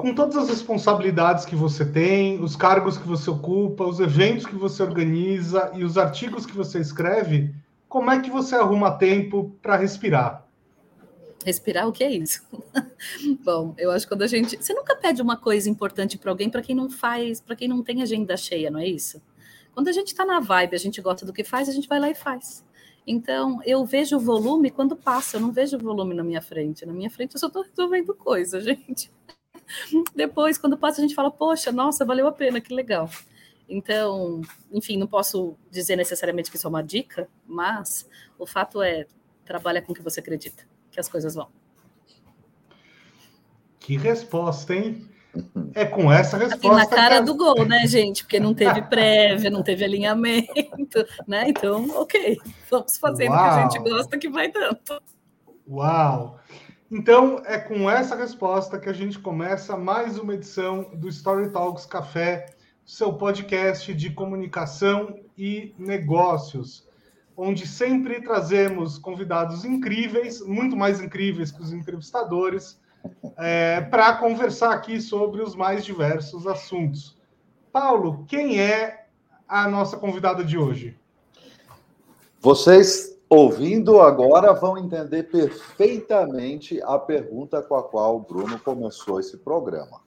com todas as responsabilidades que você tem, os cargos que você ocupa, os eventos que você organiza e os artigos que você escreve, como é que você arruma tempo para respirar? Respirar, o que é isso? Bom, eu acho que quando a gente. Você nunca pede uma coisa importante para alguém para quem não faz, para quem não tem agenda cheia, não é isso? Quando a gente está na vibe, a gente gosta do que faz, a gente vai lá e faz. Então, eu vejo o volume quando passa, eu não vejo o volume na minha frente. Na minha frente eu só estou resolvendo coisa, gente. Depois, quando passa, a gente fala, poxa, nossa, valeu a pena, que legal. Então, enfim, não posso dizer necessariamente que isso é uma dica, mas o fato é, trabalha com o que você acredita, que as coisas vão. Que resposta, hein? É com essa resposta. E na cara que... do gol, né, gente? Porque não teve prévia, não teve alinhamento, né? Então, ok, vamos fazendo o que a gente gosta que vai tanto. Uau! Então, é com essa resposta que a gente começa mais uma edição do Story Talks Café, seu podcast de comunicação e negócios, onde sempre trazemos convidados incríveis, muito mais incríveis que os entrevistadores, é, para conversar aqui sobre os mais diversos assuntos. Paulo, quem é a nossa convidada de hoje? Vocês ouvindo agora vão entender perfeitamente a pergunta com a qual o Bruno começou esse programa.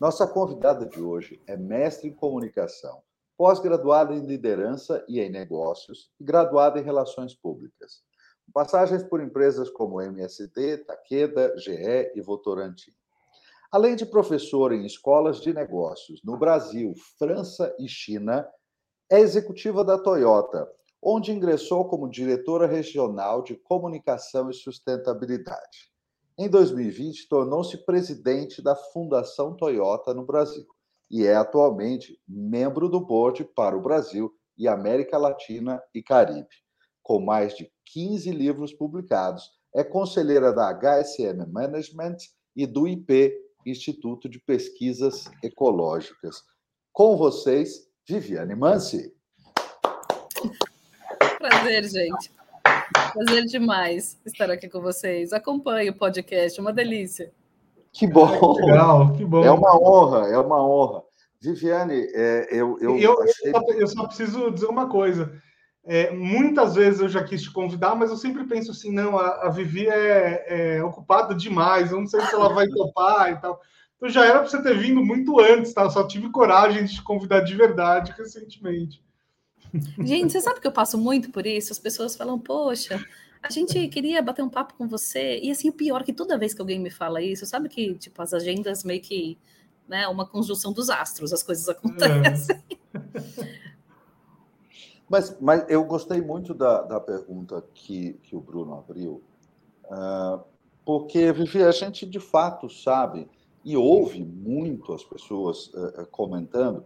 Nossa convidada de hoje é mestre em comunicação, pós-graduada em liderança e em negócios e graduada em relações públicas. Passagens por empresas como MSD, Takeda, GE e Votorantim. Além de professora em escolas de negócios no Brasil, França e China, é executiva da Toyota onde ingressou como diretora regional de comunicação e sustentabilidade. Em 2020, tornou-se presidente da Fundação Toyota no Brasil e é atualmente membro do board para o Brasil e América Latina e Caribe. Com mais de 15 livros publicados, é conselheira da HSM Management e do IP, Instituto de Pesquisas Ecológicas. Com vocês, Viviane Mansi. Prazer, gente. Prazer demais estar aqui com vocês. Acompanhe o podcast, uma delícia. Que bom. Que legal, que bom. É uma honra, é uma honra. Viviane, é, eu, eu, eu, achei... eu, só, eu, só, preciso dizer uma coisa. É, muitas vezes eu já quis te convidar, mas eu sempre penso assim, não, a, a Vivi é, é ocupada demais, eu não sei se ela vai topar e tal. Então já era para você ter vindo muito antes, tá? Eu só tive coragem de te convidar de verdade recentemente. Gente, você sabe que eu passo muito por isso? As pessoas falam, poxa, a gente queria bater um papo com você. E assim, o pior é que toda vez que alguém me fala isso, sabe que, tipo, as agendas meio que, né, uma conjunção dos astros, as coisas acontecem. É. Mas, mas eu gostei muito da, da pergunta que, que o Bruno abriu, uh, porque, Vivi, a gente de fato sabe e ouve muito as pessoas uh, comentando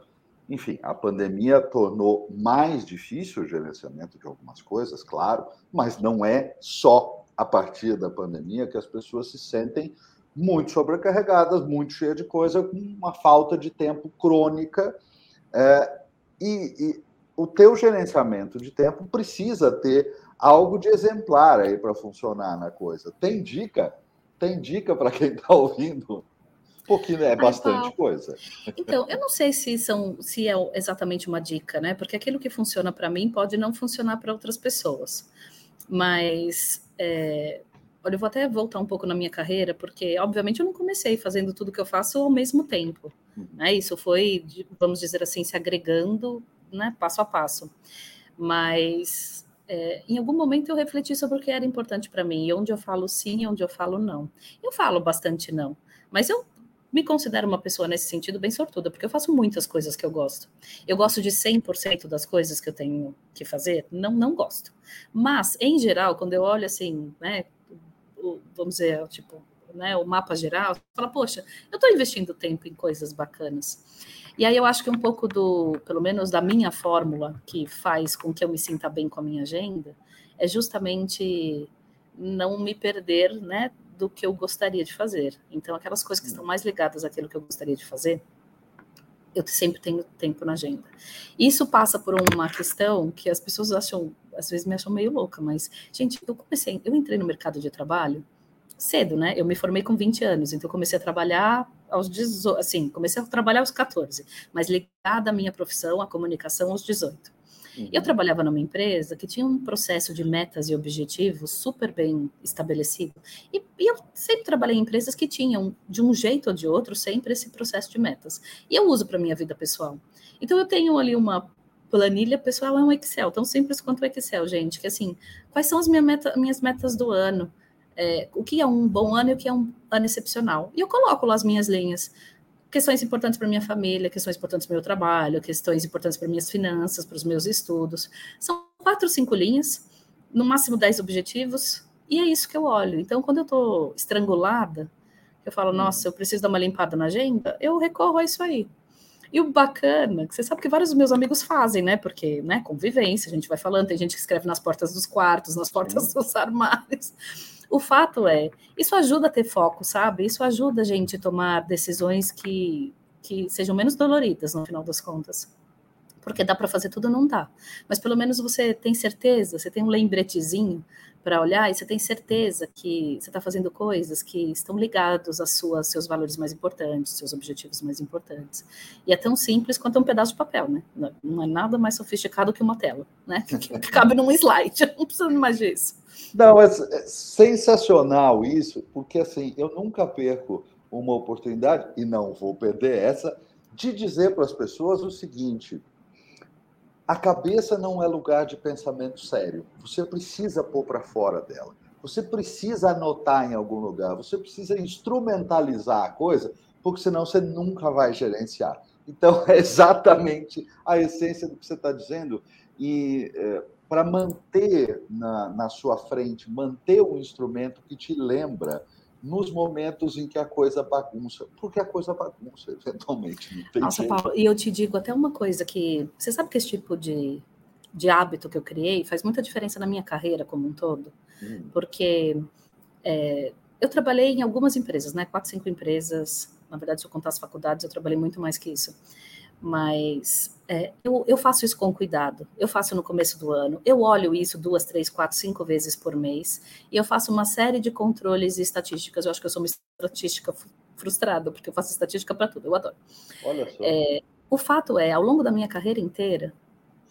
enfim, a pandemia tornou mais difícil o gerenciamento de algumas coisas, claro, mas não é só a partir da pandemia que as pessoas se sentem muito sobrecarregadas, muito cheias de coisa, com uma falta de tempo crônica. É, e, e o teu gerenciamento de tempo precisa ter algo de exemplar aí para funcionar na coisa. Tem dica? Tem dica para quem está ouvindo? Pouquinho é bastante coisa. Então, eu não sei se são se é exatamente uma dica, né? Porque aquilo que funciona para mim pode não funcionar para outras pessoas. Mas é, olha, eu vou até voltar um pouco na minha carreira, porque obviamente eu não comecei fazendo tudo que eu faço ao mesmo tempo. Uhum. Né? Isso foi, vamos dizer assim, se agregando, né, passo a passo. Mas é, em algum momento eu refleti sobre o que era importante para mim, e onde eu falo sim e onde eu falo não. Eu falo bastante não, mas eu me considero uma pessoa nesse sentido bem sortuda, porque eu faço muitas coisas que eu gosto. Eu gosto de 100% das coisas que eu tenho que fazer? Não, não gosto. Mas, em geral, quando eu olho assim, né, o, vamos dizer, tipo, né, o mapa geral, você fala, poxa, eu estou investindo tempo em coisas bacanas. E aí eu acho que um pouco do, pelo menos da minha fórmula, que faz com que eu me sinta bem com a minha agenda, é justamente não me perder, né, do que eu gostaria de fazer. Então, aquelas coisas que estão mais ligadas àquilo que eu gostaria de fazer, eu sempre tenho tempo na agenda. Isso passa por uma questão que as pessoas acham, às vezes me acham meio louca, mas, gente, eu comecei, eu entrei no mercado de trabalho cedo, né? Eu me formei com 20 anos, então eu comecei a trabalhar aos 18, assim, comecei a trabalhar aos 14, mas ligada à minha profissão, à comunicação, aos 18. Uhum. Eu trabalhava numa empresa que tinha um processo de metas e objetivos super bem estabelecido. E, e eu sempre trabalhei em empresas que tinham, de um jeito ou de outro, sempre esse processo de metas. E eu uso para minha vida pessoal. Então eu tenho ali uma planilha pessoal, é um Excel, tão simples quanto o Excel, gente, que assim, quais são as minha meta, minhas metas do ano? É, o que é um bom ano e o que é um ano excepcional. E eu coloco lá as minhas linhas questões importantes para minha família, questões importantes para o meu trabalho, questões importantes para minhas finanças, para os meus estudos. São quatro, cinco linhas, no máximo dez objetivos, e é isso que eu olho. Então, quando eu estou estrangulada, eu falo, hum. nossa, eu preciso dar uma limpada na agenda, eu recorro a isso aí. E o bacana, que você sabe que vários dos meus amigos fazem, né? Porque, né, convivência, a gente vai falando, tem gente que escreve nas portas dos quartos, nas portas dos armários. O fato é, isso ajuda a ter foco, sabe? Isso ajuda a gente a tomar decisões que, que sejam menos doloridas no final das contas. Porque dá para fazer tudo, não dá. Mas pelo menos você tem certeza, você tem um lembretezinho para olhar e você tem certeza que você está fazendo coisas que estão ligados aos seus valores mais importantes, seus objetivos mais importantes. E é tão simples quanto um pedaço de papel, né? Não é nada mais sofisticado que uma tela, né? Que cabe num slide, não precisa mais disso. Não, é sensacional isso, porque assim, eu nunca perco uma oportunidade, e não vou perder essa, de dizer para as pessoas o seguinte: a cabeça não é lugar de pensamento sério. Você precisa pôr para fora dela. Você precisa anotar em algum lugar. Você precisa instrumentalizar a coisa, porque senão você nunca vai gerenciar. Então, é exatamente a essência do que você está dizendo. E é, para manter na, na sua frente, manter um instrumento que te lembra nos momentos em que a coisa bagunça, porque a coisa bagunça, eventualmente. Não tem Nossa, jeito. Paulo, e eu te digo até uma coisa que você sabe que esse tipo de, de hábito que eu criei faz muita diferença na minha carreira como um todo, hum. porque é, eu trabalhei em algumas empresas, né? Quatro, cinco empresas. Na verdade, se eu contar as faculdades, eu trabalhei muito mais que isso mas é, eu, eu, faço isso com cuidado. Eu faço no começo do ano, eu olho isso duas, três, quatro, cinco vezes por mês, e eu faço uma série de controles e estatísticas. Eu acho que eu sou uma estatística frustrada, porque eu faço estatística para tudo, eu adoro. Olha só. É, o fato é, ao longo da minha carreira inteira,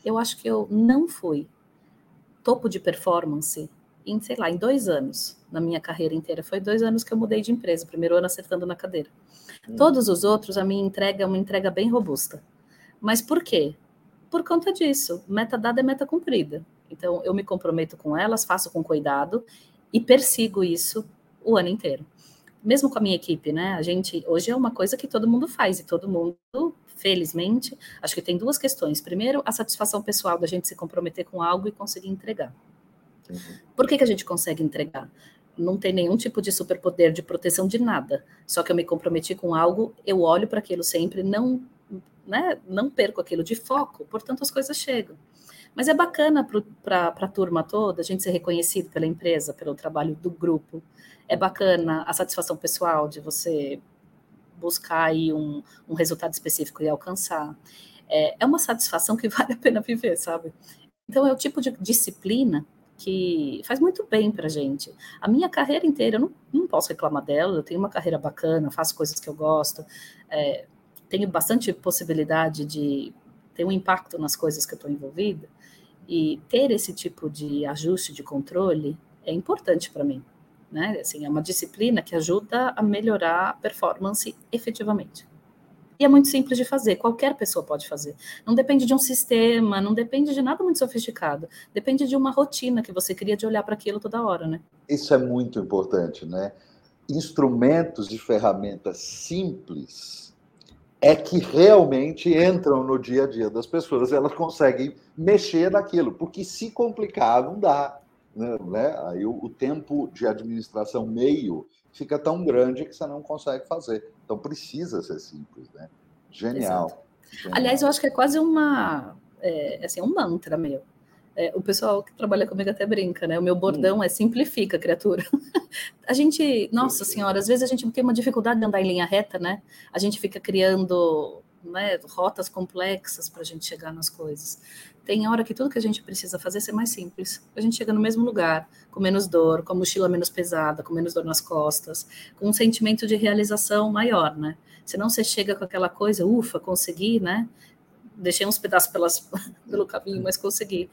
eu acho que eu não fui topo de performance em, sei lá, em dois anos na minha carreira inteira. Foi dois anos que eu mudei de empresa, primeiro ano acertando na cadeira. Hum. Todos os outros, a minha entrega é uma entrega bem robusta. Mas por quê? Por conta disso. Meta dada é meta cumprida. Então, eu me comprometo com elas, faço com cuidado e persigo isso o ano inteiro. Mesmo com a minha equipe, né? A gente, hoje é uma coisa que todo mundo faz e todo mundo, felizmente, acho que tem duas questões. Primeiro, a satisfação pessoal da gente se comprometer com algo e conseguir entregar. Por que, que a gente consegue entregar? não tem nenhum tipo de superpoder de proteção de nada. Só que eu me comprometi com algo, eu olho para aquilo sempre, não, né, não perco aquilo de foco, portanto as coisas chegam. Mas é bacana para a turma toda a gente ser reconhecido pela empresa, pelo trabalho do grupo. É bacana a satisfação pessoal de você buscar aí um, um resultado específico e alcançar. É, é uma satisfação que vale a pena viver, sabe? Então é o tipo de disciplina que faz muito bem para gente. A minha carreira inteira, eu não, não posso reclamar dela, eu tenho uma carreira bacana, faço coisas que eu gosto, é, tenho bastante possibilidade de ter um impacto nas coisas que eu estou envolvida, e ter esse tipo de ajuste, de controle, é importante para mim. Né? Assim, é uma disciplina que ajuda a melhorar a performance efetivamente. E é muito simples de fazer, qualquer pessoa pode fazer. Não depende de um sistema, não depende de nada muito sofisticado. Depende de uma rotina que você cria de olhar para aquilo toda hora, né? Isso é muito importante, né? Instrumentos e ferramentas simples é que realmente entram no dia a dia das pessoas, elas conseguem mexer naquilo, porque se complicar, não dá. Né? Aí o tempo de administração meio fica tão grande que você não consegue fazer. Então precisa ser simples, né? Genial. Genial. Aliás, eu acho que é quase uma é, assim, um mantra meu. É, o pessoal que trabalha comigo até brinca, né? O meu bordão hum. é simplifica, criatura. a gente, nossa senhora, às vezes a gente tem uma dificuldade de andar em linha reta, né? A gente fica criando né, rotas complexas para a gente chegar nas coisas. Tem hora que tudo que a gente precisa fazer é mais simples. A gente chega no mesmo lugar, com menos dor, com a mochila menos pesada, com menos dor nas costas, com um sentimento de realização maior, né? Senão você chega com aquela coisa, ufa, consegui, né? Deixei uns pedaços pelas, pelo caminho, mas consegui.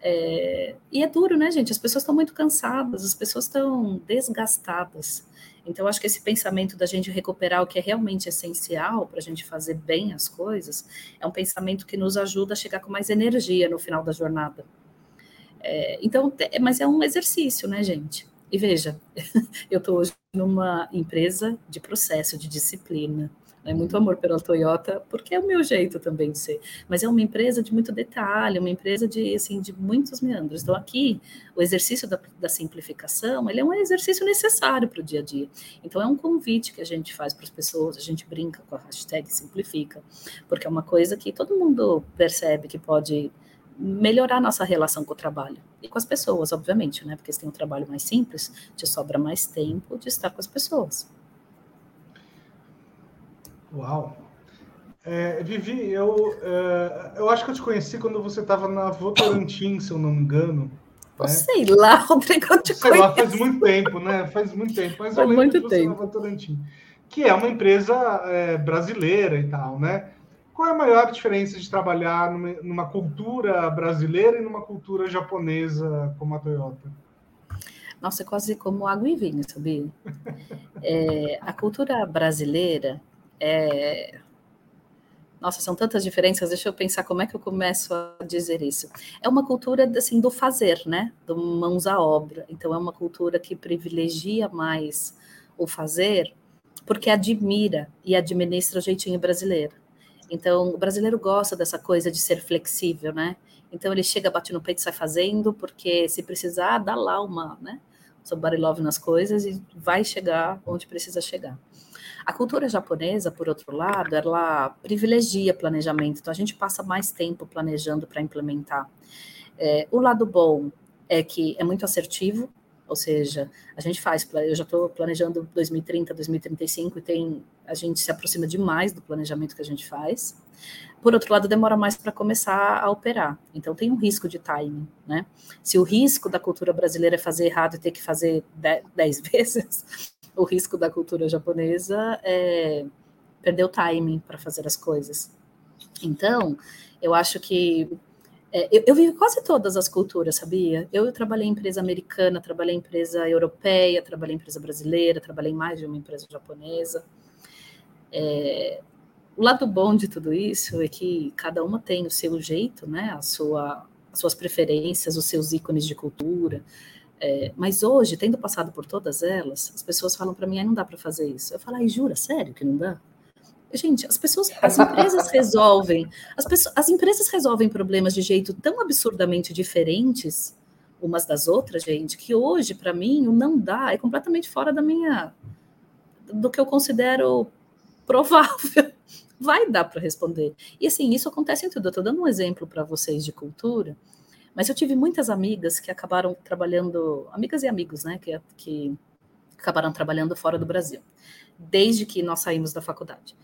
É, e é duro, né, gente? As pessoas estão muito cansadas, as pessoas estão desgastadas. Então, acho que esse pensamento da gente recuperar o que é realmente essencial para a gente fazer bem as coisas é um pensamento que nos ajuda a chegar com mais energia no final da jornada. É, então, mas é um exercício, né, gente? E veja, eu estou hoje numa empresa de processo, de disciplina né, muito amor pela Toyota, porque é o meu jeito também de ser. Mas é uma empresa de muito detalhe, uma empresa de assim de muitos meandros. Então aqui o exercício da, da simplificação, ele é um exercício necessário para o dia a dia. Então é um convite que a gente faz para as pessoas, a gente brinca com a hashtag simplifica, porque é uma coisa que todo mundo percebe que pode melhorar nossa relação com o trabalho e com as pessoas, obviamente, né? Porque se tem um trabalho mais simples, te sobra mais tempo de estar com as pessoas. Uau! É, Vivi, eu, é, eu acho que eu te conheci quando você estava na Votorantim, se eu não me engano. Né? Sei lá, Rodrigo, eu te Sei conheço. lá, faz muito tempo, né? Faz muito tempo. Mas faz eu lembro muito tempo. na Votorantim. Que é uma empresa é, brasileira e tal, né? Qual é a maior diferença de trabalhar numa, cultura brasileira e numa cultura japonesa como a Toyota? Nossa, é quase como água e vinho, sabia? É, a cultura brasileira, é... Nossa, são tantas diferenças. Deixa eu pensar como é que eu começo a dizer isso. É uma cultura assim do fazer, né? Do mãos à obra. Então é uma cultura que privilegia mais o fazer, porque admira e administra o jeitinho brasileiro. Então o brasileiro gosta dessa coisa de ser flexível, né? Então ele chega, bate no peito e sai fazendo, porque se precisar, dá lá uma, né? Somebody love nas coisas e vai chegar onde precisa chegar. A cultura japonesa, por outro lado, ela privilegia planejamento, então a gente passa mais tempo planejando para implementar. É, o lado bom é que é muito assertivo, ou seja, a gente faz, eu já estou planejando 2030, 2035 e tem, a gente se aproxima demais do planejamento que a gente faz. Por outro lado, demora mais para começar a operar. Então tem um risco de timing, né? Se o risco da cultura brasileira é fazer errado e ter que fazer dez vezes, o risco da cultura japonesa é perder o timing para fazer as coisas. Então, eu acho que é, eu, eu quase todas as culturas, sabia? Eu, eu, trabalhei em empresa americana, trabalhei em empresa europeia, trabalhei em empresa brasileira, trabalhei em mais de uma empresa japonesa. É, o lado bom de tudo isso é que cada uma tem o seu jeito, né? A sua, as suas preferências, os seus ícones de cultura. É, mas hoje, tendo passado por todas elas, as pessoas falam para mim, ah, não dá para fazer isso. Eu falo, ai, jura, sério que não dá? Gente, as pessoas, as empresas resolvem, as, pessoas, as empresas resolvem problemas de jeito tão absurdamente diferentes umas das outras, gente, que hoje, para mim, o não dá é completamente fora da minha, do que eu considero provável. Vai dar para responder. E assim, isso acontece em tudo. Eu estou dando um exemplo para vocês de cultura. Mas eu tive muitas amigas que acabaram trabalhando, amigas e amigos, né, que, que acabaram trabalhando fora do Brasil, desde que nós saímos da faculdade.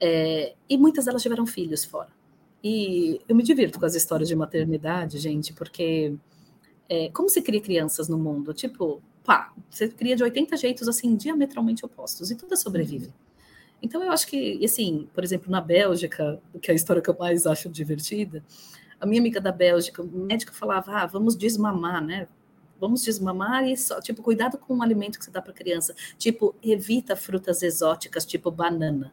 É, e muitas delas tiveram filhos fora. E eu me divirto com as histórias de maternidade, gente, porque é, como se cria crianças no mundo? Tipo, pá, você cria de 80 jeitos assim, diametralmente opostos, e todas sobrevivem. Então eu acho que, assim, por exemplo, na Bélgica, que é a história que eu mais acho divertida, a minha amiga da Bélgica, o médico falava, ah, vamos desmamar, né? Vamos desmamar e só, tipo, cuidado com o alimento que você dá para criança. Tipo, evita frutas exóticas, tipo banana.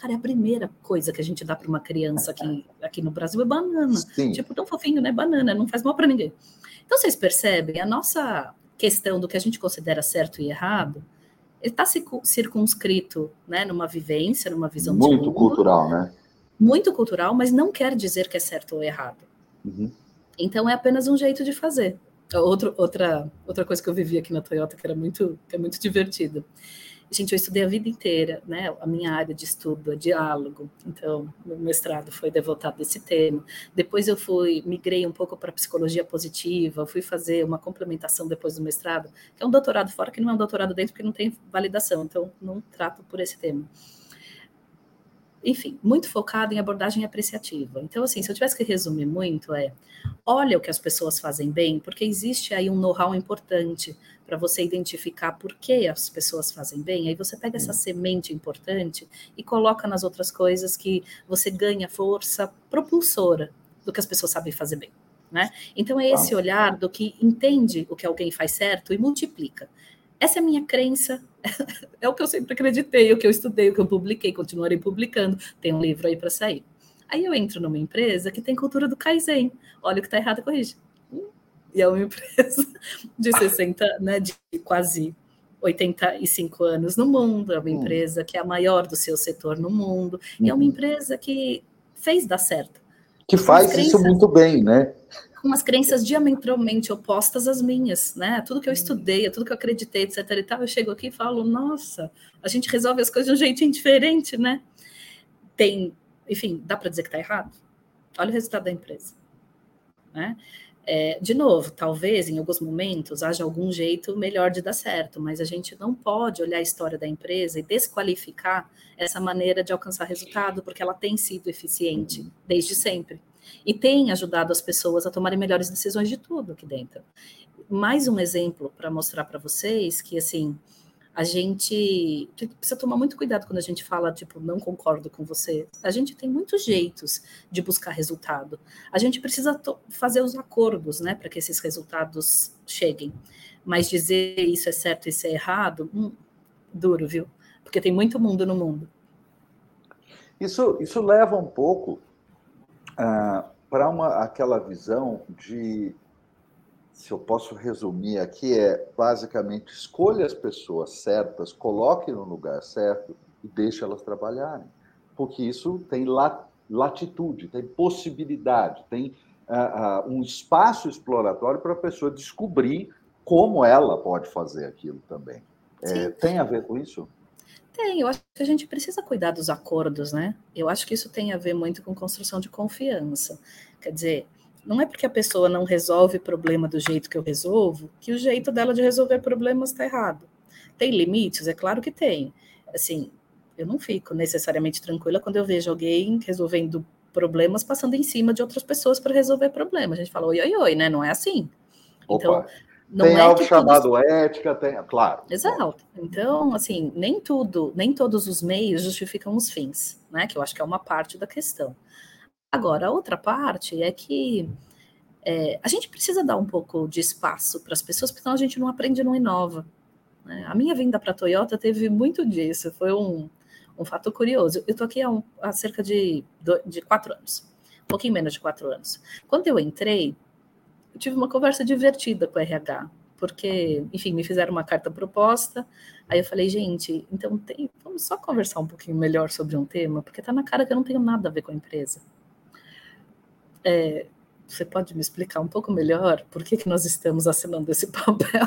Cara, é a primeira coisa que a gente dá para uma criança aqui, aqui no Brasil é banana. Sim. Tipo, tão fofinho, né? Banana, não faz mal para ninguém. Então, vocês percebem, a nossa questão do que a gente considera certo e errado, está circunscrito, né, numa vivência, numa visão muito cultural, né? muito cultural, mas não quer dizer que é certo ou errado. Uhum. Então é apenas um jeito de fazer. Outro, outra, outra coisa que eu vivi aqui na Toyota que era muito, que é muito divertida. Gente, eu estudei a vida inteira, né? A minha área de estudo é diálogo, então meu mestrado foi devotado a esse tema. Depois eu fui, migrei um pouco para psicologia positiva, fui fazer uma complementação depois do mestrado, que é um doutorado fora, que não é um doutorado dentro, porque não tem validação, então não trato por esse tema enfim, muito focado em abordagem apreciativa. Então, assim, se eu tivesse que resumir muito, é olha o que as pessoas fazem bem, porque existe aí um know-how importante para você identificar por que as pessoas fazem bem. Aí você pega essa semente importante e coloca nas outras coisas que você ganha força propulsora do que as pessoas sabem fazer bem. Né? Então é esse olhar do que entende o que alguém faz certo e multiplica. Essa é a minha crença, é o que eu sempre acreditei, o que eu estudei, o que eu publiquei, continuarei publicando. Tem um livro aí para sair. Aí eu entro numa empresa que tem cultura do Kaizen. Olha o que está errado, corrige. E é uma empresa de 60, né, de quase 85 anos no mundo, é uma hum. empresa que é a maior do seu setor no mundo, e é uma uhum. empresa que fez dar certo. Que faz isso muito bem, né? Com umas crenças diametralmente opostas às minhas, né? Tudo que eu estudei, tudo que eu acreditei, etc e tal, eu chego aqui e falo, nossa, a gente resolve as coisas de um jeitinho diferente, né? Tem, enfim, dá para dizer que está errado? Olha o resultado da empresa, né? É, de novo, talvez em alguns momentos haja algum jeito melhor de dar certo, mas a gente não pode olhar a história da empresa e desqualificar essa maneira de alcançar resultado, porque ela tem sido eficiente desde sempre e tem ajudado as pessoas a tomarem melhores decisões de tudo aqui dentro. Mais um exemplo para mostrar para vocês que assim a gente precisa tomar muito cuidado quando a gente fala, tipo, não concordo com você. A gente tem muitos jeitos de buscar resultado. A gente precisa fazer os acordos, né, para que esses resultados cheguem. Mas dizer isso é certo isso é errado, hum, duro, viu? Porque tem muito mundo no mundo. Isso, isso leva um pouco uh, para aquela visão de se eu posso resumir aqui, é basicamente escolha as pessoas certas, coloque no lugar certo e deixe elas trabalharem. Porque isso tem latitude, tem possibilidade, tem uh, uh, um espaço exploratório para a pessoa descobrir como ela pode fazer aquilo também. É, tem a ver com isso? Tem, eu acho que a gente precisa cuidar dos acordos, né? Eu acho que isso tem a ver muito com construção de confiança. Quer dizer, não é porque a pessoa não resolve problema do jeito que eu resolvo que o jeito dela de resolver problemas está errado. Tem limites? É claro que tem. Assim, eu não fico necessariamente tranquila quando eu vejo alguém resolvendo problemas passando em cima de outras pessoas para resolver problemas. A gente fala, oi, oi, oi, né? Não é assim. Opa. Então, não tem é algo chamado tudo... ética, tem, claro. Exato. Então, assim, nem tudo, nem todos os meios justificam os fins, né? Que eu acho que é uma parte da questão. Agora, a outra parte é que é, a gente precisa dar um pouco de espaço para as pessoas, porque senão a gente não aprende, não inova. Né? A minha vinda para a Toyota teve muito disso, foi um, um fato curioso. Eu estou aqui há, um, há cerca de, de quatro anos, um pouquinho menos de quatro anos. Quando eu entrei, tive uma conversa divertida com o RH, porque, enfim, me fizeram uma carta proposta. Aí eu falei, gente, então tem, vamos só conversar um pouquinho melhor sobre um tema, porque está na cara que eu não tenho nada a ver com a empresa. É, você pode me explicar um pouco melhor por que, que nós estamos assinando esse papel?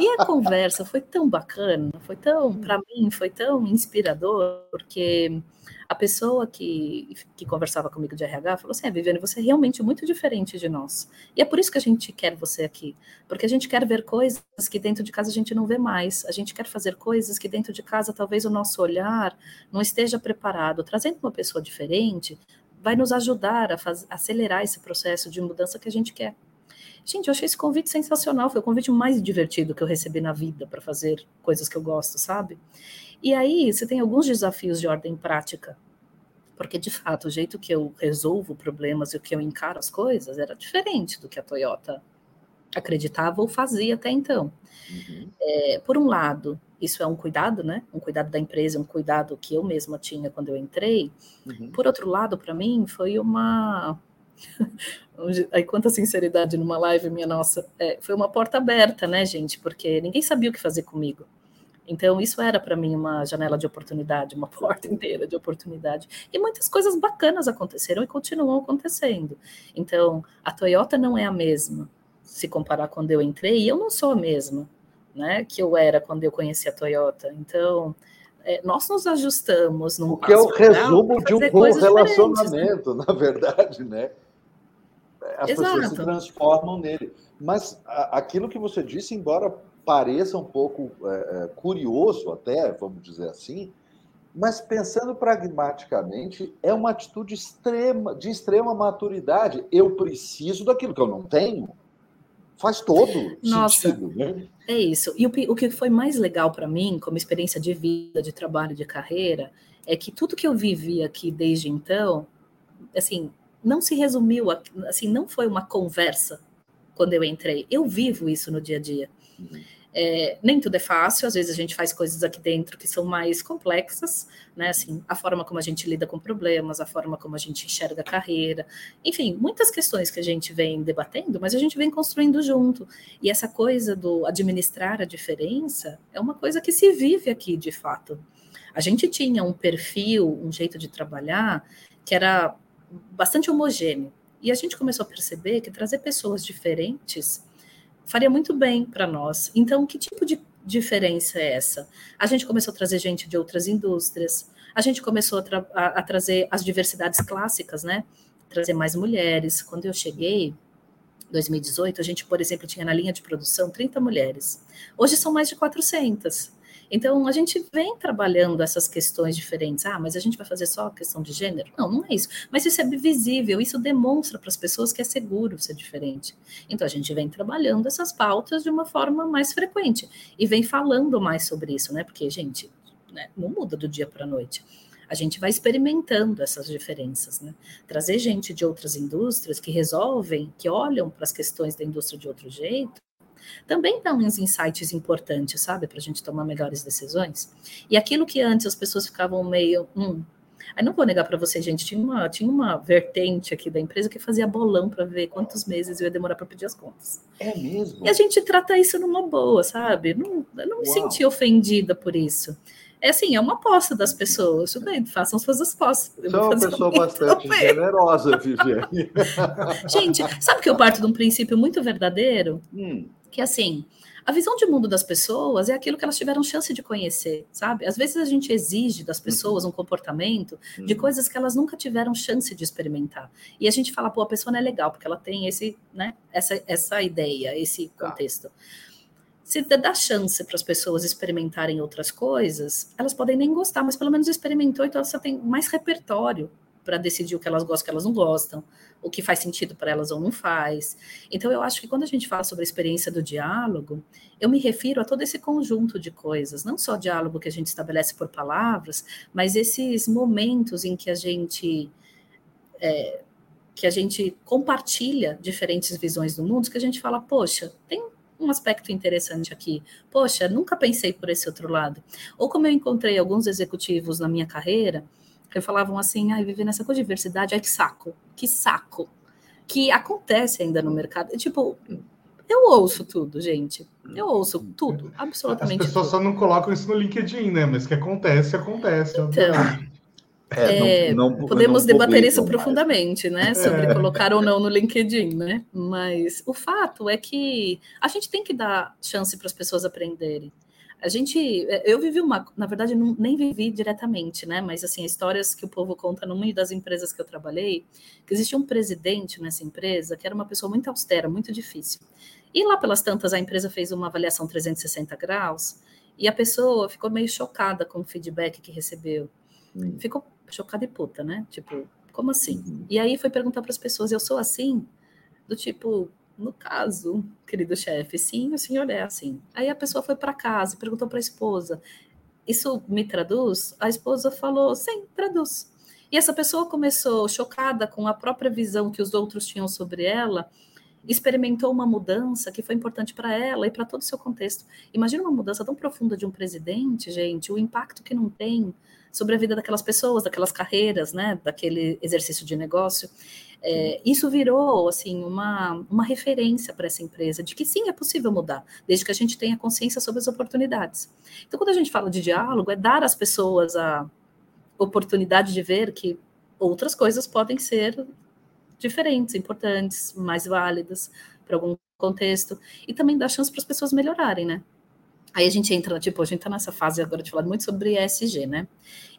e a conversa foi tão bacana, foi tão, para mim, foi tão inspirador, porque a pessoa que, que conversava comigo de RH falou assim: é, Viviane, você é realmente muito diferente de nós. E é por isso que a gente quer você aqui, porque a gente quer ver coisas que dentro de casa a gente não vê mais, a gente quer fazer coisas que dentro de casa talvez o nosso olhar não esteja preparado. Trazendo uma pessoa diferente, vai nos ajudar a faz, acelerar esse processo de mudança que a gente quer. Gente, eu achei esse convite sensacional, foi o convite mais divertido que eu recebi na vida para fazer coisas que eu gosto, sabe? E aí você tem alguns desafios de ordem prática, porque de fato o jeito que eu resolvo problemas e o que eu encaro as coisas era diferente do que a Toyota acreditava ou fazia até então. Uhum. É, por um lado, isso é um cuidado, né? Um cuidado da empresa, um cuidado que eu mesma tinha quando eu entrei. Uhum. Por outro lado, para mim, foi uma. Aí, quanta sinceridade numa live, minha nossa. É, foi uma porta aberta, né, gente? Porque ninguém sabia o que fazer comigo. Então, isso era para mim uma janela de oportunidade, uma porta inteira de oportunidade. E muitas coisas bacanas aconteceram e continuam acontecendo. Então, a Toyota não é a mesma se comparar quando eu entrei, e eu não sou a mesma né, que eu era quando eu conheci a Toyota. Então, é, nós nos ajustamos num O que é o resumo de um bom né? relacionamento, né? na verdade, né? As Exato. pessoas se transformam nele. Mas a, aquilo que você disse, embora pareça um pouco é, é curioso até, vamos dizer assim, Mas pensando pragmaticamente, é uma atitude extrema, de extrema maturidade. Eu preciso daquilo que eu não tenho. Faz todo Nossa, sentido, né? É isso. E o, o que foi mais legal para mim, como experiência de vida, de trabalho, de carreira, é que tudo que eu vivi aqui desde então, assim, não se resumiu, assim, não foi uma conversa quando eu entrei. Eu vivo isso no dia a dia. Uhum. É, nem tudo é fácil, às vezes a gente faz coisas aqui dentro que são mais complexas, né? Assim, a forma como a gente lida com problemas, a forma como a gente enxerga a carreira, enfim, muitas questões que a gente vem debatendo, mas a gente vem construindo junto. E essa coisa do administrar a diferença é uma coisa que se vive aqui de fato. A gente tinha um perfil, um jeito de trabalhar que era bastante homogêneo. E a gente começou a perceber que trazer pessoas diferentes faria muito bem para nós. Então, que tipo de diferença é essa? A gente começou a trazer gente de outras indústrias, a gente começou a, tra a, trazer as diversidades clássicas, né? Trazer mais mulheres. Quando eu cheguei, 2018, a gente, por exemplo, tinha na linha de produção 30 mulheres. Hoje são mais de 400. Então, a gente vem trabalhando essas questões diferentes. Ah, mas a gente vai fazer só a questão de gênero? Não, não é isso. Mas isso é visível, isso demonstra para as pessoas que é seguro ser diferente. Então, a gente vem trabalhando essas pautas de uma forma mais frequente e vem falando mais sobre isso, né? Porque, gente, né, não muda do dia para a noite a gente vai experimentando essas diferenças, né? Trazer gente de outras indústrias que resolvem, que olham para as questões da indústria de outro jeito, também dá uns insights importantes, sabe, para a gente tomar melhores decisões. E aquilo que antes as pessoas ficavam meio, hum, Aí não vou negar para você, gente, tinha uma, tinha uma vertente aqui da empresa que fazia bolão para ver quantos meses eu ia demorar para pedir as contas. É mesmo? E a gente trata isso numa boa, sabe? Não, eu não me Uau. senti ofendida por isso. É assim, é uma aposta das pessoas. Tudo bem, façam suas apostas. Você é uma pessoa bastante também. generosa, Viviane. gente, sabe que eu parto de um princípio muito verdadeiro? Hum que assim, a visão de mundo das pessoas é aquilo que elas tiveram chance de conhecer, sabe? Às vezes a gente exige das pessoas um comportamento de uhum. coisas que elas nunca tiveram chance de experimentar. E a gente fala, pô, a pessoa não é legal porque ela tem esse, né, essa, essa ideia, esse tá. contexto. Se dá chance para as pessoas experimentarem outras coisas, elas podem nem gostar, mas pelo menos experimentou, então você tem mais repertório para decidir o que elas gostam, o que elas não gostam, o que faz sentido para elas ou não faz. Então, eu acho que quando a gente fala sobre a experiência do diálogo, eu me refiro a todo esse conjunto de coisas, não só o diálogo que a gente estabelece por palavras, mas esses momentos em que a gente. É, que a gente compartilha diferentes visões do mundo, que a gente fala, poxa, tem um aspecto interessante aqui. Poxa, nunca pensei por esse outro lado. Ou como eu encontrei alguns executivos na minha carreira que falavam assim, ai, viver nessa coisa de diversidade, ai, que saco, que saco. Que acontece ainda no mercado. Tipo, eu ouço tudo, gente. Eu ouço tudo, absolutamente. As pessoas tudo. só não colocam isso no LinkedIn, né? Mas que acontece, acontece. Então, é, é, não, não, podemos não debater isso mais. profundamente, né? Sobre é. colocar ou não no LinkedIn, né? Mas o fato é que a gente tem que dar chance para as pessoas aprenderem. A gente, é, eu vivi uma, na verdade, não, nem vivi diretamente, né? Mas assim, histórias que o povo conta numa das empresas que eu trabalhei, que existia um presidente nessa empresa que era uma pessoa muito austera, muito difícil. E lá pelas tantas a empresa fez uma avaliação 360 graus e a pessoa ficou meio chocada com o feedback que recebeu. Hum. Ficou chocada e puta, né? Tipo, como assim? Uhum. E aí foi perguntar para as pessoas: eu sou assim? Do tipo, no caso, querido chefe, sim, o senhor é assim. Aí a pessoa foi para casa e perguntou para a esposa: Isso me traduz? A esposa falou: Sim, traduz. E essa pessoa começou chocada com a própria visão que os outros tinham sobre ela, experimentou uma mudança que foi importante para ela e para todo o seu contexto. Imagina uma mudança tão profunda de um presidente, gente, o impacto que não tem sobre a vida daquelas pessoas, daquelas carreiras, né, daquele exercício de negócio. É, isso virou assim uma, uma referência para essa empresa de que sim é possível mudar, desde que a gente tenha consciência sobre as oportunidades. Então, quando a gente fala de diálogo, é dar às pessoas a oportunidade de ver que outras coisas podem ser diferentes, importantes, mais válidas para algum contexto e também dar chance para as pessoas melhorarem, né? Aí a gente entra, tipo, a gente tá nessa fase agora de falar muito sobre ESG, né?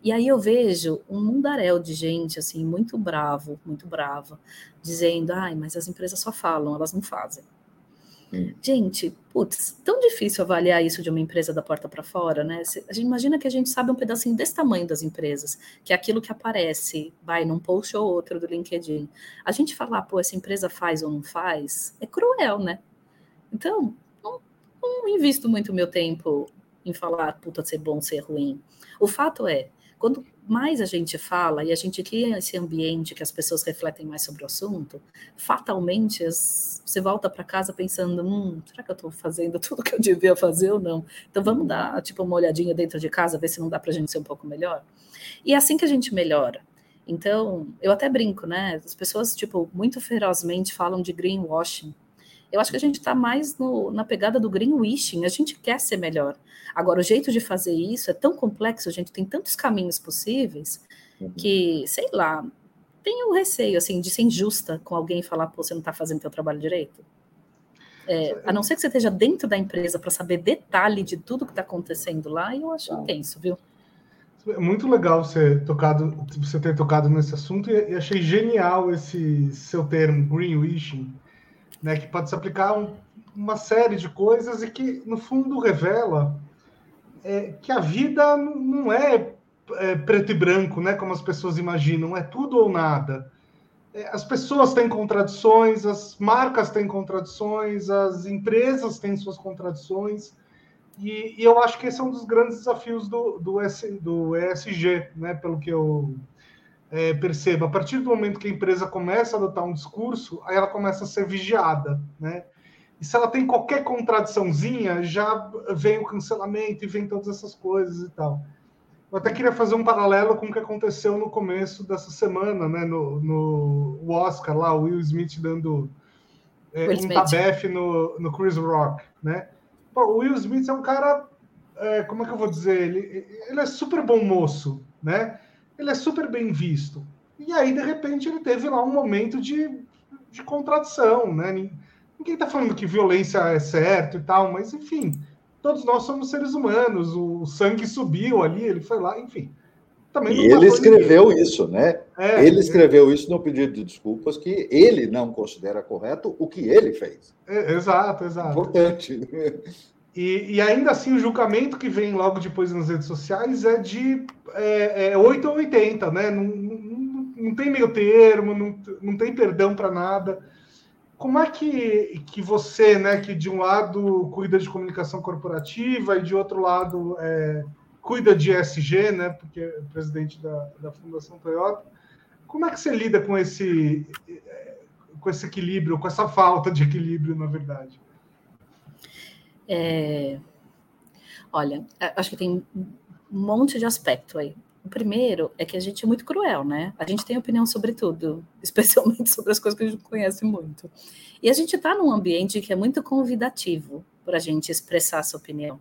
E aí eu vejo um mundaréu de gente, assim, muito bravo, muito brava, dizendo, ai, mas as empresas só falam, elas não fazem. Hum. Gente, putz, tão difícil avaliar isso de uma empresa da porta para fora, né? A gente imagina que a gente sabe um pedacinho desse tamanho das empresas, que é aquilo que aparece, vai num post ou outro do LinkedIn. A gente falar, pô, essa empresa faz ou não faz, é cruel, né? Então, não, invisto muito meu tempo em falar, puta, ser bom, ser ruim. O fato é, quando mais a gente fala e a gente cria esse ambiente que as pessoas refletem mais sobre o assunto, fatalmente as, você volta para casa pensando, hum, será que eu estou fazendo tudo que eu devia fazer ou não? Então vamos dar tipo uma olhadinha dentro de casa, ver se não dá para a gente ser um pouco melhor. E é assim que a gente melhora. Então, eu até brinco, né? As pessoas, tipo, muito ferozmente falam de greenwashing. Eu acho que a gente está mais no, na pegada do greenwashing, a gente quer ser melhor. Agora, o jeito de fazer isso é tão complexo, a gente tem tantos caminhos possíveis, uhum. que, sei lá, tenho receio, assim, de ser injusta com alguém e falar, pô, você não está fazendo seu trabalho direito. É, a não ser que você esteja dentro da empresa para saber detalhe de tudo que está acontecendo lá, eu acho tá. intenso, viu? É muito legal você, tocado, você ter tocado nesse assunto e achei genial esse seu termo, greenwashing, né, que pode se aplicar a um, uma série de coisas e que, no fundo, revela é, que a vida não é, é, preto e branco, né, como as pessoas imaginam, é tudo ou nada. É, as pessoas têm contradições, as marcas têm contradições, as empresas têm suas contradições, e, e eu acho que esse é um dos grandes desafios do, do, S, do ESG, né, pelo que eu é, perceba, a partir do momento que a empresa começa a adotar um discurso, aí ela começa a ser vigiada, né? E se ela tem qualquer contradiçãozinha, já vem o cancelamento e vem todas essas coisas e tal. Eu até queria fazer um paralelo com o que aconteceu no começo dessa semana, né? No, no Oscar lá, o Will Smith dando é, um tabefe no, no Chris Rock, né? Pô, o Will Smith é um cara, é, como é que eu vou dizer? Ele, ele é super bom moço, né? Ele é super bem visto. E aí, de repente, ele teve lá um momento de, de contradição, né? Ninguém está falando que violência é certo e tal, mas enfim, todos nós somos seres humanos, o sangue subiu ali, ele foi lá, enfim. Também e ele escreveu isso, né? É, ele escreveu é... isso no pedido de desculpas que ele não considera correto o que ele fez. É, exato, exato. Importante. E, e, ainda assim, o julgamento que vem logo depois nas redes sociais é de é, é 8 ou 80, né? Não, não, não tem meio termo, não, não tem perdão para nada. Como é que, que você, né, que de um lado cuida de comunicação corporativa e de outro lado é, cuida de ESG, né, porque é presidente da, da Fundação Toyota, como é que você lida com esse, com esse equilíbrio, com essa falta de equilíbrio, na verdade? É... Olha, acho que tem um monte de aspecto aí. O primeiro é que a gente é muito cruel, né? A gente tem opinião sobre tudo, especialmente sobre as coisas que a gente conhece muito. E a gente está num ambiente que é muito convidativo para a gente expressar essa opinião.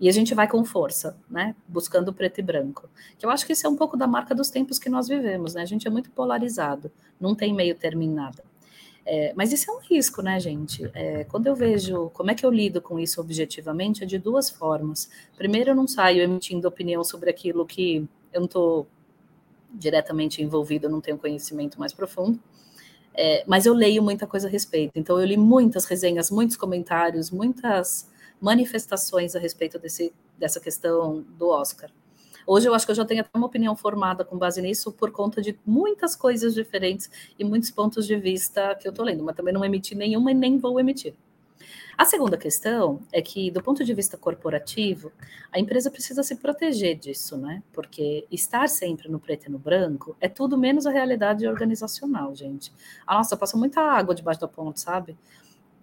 E a gente vai com força, né? Buscando preto e branco. Que eu acho que isso é um pouco da marca dos tempos que nós vivemos, né? A gente é muito polarizado, não tem meio termo em nada. É, mas isso é um risco, né, gente? É, quando eu vejo como é que eu lido com isso objetivamente, é de duas formas. Primeiro, eu não saio emitindo opinião sobre aquilo que eu não estou diretamente envolvido, eu não tenho conhecimento mais profundo. É, mas eu leio muita coisa a respeito. Então, eu li muitas resenhas, muitos comentários, muitas manifestações a respeito desse, dessa questão do Oscar. Hoje eu acho que eu já tenho até uma opinião formada com base nisso, por conta de muitas coisas diferentes e muitos pontos de vista que eu estou lendo, mas também não emiti nenhuma e nem vou emitir. A segunda questão é que, do ponto de vista corporativo, a empresa precisa se proteger disso, né? Porque estar sempre no preto e no branco é tudo menos a realidade organizacional, gente. Ah, nossa, passa muita água debaixo da ponte, sabe?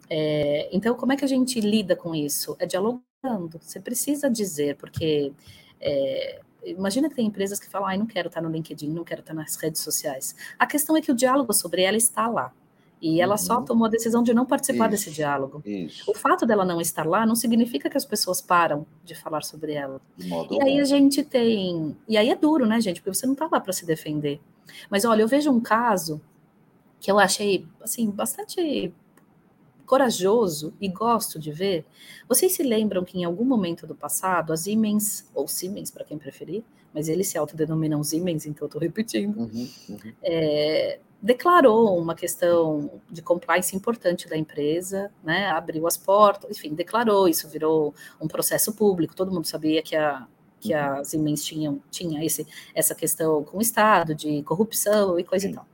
É, então, como é que a gente lida com isso? É dialogando. Você precisa dizer, porque é, Imagina que tem empresas que falam, ai, não quero estar no LinkedIn, não quero estar nas redes sociais. A questão é que o diálogo sobre ela está lá. E ela uhum. só tomou a decisão de não participar isso, desse diálogo. Isso. O fato dela não estar lá não significa que as pessoas param de falar sobre ela. E aí a gente tem. E aí é duro, né, gente? Porque você não está lá para se defender. Mas olha, eu vejo um caso que eu achei assim bastante corajoso e gosto de ver. Vocês se lembram que em algum momento do passado, a Siemens, ou Siemens, para quem preferir, mas eles se autodenominam Siemens, então estou repetindo, uhum, uhum. É, declarou uma questão de compliance importante da empresa, né, abriu as portas, enfim, declarou, isso virou um processo público, todo mundo sabia que a, que uhum. Siemens tinha, tinha esse, essa questão com o Estado, de corrupção e coisa e tal.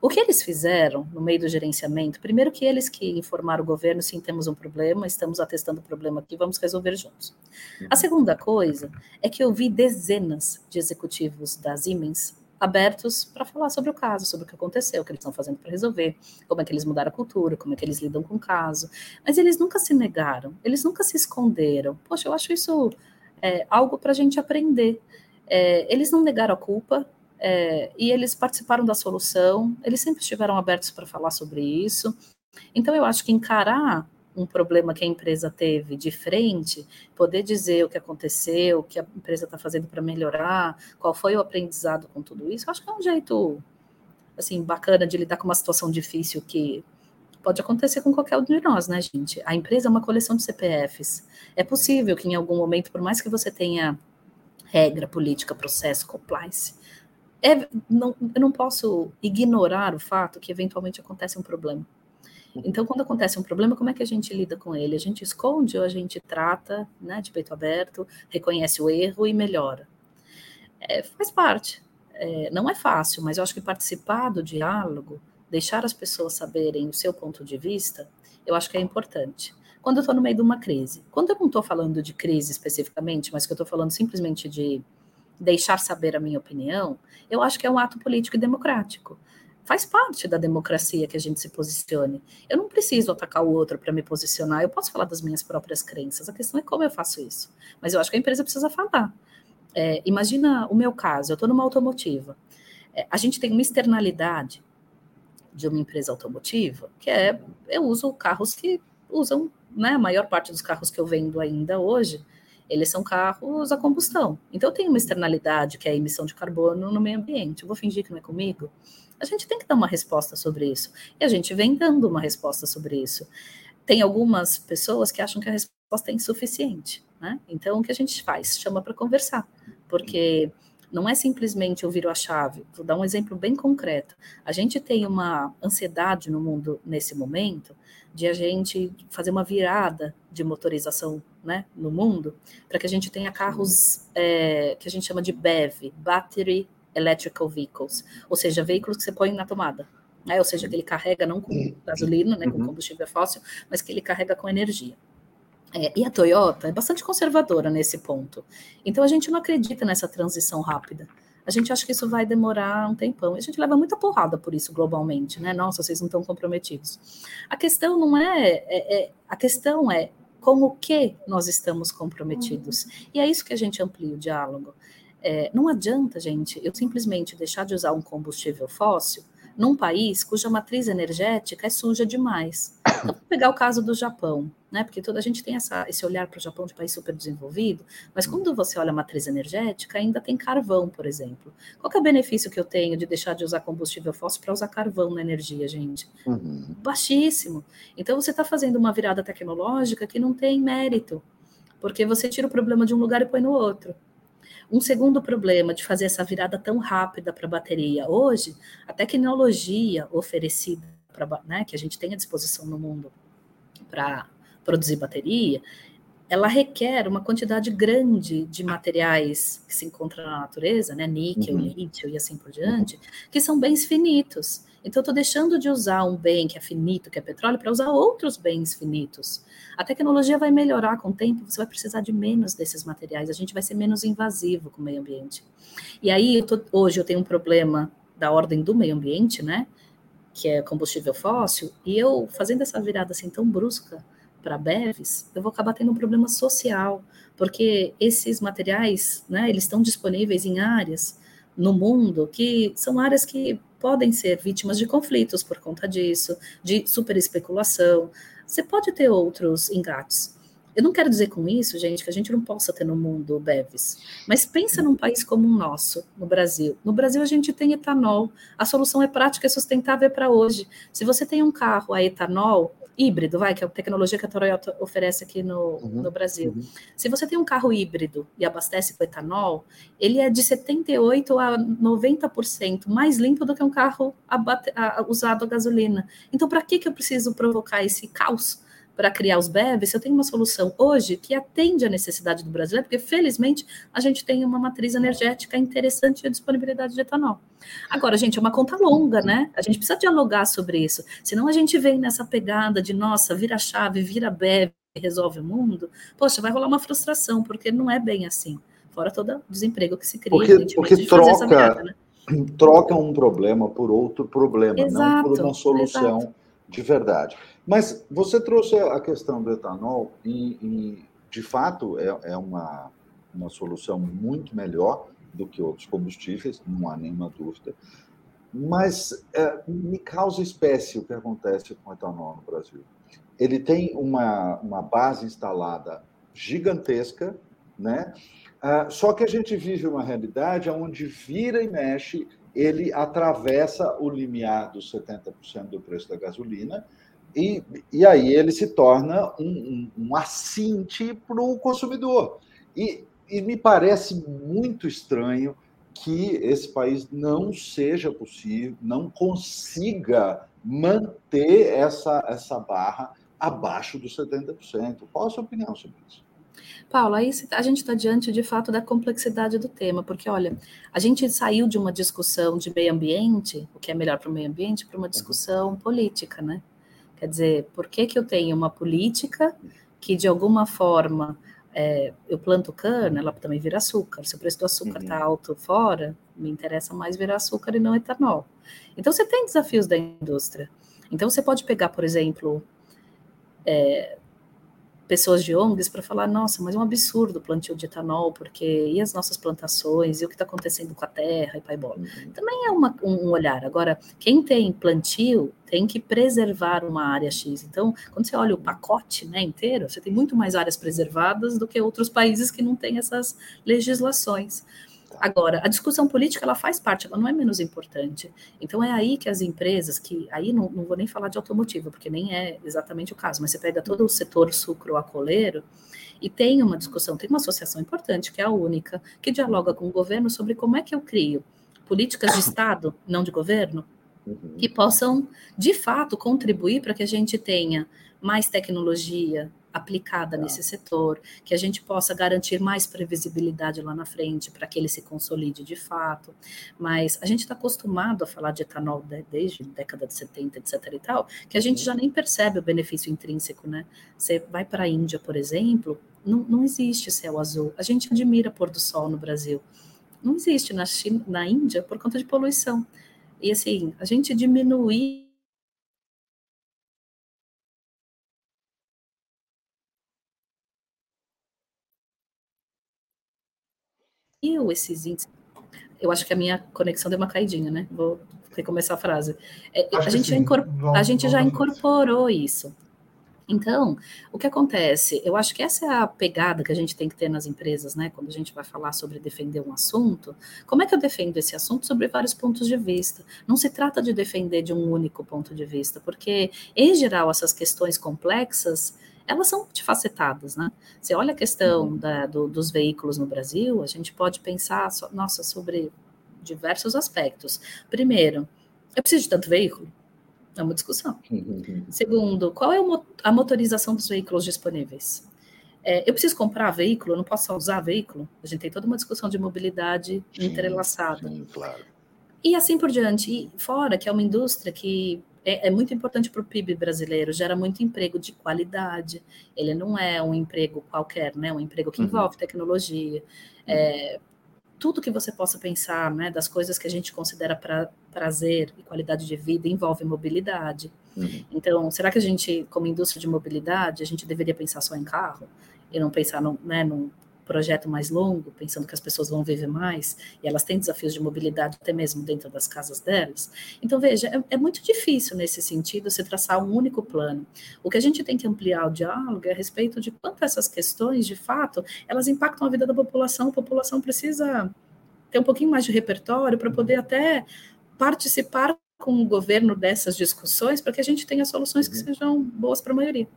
O que eles fizeram no meio do gerenciamento? Primeiro que eles que informaram o governo, sim, temos um problema, estamos atestando o problema aqui, vamos resolver juntos. A uhum. segunda coisa é que eu vi dezenas de executivos da Siemens abertos para falar sobre o caso, sobre o que aconteceu, o que eles estão fazendo para resolver, como é que eles mudaram a cultura, como é que eles lidam com o caso. Mas eles nunca se negaram, eles nunca se esconderam. Poxa, eu acho isso é, algo para a gente aprender. É, eles não negaram a culpa, é, e eles participaram da solução, eles sempre estiveram abertos para falar sobre isso. Então, eu acho que encarar um problema que a empresa teve de frente, poder dizer o que aconteceu, o que a empresa está fazendo para melhorar, qual foi o aprendizado com tudo isso, acho que é um jeito assim bacana de lidar com uma situação difícil que pode acontecer com qualquer um de nós, né, gente? A empresa é uma coleção de CPFs. É possível que em algum momento, por mais que você tenha regra, política, processo, compliance, é, não, eu não posso ignorar o fato que eventualmente acontece um problema. Então, quando acontece um problema, como é que a gente lida com ele? A gente esconde ou a gente trata, né, de peito aberto, reconhece o erro e melhora? É, faz parte. É, não é fácil, mas eu acho que participar do diálogo, deixar as pessoas saberem o seu ponto de vista, eu acho que é importante. Quando eu estou no meio de uma crise, quando eu não estou falando de crise especificamente, mas que eu estou falando simplesmente de deixar saber a minha opinião, eu acho que é um ato político e democrático. Faz parte da democracia que a gente se posicione. Eu não preciso atacar o outro para me posicionar, eu posso falar das minhas próprias crenças. A questão é como eu faço isso. Mas eu acho que a empresa precisa falar. É, imagina o meu caso, eu estou numa automotiva. É, a gente tem uma externalidade de uma empresa automotiva, que é eu uso carros que usam, né, a maior parte dos carros que eu vendo ainda hoje, eles são carros a combustão. Então, tem uma externalidade, que é a emissão de carbono no meio ambiente. Eu vou fingir que não é comigo? A gente tem que dar uma resposta sobre isso. E a gente vem dando uma resposta sobre isso. Tem algumas pessoas que acham que a resposta é insuficiente. Né? Então, o que a gente faz? Chama para conversar. Porque não é simplesmente eu viro a chave. Vou dar um exemplo bem concreto. A gente tem uma ansiedade no mundo nesse momento de a gente fazer uma virada de motorização né, no mundo, para que a gente tenha carros é, que a gente chama de BEV, Battery Electrical Vehicles, ou seja, veículos que você põe na tomada. Né, ou seja, que ele carrega não com gasolina, né, com uhum. combustível fóssil, mas que ele carrega com energia. É, e a Toyota é bastante conservadora nesse ponto. Então a gente não acredita nessa transição rápida. A gente acha que isso vai demorar um tempão. E a gente leva muita porrada por isso globalmente, né? Nossa, vocês não estão comprometidos. A questão não é, é, é a questão é com o que nós estamos comprometidos. Uhum. E é isso que a gente amplia o diálogo. É, não adianta, gente, eu simplesmente deixar de usar um combustível fóssil num país cuja matriz energética é suja demais. Então, vou pegar o caso do Japão, né? Porque toda a gente tem essa, esse olhar para o Japão de país super desenvolvido, mas quando você olha a matriz energética, ainda tem carvão, por exemplo. Qual é o benefício que eu tenho de deixar de usar combustível fóssil para usar carvão na energia, gente? Uhum. Baixíssimo. Então você está fazendo uma virada tecnológica que não tem mérito, porque você tira o problema de um lugar e põe no outro. Um segundo problema de fazer essa virada tão rápida para a bateria hoje, a tecnologia oferecida pra, né, que a gente tem à disposição no mundo para produzir bateria, ela requer uma quantidade grande de materiais que se encontram na natureza, né, níquel, uhum. lítio e assim por diante, que são bens finitos. Então, eu estou deixando de usar um bem que é finito, que é petróleo, para usar outros bens finitos. A tecnologia vai melhorar com o tempo, você vai precisar de menos desses materiais, a gente vai ser menos invasivo com o meio ambiente. E aí, eu tô, hoje eu tenho um problema da ordem do meio ambiente, né? Que é combustível fóssil, e eu fazendo essa virada assim tão brusca para BEVs, eu vou acabar tendo um problema social, porque esses materiais, né, eles estão disponíveis em áreas no mundo que são áreas que podem ser vítimas de conflitos por conta disso, de superespeculação. Você pode ter outros engates. Eu não quero dizer com isso, gente, que a gente não possa ter no mundo BEVs, mas pensa num país como o nosso, no Brasil. No Brasil a gente tem etanol, a solução é prática e sustentável para hoje. Se você tem um carro a etanol, híbrido, vai, que é a tecnologia que a Toyota oferece aqui no, uhum, no Brasil. Uhum. Se você tem um carro híbrido e abastece com etanol, ele é de 78% a 90% mais limpo do que um carro abate, a, usado a gasolina. Então, para que, que eu preciso provocar esse caos? Para criar os BEVs, eu tenho uma solução hoje que atende à necessidade do brasileiro, porque felizmente a gente tem uma matriz energética interessante e a disponibilidade de etanol. Agora, gente, é uma conta longa, né? A gente precisa dialogar sobre isso. Senão a gente vem nessa pegada de, nossa, vira chave, vira BEV, resolve o mundo. Poxa, vai rolar uma frustração, porque não é bem assim. Fora todo o desemprego que se cria. Porque, porque troca, né? troca um problema por outro problema, exato, não por uma solução exato. De verdade. Mas você trouxe a questão do etanol e, e de fato, é, é uma, uma solução muito melhor do que outros combustíveis, não há nenhuma dúvida. Mas é, me causa espécie o que acontece com o etanol no Brasil. Ele tem uma, uma base instalada gigantesca, né? Ah, só que a gente vive uma realidade onde vira e mexe, ele atravessa o limiar dos 70% do preço da gasolina e, e aí ele se torna um, um, um assinte para o consumidor. E, e me parece muito estranho que esse país não seja possível, não consiga manter essa, essa barra abaixo dos 70%. Qual a sua opinião sobre isso? Paulo, aí a gente está diante de fato da complexidade do tema, porque olha, a gente saiu de uma discussão de meio ambiente, o que é melhor para o meio ambiente, para uma discussão política, né? Quer dizer, por que, que eu tenho uma política que, de alguma forma, é, eu planto cana, ela também vira açúcar. Se o preço do açúcar está uhum. alto fora, me interessa mais virar açúcar e não etanol. Então, você tem desafios da indústria. Então, você pode pegar, por exemplo, é, pessoas de ONGs para falar, nossa, mas é um absurdo o plantio de etanol, porque e as nossas plantações, e o que está acontecendo com a terra e pai bola. Uhum. Também é uma, um olhar. Agora, quem tem plantio tem que preservar uma área X. Então, quando você olha o pacote né, inteiro, você tem muito mais áreas preservadas do que outros países que não têm essas legislações. Agora, a discussão política ela faz parte, ela não é menos importante. Então é aí que as empresas, que aí não, não vou nem falar de automotivo, porque nem é exatamente o caso, mas você pega todo o setor sucro-acoleiro e tem uma discussão, tem uma associação importante, que é a única, que dialoga com o governo sobre como é que eu crio políticas de Estado, não de governo, uhum. que possam, de fato, contribuir para que a gente tenha mais tecnologia, aplicada tá. nesse setor, que a gente possa garantir mais previsibilidade lá na frente para que ele se consolide de fato. Mas a gente está acostumado a falar de etanol desde a década de 70, etc. e tal, que a gente já nem percebe o benefício intrínseco, né? Você vai para a Índia, por exemplo, não, não existe céu azul. A gente admira pôr do sol no Brasil. Não existe na, China, na Índia por conta de poluição. E assim, a gente diminuir esses índices. Eu acho que a minha conexão deu uma caidinha, né? Vou recomeçar a frase. É, a, gente já a gente já incorporou isso. Então, o que acontece? Eu acho que essa é a pegada que a gente tem que ter nas empresas, né? Quando a gente vai falar sobre defender um assunto, como é que eu defendo esse assunto sobre vários pontos de vista? Não se trata de defender de um único ponto de vista, porque, em geral, essas questões complexas elas são multifacetadas, né? Você olha a questão uhum. da, do, dos veículos no Brasil, a gente pode pensar, nossa, sobre diversos aspectos. Primeiro, eu preciso de tanto veículo? É uma discussão. Uhum. Segundo, qual é a motorização dos veículos disponíveis? É, eu preciso comprar veículo, eu não posso usar veículo? A gente tem toda uma discussão de mobilidade sim, entrelaçada. Sim, claro. E assim por diante. E fora que é uma indústria que é, é muito importante para o PIB brasileiro, gera muito emprego de qualidade. Ele não é um emprego qualquer, né? Um emprego que uhum. envolve tecnologia. É, tudo que você possa pensar, né, das coisas que a gente considera pra, prazer e qualidade de vida envolve mobilidade. Uhum. Então, será que a gente, como indústria de mobilidade, a gente deveria pensar só em carro e não pensar no, né, num projeto mais longo, pensando que as pessoas vão viver mais, e elas têm desafios de mobilidade até mesmo dentro das casas delas. Então, veja, é, é muito difícil nesse sentido se traçar um único plano. O que a gente tem que ampliar o diálogo é a respeito de quanto essas questões, de fato, elas impactam a vida da população. A população precisa ter um pouquinho mais de repertório para poder até participar com o governo dessas discussões para que a gente tenha soluções que uhum. sejam boas para a maioria.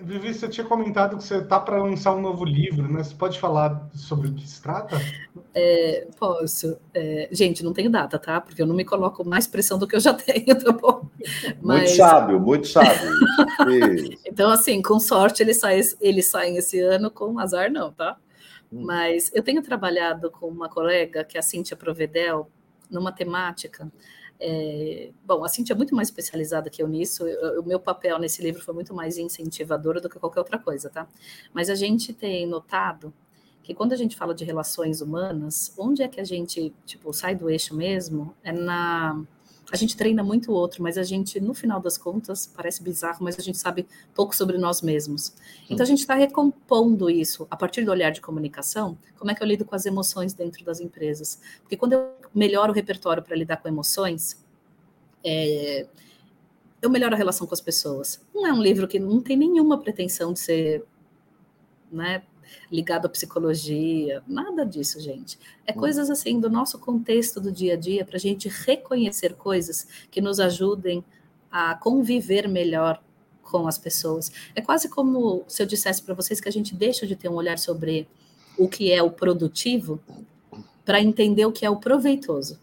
Vivi, você tinha comentado que você está para lançar um novo livro, né? Você pode falar sobre o que se trata? É, posso. É, gente, não tenho data, tá? Porque eu não me coloco mais pressão do que eu já tenho, tá bom? Mas... Muito sábio, muito sábio. então, assim, com sorte eles saem, eles saem esse ano, com azar não, tá? Hum. Mas eu tenho trabalhado com uma colega, que é a Cíntia Provedel, numa temática é, bom, a Cintia é muito mais especializada que eu nisso. O meu papel nesse livro foi muito mais incentivador do que qualquer outra coisa, tá? Mas a gente tem notado que quando a gente fala de relações humanas, onde é que a gente, tipo, sai do eixo mesmo? É na a gente treina muito o outro, mas a gente, no final das contas, parece bizarro, mas a gente sabe pouco sobre nós mesmos. Então a gente está recompondo isso a partir do olhar de comunicação. Como é que eu lido com as emoções dentro das empresas? Porque quando eu melhoro o repertório para lidar com emoções, é, eu melhoro a relação com as pessoas. Não é um livro que não tem nenhuma pretensão de ser né, ligado à psicologia, nada disso, gente. É hum. coisas assim do nosso contexto do dia a dia, para a gente reconhecer coisas que nos ajudem a conviver melhor com as pessoas. É quase como se eu dissesse para vocês que a gente deixa de ter um olhar sobre o que é o produtivo para entender o que é o proveitoso.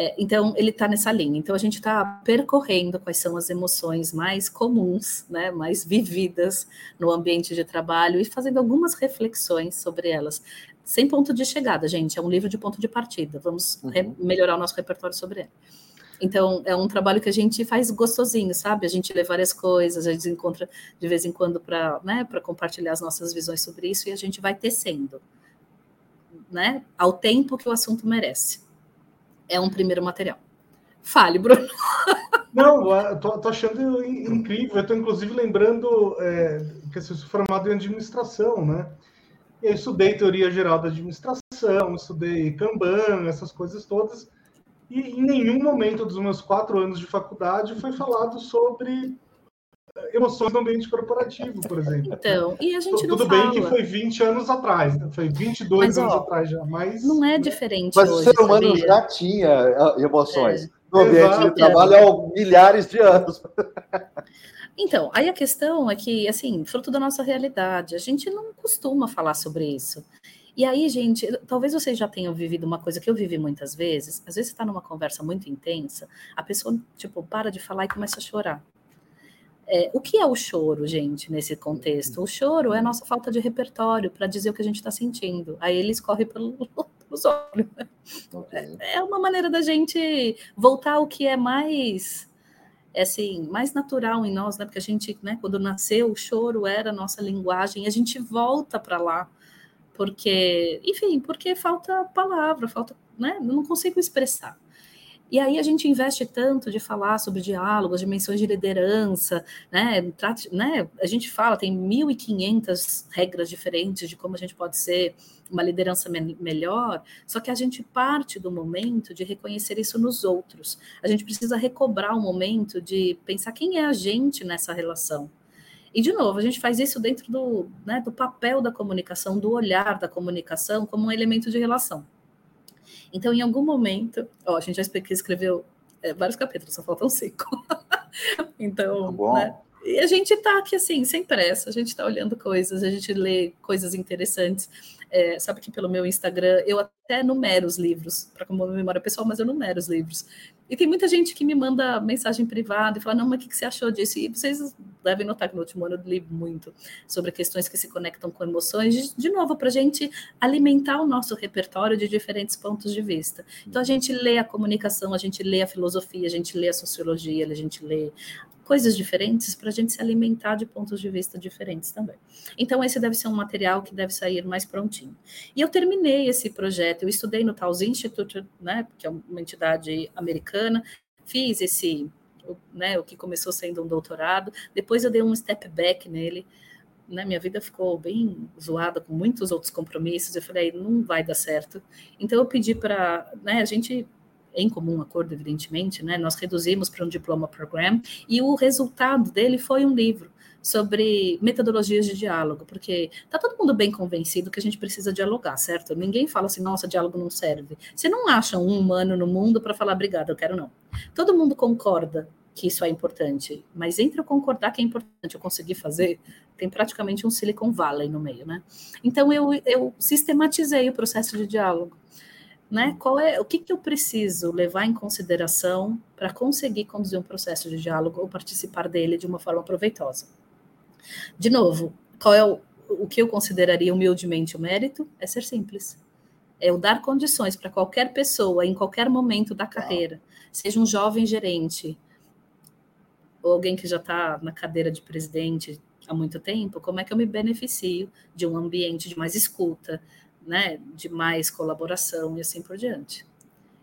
É, então, ele está nessa linha. Então, a gente está percorrendo quais são as emoções mais comuns, né, mais vividas no ambiente de trabalho e fazendo algumas reflexões sobre elas. Sem ponto de chegada, gente, é um livro de ponto de partida. Vamos uhum. melhorar o nosso repertório sobre ele. Então, é um trabalho que a gente faz gostosinho, sabe? A gente lê várias coisas, a gente encontra de vez em quando para né, compartilhar as nossas visões sobre isso e a gente vai tecendo, né? Ao tempo que o assunto merece é um primeiro material. Fale, Bruno. Não, eu tô, tô achando incrível. Eu estou, inclusive, lembrando é, que eu sou formado em administração, né? Eu estudei teoria geral da administração, estudei Kanban, essas coisas todas. E em nenhum momento dos meus quatro anos de faculdade foi falado sobre emoções no ambiente corporativo, por exemplo. Então, e a gente não Tudo fala. bem que foi 20 anos atrás, né? foi 22 mas, anos ó, atrás já, mas... Não é diferente Mas hoje, o ser humano sabia? já tinha ah, emoções é. no ambiente Exato. de trabalho há milhares de anos. Então, aí a questão é que, assim, fruto da nossa realidade, a gente não costuma falar sobre isso. E aí, gente, talvez vocês já tenham vivido uma coisa que eu vivi muitas vezes. Às vezes você está numa conversa muito intensa, a pessoa, tipo, para de falar e começa a chorar. É, o que é o choro, gente, nesse contexto? O choro é a nossa falta de repertório para dizer o que a gente está sentindo. Aí ele escorre pelo, pelos olhos. Okay. É, é uma maneira da gente voltar ao que é mais assim, mais natural em nós, né? Porque a gente, né, quando nasceu, o choro era a nossa linguagem, e a gente volta para lá. Porque, enfim, porque falta palavra, falta, né? Não consigo expressar. E aí a gente investe tanto de falar sobre diálogo, as dimensões de liderança, né? né? A gente fala, tem 1.500 regras diferentes de como a gente pode ser uma liderança me melhor, só que a gente parte do momento de reconhecer isso nos outros. A gente precisa recobrar o momento de pensar quem é a gente nessa relação. E, de novo, a gente faz isso dentro do, né, do papel da comunicação, do olhar da comunicação como um elemento de relação. Então, em algum momento, ó, a gente já escreveu é, vários capítulos, só faltam cinco. então, tá né? E a gente está aqui assim, sem pressa, a gente está olhando coisas, a gente lê coisas interessantes. É, sabe que pelo meu Instagram eu até numero os livros, para como memória pessoal, mas eu numero os livros. E tem muita gente que me manda mensagem privada e fala: não, mas o que, você achou disso? E vocês devem notar que no último ano eu li muito sobre questões que se conectam com emoções, de novo, para a gente alimentar o nosso repertório de diferentes pontos de vista. Então a gente lê a comunicação, a gente lê a filosofia, a gente lê a sociologia, a gente lê coisas diferentes para a gente se alimentar de pontos de vista diferentes também. Então, esse deve ser um material que deve sair mais prontinho. E eu terminei esse projeto, eu estudei no Taos Institute, né, que é uma entidade americana, fiz esse, né, o que começou sendo um doutorado, depois eu dei um step back nele, né, minha vida ficou bem zoada com muitos outros compromissos. Eu falei, não vai dar certo. Então eu pedi para, né, a gente em comum acordo, evidentemente, né? Nós reduzimos para um diploma program e o resultado dele foi um livro sobre metodologias de diálogo, porque tá todo mundo bem convencido que a gente precisa dialogar, certo? Ninguém fala assim, nossa, diálogo não serve. Você não acha um humano no mundo para falar obrigado, eu quero não. Todo mundo concorda que isso é importante, mas entre eu concordar que é importante eu conseguir fazer, tem praticamente um Silicon Valley no meio, né? Então eu, eu sistematizei o processo de diálogo. Né? Qual é o que, que eu preciso levar em consideração para conseguir conduzir um processo de diálogo ou participar dele de uma forma proveitosa? De novo, qual é o, o que eu consideraria humildemente o mérito? É ser simples. É dar condições para qualquer pessoa, em qualquer momento da carreira, seja um jovem gerente, ou alguém que já está na cadeira de presidente há muito tempo, como é que eu me beneficio de um ambiente de mais escuta, né, de mais colaboração e assim por diante.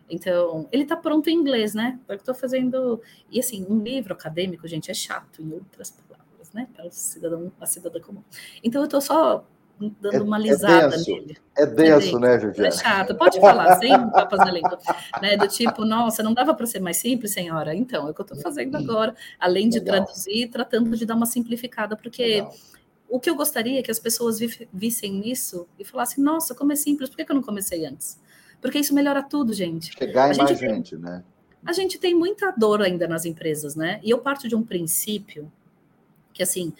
Então, ele está pronto em inglês, né? Eu estou fazendo. E assim, um livro acadêmico, gente, é chato, em outras palavras, né? Para o cidadão, a cidadã comum. Então, eu estou só dando é, uma lisada é denso, nele. É denso, é né, Juliana? É chato, pode falar, sem papas na língua. Né, do tipo, nossa, não dava para ser mais simples, senhora? Então, é o que eu estou fazendo agora, além de Legal. traduzir, tratando de dar uma simplificada, porque Legal. O que eu gostaria é que as pessoas vissem nisso e falassem, nossa, como é simples, por que eu não comecei antes? Porque isso melhora tudo, gente. Chegar em mais gente, tem, né? A gente tem muita dor ainda nas empresas, né? E eu parto de um princípio que, assim,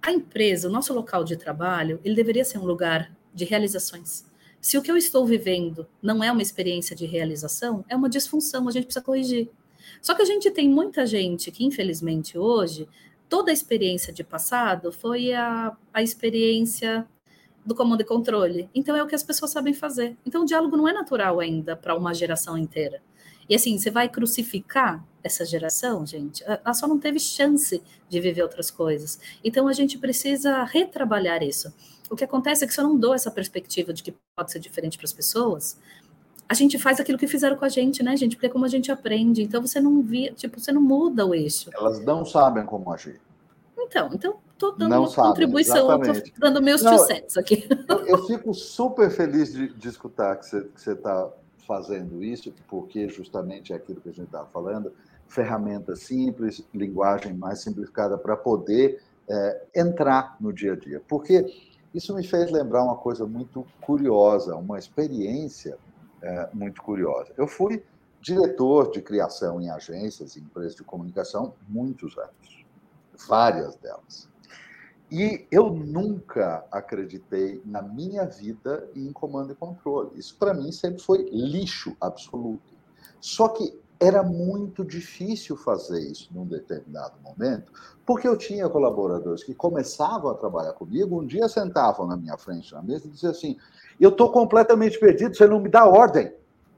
a empresa, o nosso local de trabalho, ele deveria ser um lugar de realizações. Se o que eu estou vivendo não é uma experiência de realização, é uma disfunção, a gente precisa corrigir. Só que a gente tem muita gente que, infelizmente, hoje, toda a experiência de passado foi a, a experiência do comando e controle. Então, é o que as pessoas sabem fazer. Então, o diálogo não é natural ainda para uma geração inteira. E assim, você vai crucificar essa geração, gente? Ela só não teve chance de viver outras coisas. Então a gente precisa retrabalhar isso. O que acontece é que se eu não dou essa perspectiva de que pode ser diferente para as pessoas, a gente faz aquilo que fizeram com a gente, né, gente? Porque é como a gente aprende. Então você não via, tipo, você não muda o eixo. Elas não sabem como agir. Então, então tô dando não uma sabem, contribuição, tô dando meus não, aqui. Eu, eu, fico super feliz de, de escutar que você está fazendo isso, porque justamente é aquilo que a gente estava falando, ferramenta simples, linguagem mais simplificada para poder é, entrar no dia a dia. Porque isso me fez lembrar uma coisa muito curiosa, uma experiência é, muito curiosa. Eu fui diretor de criação em agências e empresas de comunicação muitos anos, várias delas. E eu nunca acreditei na minha vida em comando e controle. Isso para mim sempre foi lixo absoluto. Só que era muito difícil fazer isso num determinado momento, porque eu tinha colaboradores que começavam a trabalhar comigo, um dia sentavam na minha frente na mesa e diziam assim: Eu estou completamente perdido, você não me dá ordem.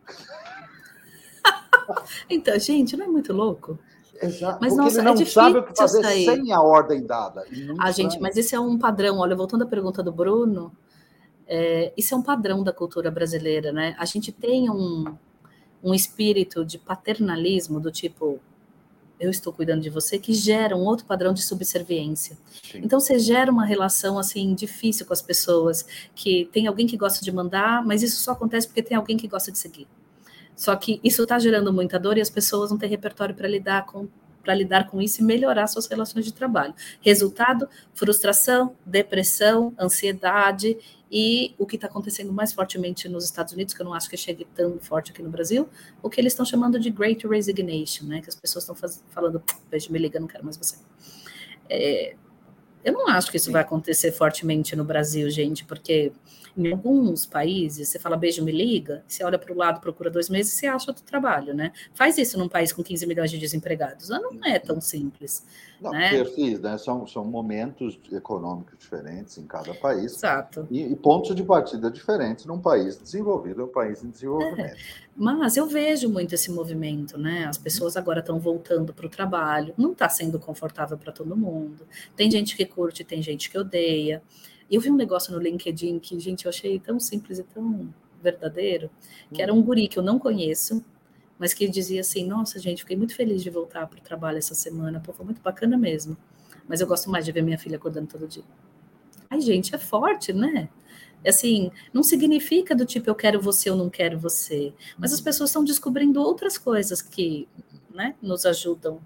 então, gente, não é muito louco? Exato. Mas Porque nossa, ele é não é sabe o que fazer sair. sem a ordem dada. Ah, gente, mas esse é um padrão. Olha, voltando à pergunta do Bruno, é, isso é um padrão da cultura brasileira, né? A gente tem um, um espírito de paternalismo do tipo eu estou cuidando de você, que gera um outro padrão de subserviência. Sim. Então você gera uma relação assim difícil com as pessoas, que tem alguém que gosta de mandar, mas isso só acontece porque tem alguém que gosta de seguir. Só que isso está gerando muita dor e as pessoas não têm repertório para lidar com para lidar com isso e melhorar suas relações de trabalho. Resultado: frustração, depressão, ansiedade e o que está acontecendo mais fortemente nos Estados Unidos, que eu não acho que chegue tão forte aqui no Brasil, o que eles estão chamando de Great Resignation, né? Que as pessoas estão falando, beijo, me liga, não quero mais você. É, eu não acho que isso vai acontecer fortemente no Brasil, gente, porque em alguns países, você fala beijo, me liga, você olha para o lado, procura dois meses, você acha outro trabalho, né? Faz isso num país com 15 milhões de desempregados. Não é tão simples. Não, né? perfis, né? São, são momentos econômicos diferentes em cada país. Exato. E, e pontos de partida diferentes num país desenvolvido e um país em desenvolvimento. É. Mas eu vejo muito esse movimento, né? As pessoas agora estão voltando para o trabalho, não está sendo confortável para todo mundo. Tem gente que curte, tem gente que odeia. Eu vi um negócio no LinkedIn que, gente, eu achei tão simples e tão verdadeiro, que era um guri que eu não conheço, mas que dizia assim: Nossa, gente, fiquei muito feliz de voltar para o trabalho essa semana, pô, foi muito bacana mesmo. Mas eu gosto mais de ver minha filha acordando todo dia. Ai, gente, é forte, né? Assim, não significa do tipo eu quero você ou não quero você, mas as pessoas estão descobrindo outras coisas que né, nos ajudam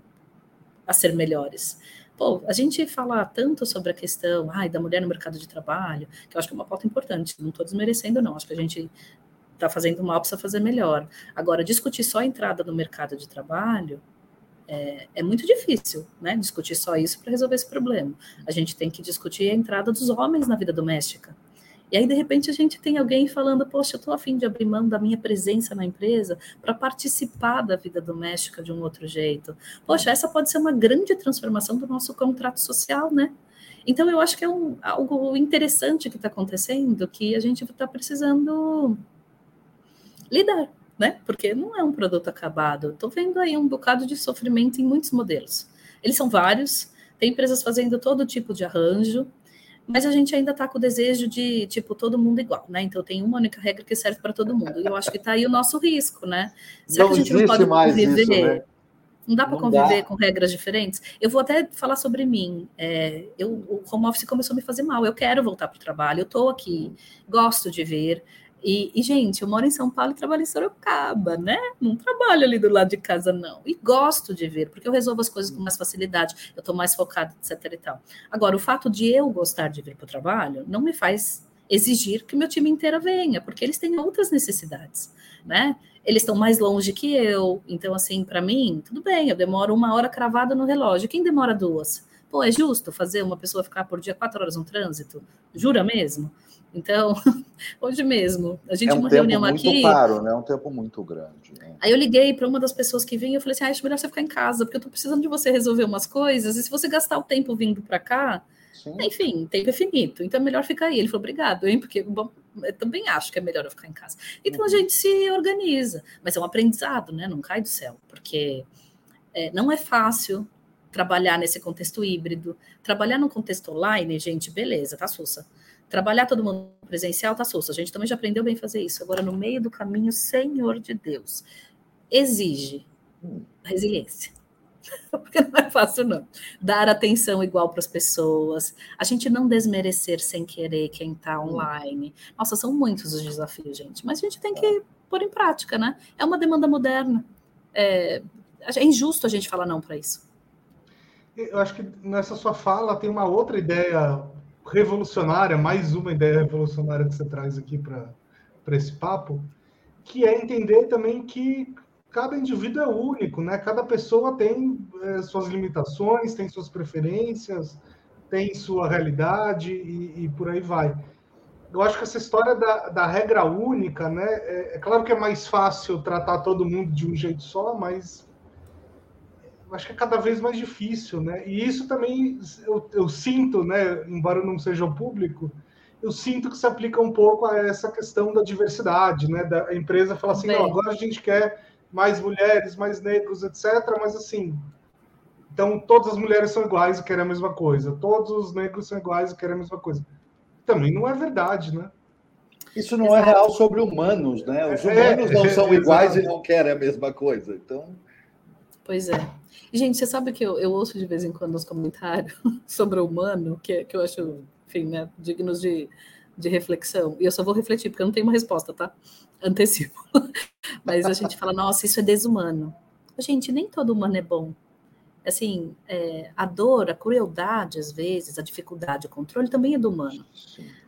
a ser melhores. Pô, a gente fala tanto sobre a questão ai, da mulher no mercado de trabalho, que eu acho que é uma pauta importante, não estou desmerecendo, não. Acho que a gente está fazendo mal, precisa fazer melhor. Agora, discutir só a entrada no mercado de trabalho é, é muito difícil, né? Discutir só isso para resolver esse problema. A gente tem que discutir a entrada dos homens na vida doméstica. E aí, de repente, a gente tem alguém falando: Poxa, eu estou afim de abrir mão da minha presença na empresa para participar da vida doméstica de um outro jeito. Poxa, essa pode ser uma grande transformação do nosso contrato social, né? Então, eu acho que é um, algo interessante que está acontecendo, que a gente está precisando lidar, né? Porque não é um produto acabado. Estou vendo aí um bocado de sofrimento em muitos modelos. Eles são vários, tem empresas fazendo todo tipo de arranjo, mas a gente ainda está com o desejo de, tipo, todo mundo igual, né? Então tem uma única regra que serve para todo mundo. E eu acho que está aí o nosso risco, né? Será não que a gente não pode conviver? Isso, né? Não dá para conviver dá. com regras diferentes? Eu vou até falar sobre mim. É, eu, o home office começou a me fazer mal. Eu quero voltar para o trabalho, eu estou aqui, gosto de ver. E, e, gente, eu moro em São Paulo e trabalho em Sorocaba, né? Não trabalho ali do lado de casa, não. E gosto de ver, porque eu resolvo as coisas com mais facilidade, eu estou mais focada, etc e tal. Agora, o fato de eu gostar de vir para o trabalho não me faz exigir que o meu time inteiro venha, porque eles têm outras necessidades, né? Eles estão mais longe que eu, então, assim, para mim, tudo bem, eu demoro uma hora cravada no relógio. Quem demora duas? Pô, é justo fazer uma pessoa ficar por dia quatro horas no trânsito? Jura mesmo? Então, hoje mesmo, a gente é um uma tempo reunião muito aqui. Caro, né? É um tempo muito grande. Né? Aí eu liguei para uma das pessoas que vinha e falei assim: ah, acho melhor você ficar em casa, porque eu estou precisando de você resolver umas coisas, e se você gastar o tempo vindo para cá, Sim. enfim, tempo é finito, então é melhor ficar aí. Ele falou, obrigado, hein? Porque bom, eu também acho que é melhor eu ficar em casa. Então uhum. a gente se organiza, mas é um aprendizado, né? Não cai do céu, porque é, não é fácil trabalhar nesse contexto híbrido. Trabalhar no contexto online, gente, beleza, tá sussa Trabalhar todo mundo presencial tá susto. A gente também já aprendeu bem fazer isso. Agora, no meio do caminho, Senhor de Deus, exige resiliência. Porque não é fácil, não. Dar atenção igual para as pessoas, a gente não desmerecer sem querer quem está online. Nossa, são muitos os desafios, gente. Mas a gente tem que pôr em prática, né? É uma demanda moderna. É, é injusto a gente falar não para isso. Eu acho que nessa sua fala tem uma outra ideia revolucionária, mais uma ideia revolucionária que você traz aqui para esse papo, que é entender também que cada indivíduo é único, né? Cada pessoa tem é, suas limitações, tem suas preferências, tem sua realidade e, e, por aí vai. Eu acho que essa história da, da regra única, né? É, é claro que é mais fácil tratar todo mundo de um jeito só, mas acho que é cada vez mais difícil, né? E isso também eu, eu sinto, né? Embora não seja o público, eu sinto que se aplica um pouco a essa questão da diversidade, né? Da empresa fala assim, não, agora a gente quer mais mulheres, mais negros, etc. Mas assim, então todas as mulheres são iguais e querem a mesma coisa, todos os negros são iguais e querem a mesma coisa. Também não é verdade, né? Isso não é Exato. é real sobre humanos, né? Os é, humanos é, não são é, iguais e não querem a mesma coisa. Então. Pois é. Gente, você sabe que eu, eu ouço de vez em quando os comentários sobre o humano, que, que eu acho, enfim, né, dignos de, de reflexão. E eu só vou refletir, porque eu não tenho uma resposta, tá? Antecipo. Mas a gente fala, nossa, isso é desumano. Gente, nem todo humano é bom assim, é, a dor, a crueldade, às vezes, a dificuldade, o controle também é do humano.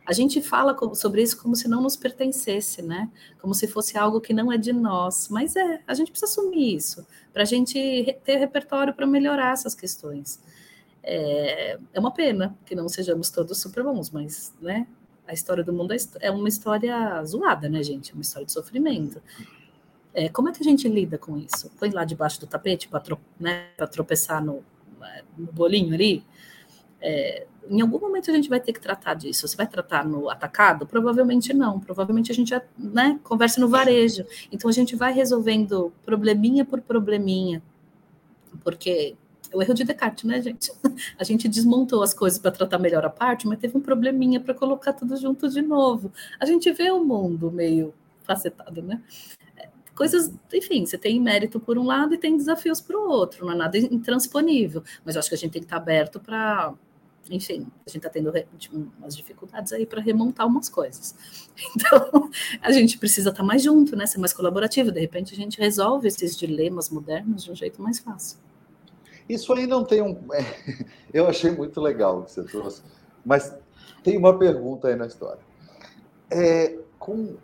A gente fala sobre isso como se não nos pertencesse, né? Como se fosse algo que não é de nós. Mas é, a gente precisa assumir isso, para a gente ter repertório para melhorar essas questões. É, é uma pena que não sejamos todos super bons, mas, né? A história do mundo é, é uma história zoada, né, gente? É uma história de sofrimento. É, como é que a gente lida com isso? Põe lá debaixo do tapete para né, tropeçar no, no, bolinho ali? É, em algum momento a gente vai ter que tratar disso. Você vai tratar no atacado? Provavelmente não. Provavelmente a gente já né, conversa no varejo. Então a gente vai resolvendo probleminha por probleminha. Porque é o erro de Descartes, né, gente? A gente desmontou as coisas para tratar melhor a parte, mas teve um probleminha para colocar tudo junto de novo. A gente vê o mundo meio facetado, né? Coisas, enfim, você tem mérito por um lado e tem desafios para o outro, não é nada intransponível, mas eu acho que a gente tem que estar aberto para enfim, a gente está tendo umas dificuldades aí para remontar umas coisas. Então, a gente precisa estar tá mais junto, né? Ser mais colaborativo. De repente, a gente resolve esses dilemas modernos de um jeito mais fácil. Isso aí não tem um. Eu achei muito legal o que você trouxe, mas tem uma pergunta aí na história. É, com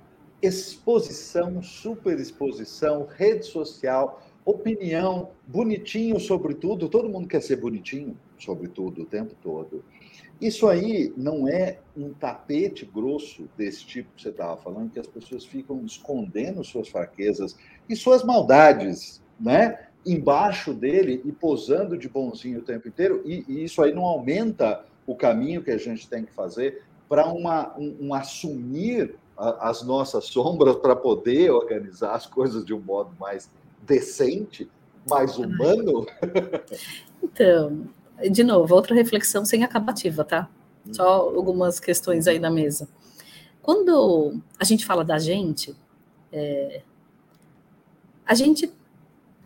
exposição, superexposição, rede social, opinião, bonitinho sobre tudo, todo mundo quer ser bonitinho sobre tudo o tempo todo. Isso aí não é um tapete grosso desse tipo que você estava falando, que as pessoas ficam escondendo suas fraquezas e suas maldades, né? Embaixo dele e posando de bonzinho o tempo inteiro, e, e isso aí não aumenta o caminho que a gente tem que fazer para um, um assumir as nossas sombras para poder organizar as coisas de um modo mais decente, mais humano? Então, de novo, outra reflexão sem acabativa, tá? Só algumas questões aí na mesa. Quando a gente fala da gente, é, a gente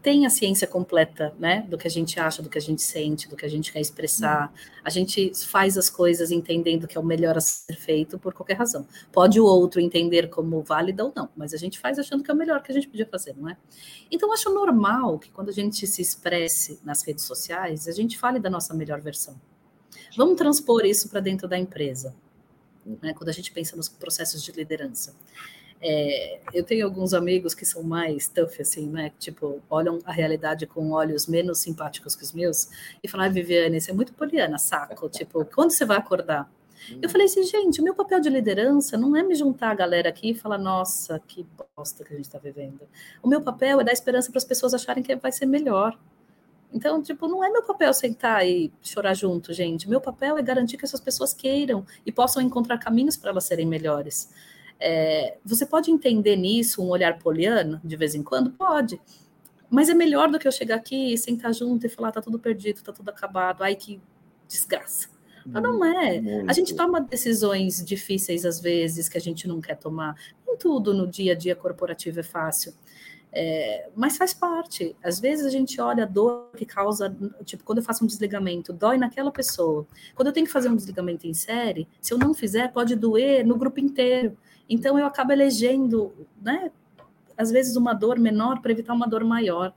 tem a ciência completa, né, do que a gente acha, do que a gente sente, do que a gente quer expressar. A gente faz as coisas entendendo que é o melhor a ser feito por qualquer razão. Pode o outro entender como válida ou não, mas a gente faz achando que é o melhor que a gente podia fazer, não é? Então, acho normal que quando a gente se expresse nas redes sociais, a gente fale da nossa melhor versão. Vamos transpor isso para dentro da empresa, né, quando a gente pensa nos processos de liderança. É, eu tenho alguns amigos que são mais tough, assim, né? Tipo, olham a realidade com olhos menos simpáticos que os meus e falam, ah, Viviane, você é muito poliana, saco. Tipo, quando você vai acordar? Eu falei assim, gente, o meu papel de liderança não é me juntar a galera aqui e falar, nossa, que bosta que a gente está vivendo. O meu papel é dar esperança para as pessoas acharem que vai ser melhor. Então, tipo, não é meu papel sentar e chorar junto, gente. Meu papel é garantir que essas pessoas queiram e possam encontrar caminhos para elas serem melhores. É, você pode entender nisso um olhar poliano de vez em quando? Pode. Mas é melhor do que eu chegar aqui e sentar junto e falar: tá tudo perdido, tá tudo acabado, ai que desgraça. Mas não é. Muito. A gente toma decisões difíceis às vezes que a gente não quer tomar. Nem tudo no dia a dia corporativo é fácil. É, mas faz parte. Às vezes a gente olha a dor que causa, tipo, quando eu faço um desligamento, dói naquela pessoa. Quando eu tenho que fazer um desligamento em série, se eu não fizer, pode doer no grupo inteiro. Então eu acabo elegendo, né, às vezes uma dor menor para evitar uma dor maior.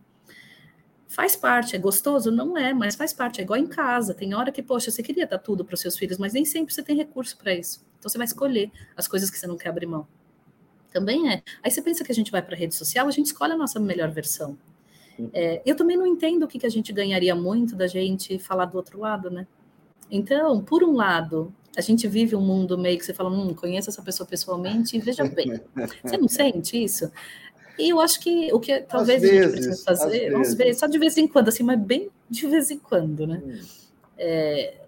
Faz parte, é gostoso? Não é, mas faz parte, é igual em casa. Tem hora que, poxa, você queria dar tudo para os seus filhos, mas nem sempre você tem recurso para isso. Então você vai escolher as coisas que você não quer abrir mão. Também é. Aí você pensa que a gente vai para a rede social, a gente escolhe a nossa melhor versão. É, eu também não entendo o que, que a gente ganharia muito da gente falar do outro lado, né? Então, por um lado, a gente vive um mundo meio que você fala, hum, conheça essa pessoa pessoalmente e veja bem. Você não sente isso? E eu acho que o que talvez vezes, a gente precisa fazer, vamos ver, só de vez em quando, assim, mas bem de vez em quando, né? Hum. É,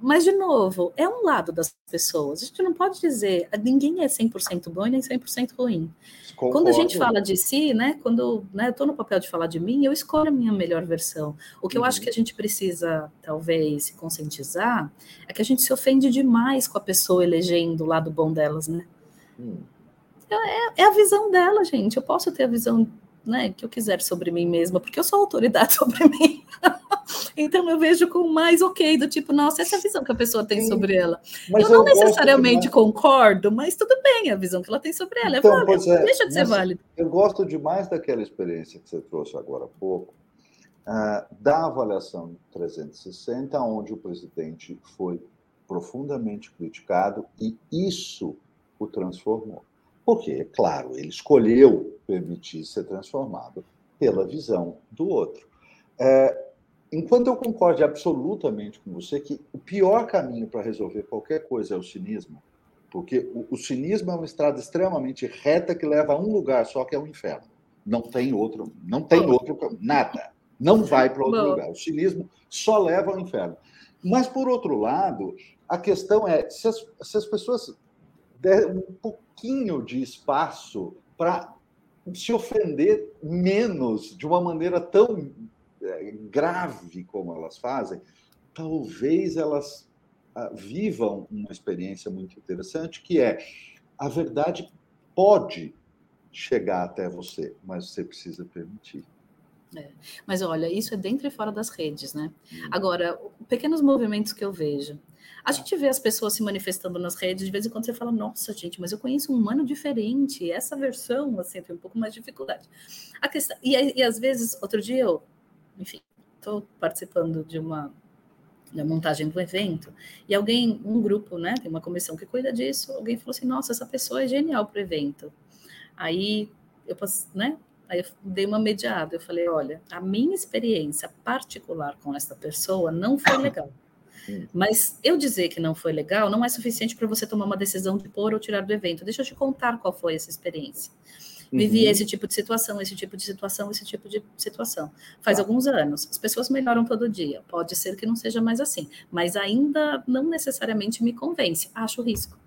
mas, de novo, é um lado das pessoas. A gente não pode dizer, ninguém é 100% bom e nem 100% ruim. Concordo. Quando a gente fala de si, né, quando né, eu estou no papel de falar de mim, eu escolho a minha melhor versão. O que uhum. eu acho uhum. que a gente precisa, talvez, se conscientizar é que a gente se ofende demais com a pessoa elegendo o lado bom delas, né? Hum. É, é, a visão dela, gente. Eu posso ter a visão né, que eu quiser sobre mim mesma, porque eu sou autoridade sobre mim. então eu vejo com mais ok, do tipo, nossa, essa é a visão que a pessoa tem Sim. sobre ela. Eu não eu necessariamente concordo, mas tudo bem, a visão que ela tem sobre ela. Então, é válido, é, deixa de ser válido. Eu gosto demais daquela experiência que você trouxe agora há pouco, uh, da avaliação 360, onde o presidente foi profundamente criticado e isso o transformou. Porque, é claro, ele escolheu permitir ser transformado pela visão do outro. É, enquanto eu concordo absolutamente com você que o pior caminho para resolver qualquer coisa é o cinismo, porque o, o, cinismo é uma estrada extremamente reta que leva a um lugar só, que é o inferno. Não tem outro, não tem outro, nada. Não vai para outro Bom. lugar. O cinismo só leva ao inferno. Mas, por outro lado, a questão é se as, se as pessoas um pouquinho de espaço para se ofender menos de uma maneira tão é, grave como elas fazem, talvez elas ah, vivam uma experiência muito interessante, que é a verdade pode chegar até você, mas você precisa permitir. É. Mas olha, isso é dentro e fora das redes, né? Hum. Agora, pequenos movimentos que eu vejo. A gente vê as pessoas se manifestando nas redes, de vez em quando você fala, nossa, gente, mas eu conheço um humano diferente, essa versão, assim, tem um pouco mais de dificuldade. A questão, e, e às vezes, outro dia eu, enfim, estou participando de uma da montagem do evento, e alguém, um grupo, né, tem uma comissão que cuida disso, alguém falou assim, nossa, essa pessoa é genial para o evento. Aí eu, né, aí eu dei uma mediada, eu falei, olha, a minha experiência particular com essa pessoa não foi legal. Mas eu dizer que não foi legal não é suficiente para você tomar uma decisão de pôr ou tirar do evento. Deixa eu te contar qual foi essa experiência. Vivi uhum. esse tipo de situação, esse tipo de situação, esse tipo de situação. Faz tá. alguns anos. As pessoas melhoram todo dia. Pode ser que não seja mais assim, mas ainda não necessariamente me convence. Acho risco.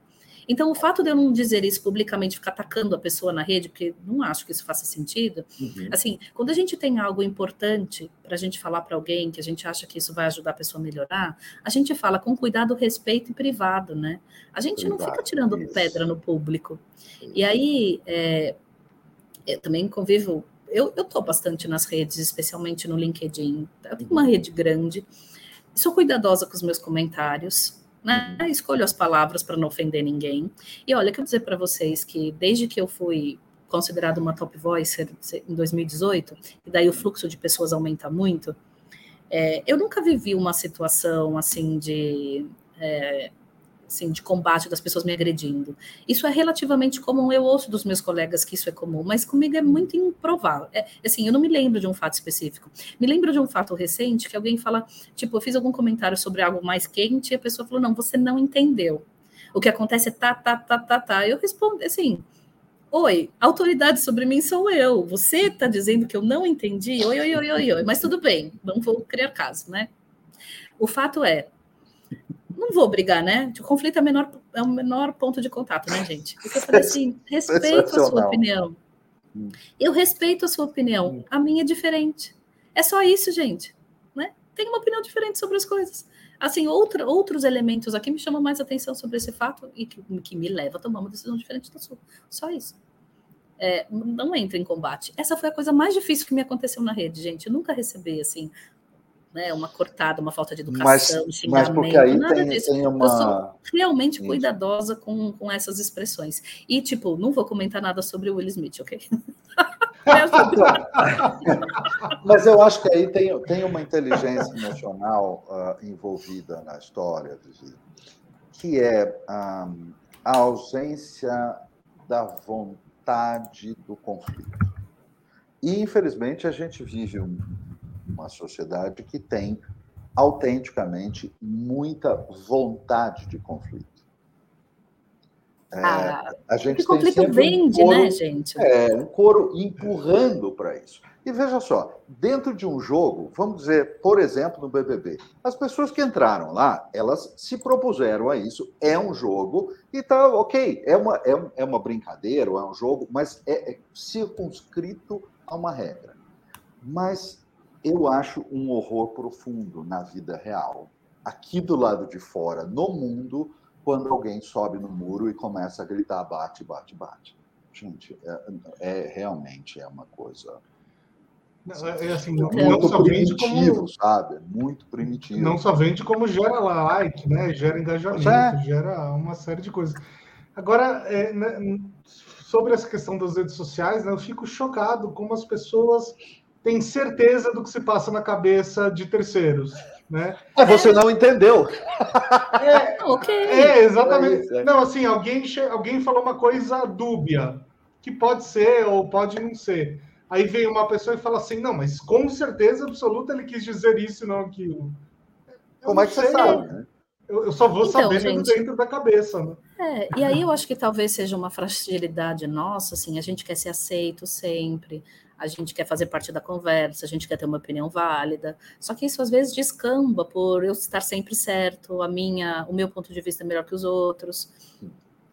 Então, o fato de eu não dizer isso publicamente, ficar atacando a pessoa na rede, porque não acho que isso faça sentido, uhum. assim, quando a gente tem algo importante para a gente falar para alguém, que a gente acha que isso vai ajudar a pessoa a melhorar, a gente fala com cuidado, respeito e privado, né? A gente não fica tirando isso. pedra no público. E aí, é, eu também convivo, eu estou bastante nas redes, especialmente no LinkedIn, eu tenho uma rede grande, sou cuidadosa com os meus comentários, né? Escolho as palavras para não ofender ninguém. E olha, quero dizer para vocês que desde que eu fui considerada uma top voice em 2018, e daí o fluxo de pessoas aumenta muito, é, eu nunca vivi uma situação assim de é, assim, de combate das pessoas me agredindo. Isso é relativamente comum, eu ouço dos meus colegas que isso é comum, mas comigo é muito improvável. É, assim, eu não me lembro de um fato específico. Me lembro de um fato recente que alguém fala, tipo, eu fiz algum comentário sobre algo mais quente e a pessoa falou, não, você não entendeu. O que acontece é tá, tá, tá, tá, tá. Eu respondo assim, Oi, autoridade sobre mim sou eu. Você está dizendo que eu não entendi? Oi, oi, oi, oi, oi. Mas tudo bem, não vou criar caso, né? O fato é, não vou brigar, né? O conflito é, menor, é o menor ponto de contato, né, gente? Porque eu falei assim, respeito a sua opinião. Hum. Eu respeito a sua opinião. Hum. A minha é diferente. É só isso, gente. Né? Tem uma opinião diferente sobre as coisas. Assim, outra, outros elementos aqui me chamam mais atenção sobre esse fato e que, que me leva a tomar uma decisão diferente da sua. Só isso. É, não entre em combate. Essa foi a coisa mais difícil que me aconteceu na rede, gente. Eu nunca recebi assim né, uma cortada, uma falta de educação, mas, xingamento, mas porque aí nada tem, disso. Tem uma... Eu sou realmente Isso. cuidadosa com, com essas expressões. E, tipo, não vou comentar nada sobre o Will Smith, ok? mas eu acho que aí tem, tem uma inteligência emocional uh, envolvida na história, que é um, a ausência da vontade do conflito. E, infelizmente, a gente vive um uma sociedade que tem autenticamente muita vontade de conflito. É, ah, a gente conflito vende, um né, coro, né, gente? É, um coro empurrando para isso. E veja só, dentro de um jogo, vamos dizer, por exemplo, no BBB, as pessoas que entraram lá, elas se propuseram a isso, é um jogo, e tá ok, é uma, é, é uma brincadeira, é um jogo, mas é, é circunscrito a uma regra. Mas eu acho um horror profundo na vida real. Aqui do lado de fora, no mundo, quando alguém sobe no muro e começa a gritar bate, bate, bate. Gente, é, é realmente é uma coisa. Não, é, é assim, não, muito não primitivo, como, sabe? Muito primitivo. Não só vende como gera like, né? Gera engajamento, é. gera uma série de coisas. Agora, é, né, sobre essa questão das redes sociais, né, eu fico chocado como as pessoas tem certeza do que se passa na cabeça de terceiros. Né? É, você não entendeu. É, okay. é exatamente. É é. Não, assim, alguém, alguém falou uma coisa dúbia, que pode ser ou pode não ser. Aí vem uma pessoa e fala assim: não, mas com certeza absoluta ele quis dizer isso e não aquilo. Eu Como é que você sabe? Né? Eu, só vou então, saber gente, dentro da cabeça. Né? É, e aí eu acho que talvez seja uma fragilidade nossa, assim, a gente quer ser aceito sempre, a gente quer fazer parte da conversa, a gente quer ter uma opinião válida. Só que isso às vezes descamba por eu estar sempre certo, a minha, o meu ponto de vista é melhor que os outros.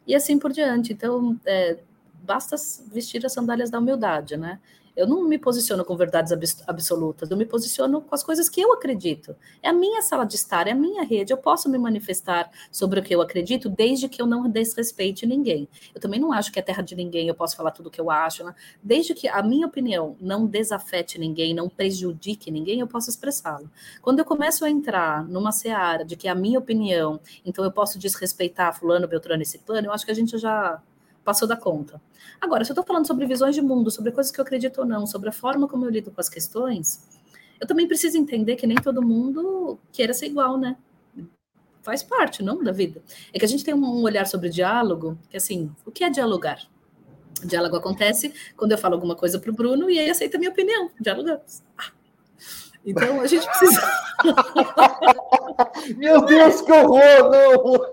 E assim por diante. Então, é, basta vestir as sandálias da humildade, né? Eu não me posiciono com verdades absolutas, eu me posiciono com as coisas que eu acredito. É a minha sala de estar, é a minha rede. Eu posso me manifestar sobre o que eu acredito, desde que eu não desrespeite ninguém. Eu também não acho que é terra de ninguém, eu posso falar tudo o que eu acho. Né? Desde que a minha opinião não desafete ninguém, não prejudique ninguém, eu posso expressá-lo. Quando eu começo a entrar numa seara de que é a minha opinião, então eu posso desrespeitar fulano, beltrano e ciclano, eu acho que a gente já passou da conta. Agora, se eu estou falando sobre visões de mundo, sobre coisas que eu acredito ou não, sobre a forma como eu lido com as questões, eu também preciso entender que nem todo mundo queira ser igual, né? Faz parte, não, da vida. É que a gente tem um olhar sobre diálogo, que assim, o que é dialogar? O diálogo acontece quando eu falo alguma coisa para o Bruno e ele aceita a minha opinião. Dialogamos. Ah. Então a gente precisa. Meu Deus, que horror!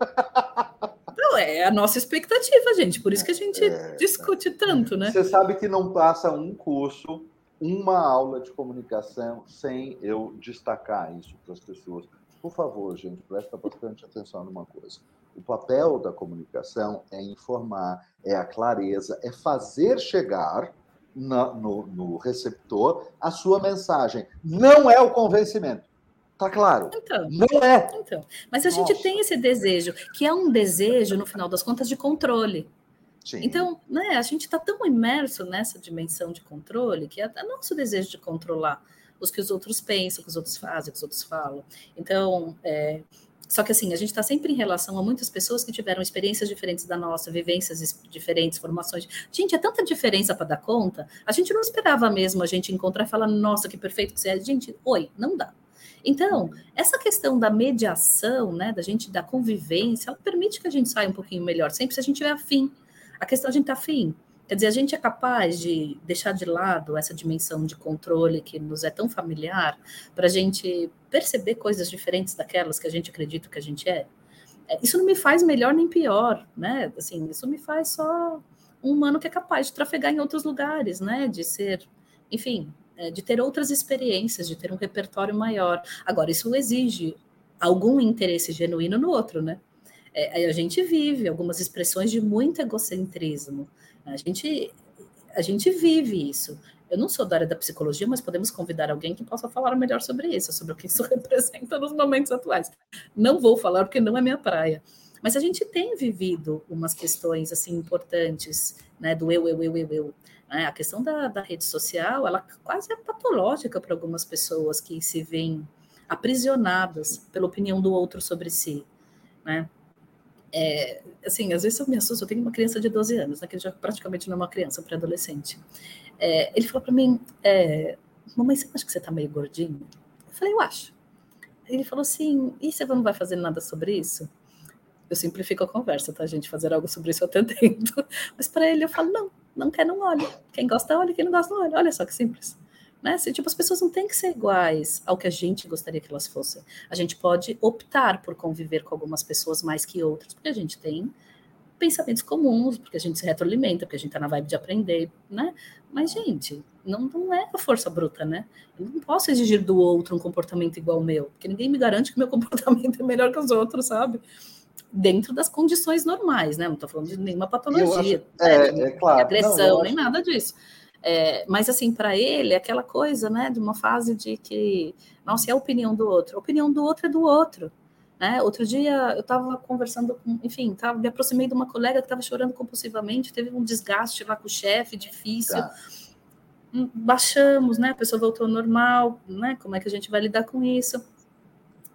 Não! Não, é a nossa expectativa, gente. Por isso que a gente é, discute tanto, né? Você sabe que não passa um curso, uma aula de comunicação sem eu destacar isso para as pessoas. Por favor, gente, presta bastante atenção numa coisa. O papel da comunicação é informar, é a clareza, é fazer chegar na, no, no receptor a sua mensagem. Não é o convencimento. Tá claro. Então, não é. Então, mas a Nossa. gente tem esse desejo, que é um desejo, no final das contas, de controle. Sim. Então, né, a gente está tão imerso nessa dimensão de controle que é, é nosso desejo de controlar os que os outros pensam, o que os outros fazem, o que os outros falam. Então, é, só que assim, a gente está sempre em relação a muitas pessoas que tiveram experiências diferentes da nossa, vivências diferentes, formações. Gente, é tanta diferença para dar conta. A gente não esperava mesmo a gente encontrar e falar, nossa, que perfeito que você é. Gente, oi, não dá. Então, essa questão da mediação, né, da gente, da convivência, ela permite que a gente saia um pouquinho melhor, sempre se a gente tiver afim. A questão é a gente tá afim. Quer dizer, a gente é capaz de deixar de lado essa dimensão de controle que nos é tão familiar, para a gente perceber coisas diferentes daquelas que a gente acredita que a gente é. é. Isso não me faz melhor nem pior, né? Assim, isso me faz só um humano que é capaz de trafegar em outros lugares, né? De ser, enfim, de ter outras experiências, de ter um repertório maior. Agora, isso exige algum interesse genuíno no outro, né? É, a gente vive algumas expressões de muito egocentrismo. A gente, a gente vive isso. Eu não sou da área da psicologia, mas podemos convidar alguém que possa falar melhor sobre isso, sobre o que isso representa nos momentos atuais. Não vou falar porque não é minha praia. Mas a gente tem vivido umas questões assim importantes, né, do eu, eu, eu, eu, eu. Né? A questão da, da rede social, ela quase é patológica para algumas pessoas que se veem aprisionadas pela opinião do outro sobre si, né? É, assim, às vezes eu me assusto, eu tenho uma criança de 12 anos, né, que já praticamente não é uma criança, pré-adolescente. É, ele falou para mim, é, mamãe, você acha que você está meio gordinho? Eu falei, eu acho. Ele falou assim, e você não vai fazer nada sobre isso? Eu simplifico a conversa, tá, gente? Fazer algo sobre isso eu até tento. Mas para ele eu falo, não, não quer, não olha. Quem gosta, olha. Quem não gosta, não olha. Olha só que simples. Né? Tipo, as pessoas não têm que ser iguais ao que a gente gostaria que elas fossem. A gente pode optar por conviver com algumas pessoas mais que outras, porque a gente tem pensamentos comuns, porque a gente se retroalimenta, porque a gente tá na vibe de aprender, né? Mas, gente, não, não é a força bruta, né? Eu não posso exigir do outro um comportamento igual ao meu, porque ninguém me garante que meu comportamento é melhor que os outros, sabe? Dentro das condições normais, né? Não estou falando de nenhuma patologia, acho, é, né? é claro. agressão, não, nem nada disso. É, mas assim, para ele, é aquela coisa, né, de uma fase de que, nossa, é a opinião do outro. A opinião do outro é do outro. Né? Outro dia eu estava conversando com, enfim, tava, me aproximei de uma colega que estava chorando compulsivamente, teve um desgaste lá com o chefe, difícil. Tá. Hum, baixamos, né? A pessoa voltou ao normal, né? Como é que a gente vai lidar com isso?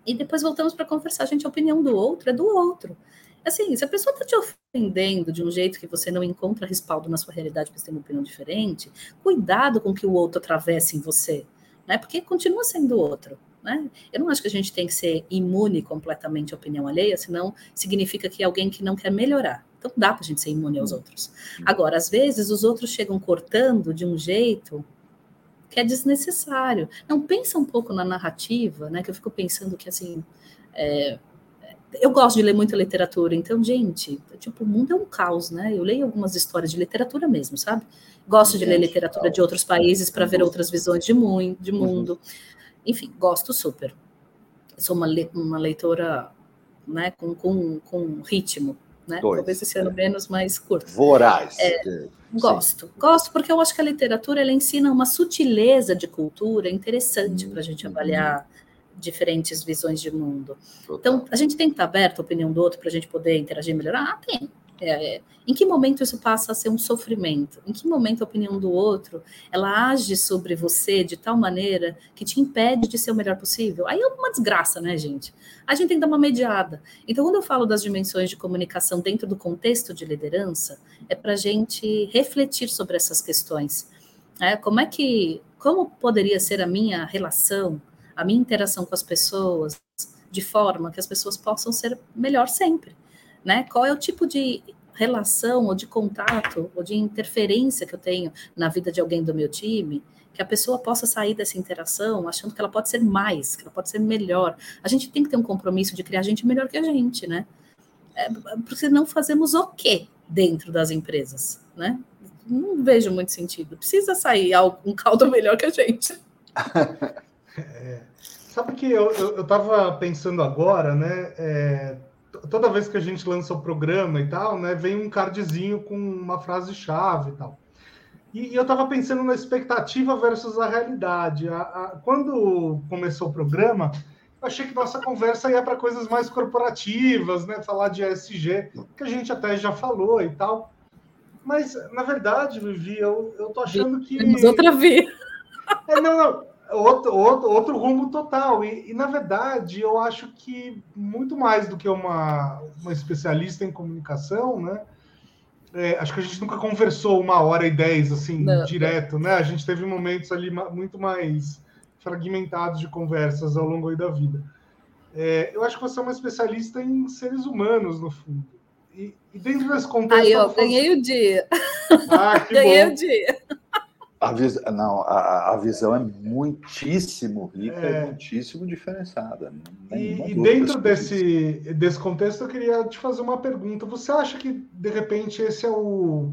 E depois voltamos para conversar. Gente, a opinião do outro é do outro. Assim, se a pessoa está te ofendendo de um jeito que você não encontra respaldo na sua realidade porque você tem uma opinião diferente, cuidado com que o outro atravesse em você, né? Porque continua sendo outro. Né? Eu não acho que a gente tem que ser imune completamente à opinião alheia, senão significa que é alguém que não quer melhorar. Então dá para a gente ser imune aos outros. Agora, às vezes, os outros chegam cortando de um jeito que é desnecessário. Não pensa um pouco na narrativa, né? Que eu fico pensando que assim, é, eu gosto de ler muita literatura, então, gente, tipo, o mundo é um caos, né? Eu leio algumas histórias de literatura mesmo, sabe? Gosto de ler literatura de outros países para ver outras visões de, mu de mundo. Enfim, gosto super. Sou uma, le uma leitora né, com, com, com ritmo, né? Dois, Talvez esse ano é. menos, mas curto. Voraz. É, gosto. Gosto porque eu acho que a literatura ela ensina uma sutileza de cultura interessante para a gente uhum. avaliar diferentes visões de mundo. Total. Então, a gente tem que estar aberto à opinião do outro para a gente poder interagir melhor. Ah, tem. É, é. Em que momento isso passa a ser um sofrimento? Em que momento a opinião do outro ela age sobre você de tal maneira que te impede de ser o melhor possível? Aí é uma desgraça, né, gente? A gente tem que dar uma mediada. Então, quando eu falo das dimensões de comunicação dentro do contexto de liderança, é para a gente refletir sobre essas questões. É, como é que, como poderia ser a minha relação, a minha interação com as pessoas, de forma que as pessoas possam ser melhor sempre? Né? Qual é o tipo de relação ou de contato ou de interferência que eu tenho na vida de alguém do meu time, que a pessoa possa sair dessa interação achando que ela pode ser mais, que ela pode ser melhor. A gente tem que ter um compromisso de criar gente melhor que a gente, né? É, porque não fazemos o quê dentro das empresas, né? Não vejo muito sentido. Precisa sair um caldo melhor que a gente. É, sabe que eu estava pensando agora, né? É, toda vez que a gente lança o programa e tal, né, vem um cardzinho com uma frase-chave e tal. E, e eu estava pensando na expectativa versus a realidade. A, a, quando começou o programa, eu achei que nossa conversa ia para coisas mais corporativas, né, falar de ESG, que a gente até já falou e tal. Mas, na verdade, Vivi, eu, eu tô achando que. Temos outra vez. É, não, não outro, outro, outro rumo total. E, e, na verdade, eu acho que muito mais do que uma, uma especialista em comunicação, né? É, acho que a gente nunca conversou uma hora e dez, assim, Não. direto, né? A gente teve momentos ali muito mais fragmentados de conversas ao longo da vida. É, eu acho que você é uma especialista em seres humanos, no fundo. E, e dentro desse contexto... Aí, eu ganhei o dia. Ah, que ganhei bom. o dia. A, vis... não, a, a, visão é muitíssimo rica é. e muitíssimo diferenciada. E, e dentro desse, desse contexto, eu queria te fazer uma pergunta. Você acha que, de repente, esse é o,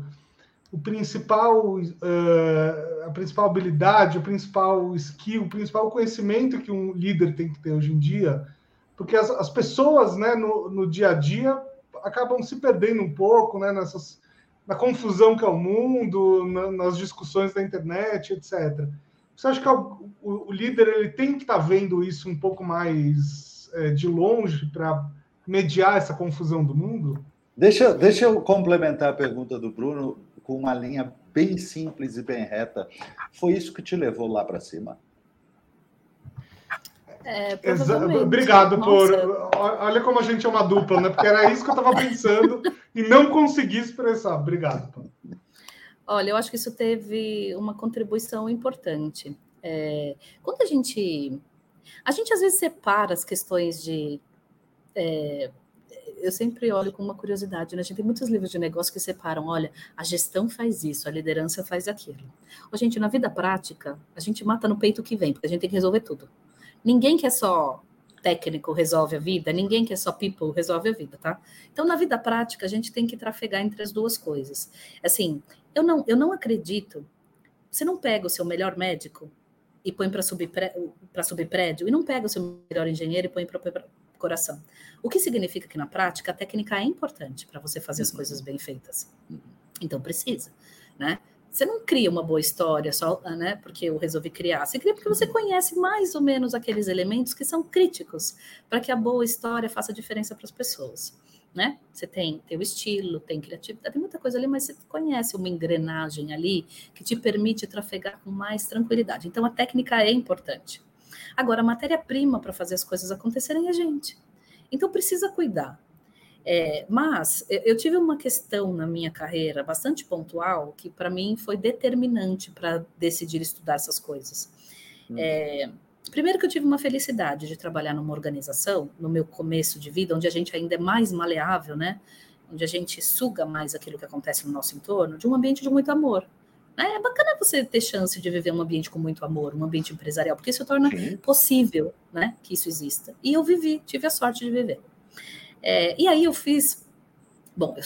o principal, uh, a principal habilidade, o principal skill, o principal conhecimento que um líder tem que ter hoje em dia? Porque as, as pessoas, né, no, no dia a dia, acabam se perdendo um pouco né, nessas na confusão que é o mundo, na, nas discussões da internet, etc. Você acha que o, o, o líder ele tem que estar tá vendo isso um pouco mais é, de longe para mediar essa confusão do mundo? Deixa, deixa eu complementar a pergunta do Bruno com uma linha bem simples e bem reta. Foi isso que te levou lá para cima? É, Obrigado Nossa. por. Olha como a gente é uma dupla, né? Porque era isso que eu estava pensando e não consegui expressar. Obrigado. Olha, eu acho que isso teve uma contribuição importante. É, quando a gente. A gente às vezes separa as questões de. É, eu sempre olho com uma curiosidade, né? A gente tem muitos livros de negócio que separam, olha, a gestão faz isso, a liderança faz aquilo. Ô, gente, na vida prática, a gente mata no peito o que vem, porque a gente tem que resolver tudo. Ninguém que é só técnico resolve a vida, ninguém que é só people resolve a vida, tá? Então, na vida prática, a gente tem que trafegar entre as duas coisas. Assim, eu não, eu não acredito. Você não pega o seu melhor médico e põe para subir, para subir prédio, e não pega o seu melhor engenheiro e põe para coração. O que significa que na prática a técnica é importante para você fazer as coisas bem feitas. Então precisa, né? Você não cria uma boa história só, né, porque eu resolvi criar. Você cria porque você conhece mais ou menos aqueles elementos que são críticos para que a boa história faça diferença para as pessoas, né? Você tem teu estilo, tem criatividade, tem muita coisa ali, mas você conhece uma engrenagem ali que te permite trafegar com mais tranquilidade. Então a técnica é importante. Agora a matéria-prima para fazer as coisas acontecerem é a gente. Então precisa cuidar. É, mas eu tive uma questão na minha carreira bastante pontual que para mim foi determinante para decidir estudar essas coisas. Hum. É, primeiro que eu tive uma felicidade de trabalhar numa organização no meu começo de vida, onde a gente ainda é mais maleável, né? Onde a gente suga mais aquilo que acontece no nosso entorno, de um ambiente de muito amor. É bacana você ter chance de viver um ambiente com muito amor, um ambiente empresarial, porque isso torna Sim. possível, né, que isso exista. E eu vivi, tive a sorte de viver. É, e aí eu fiz, bom, eu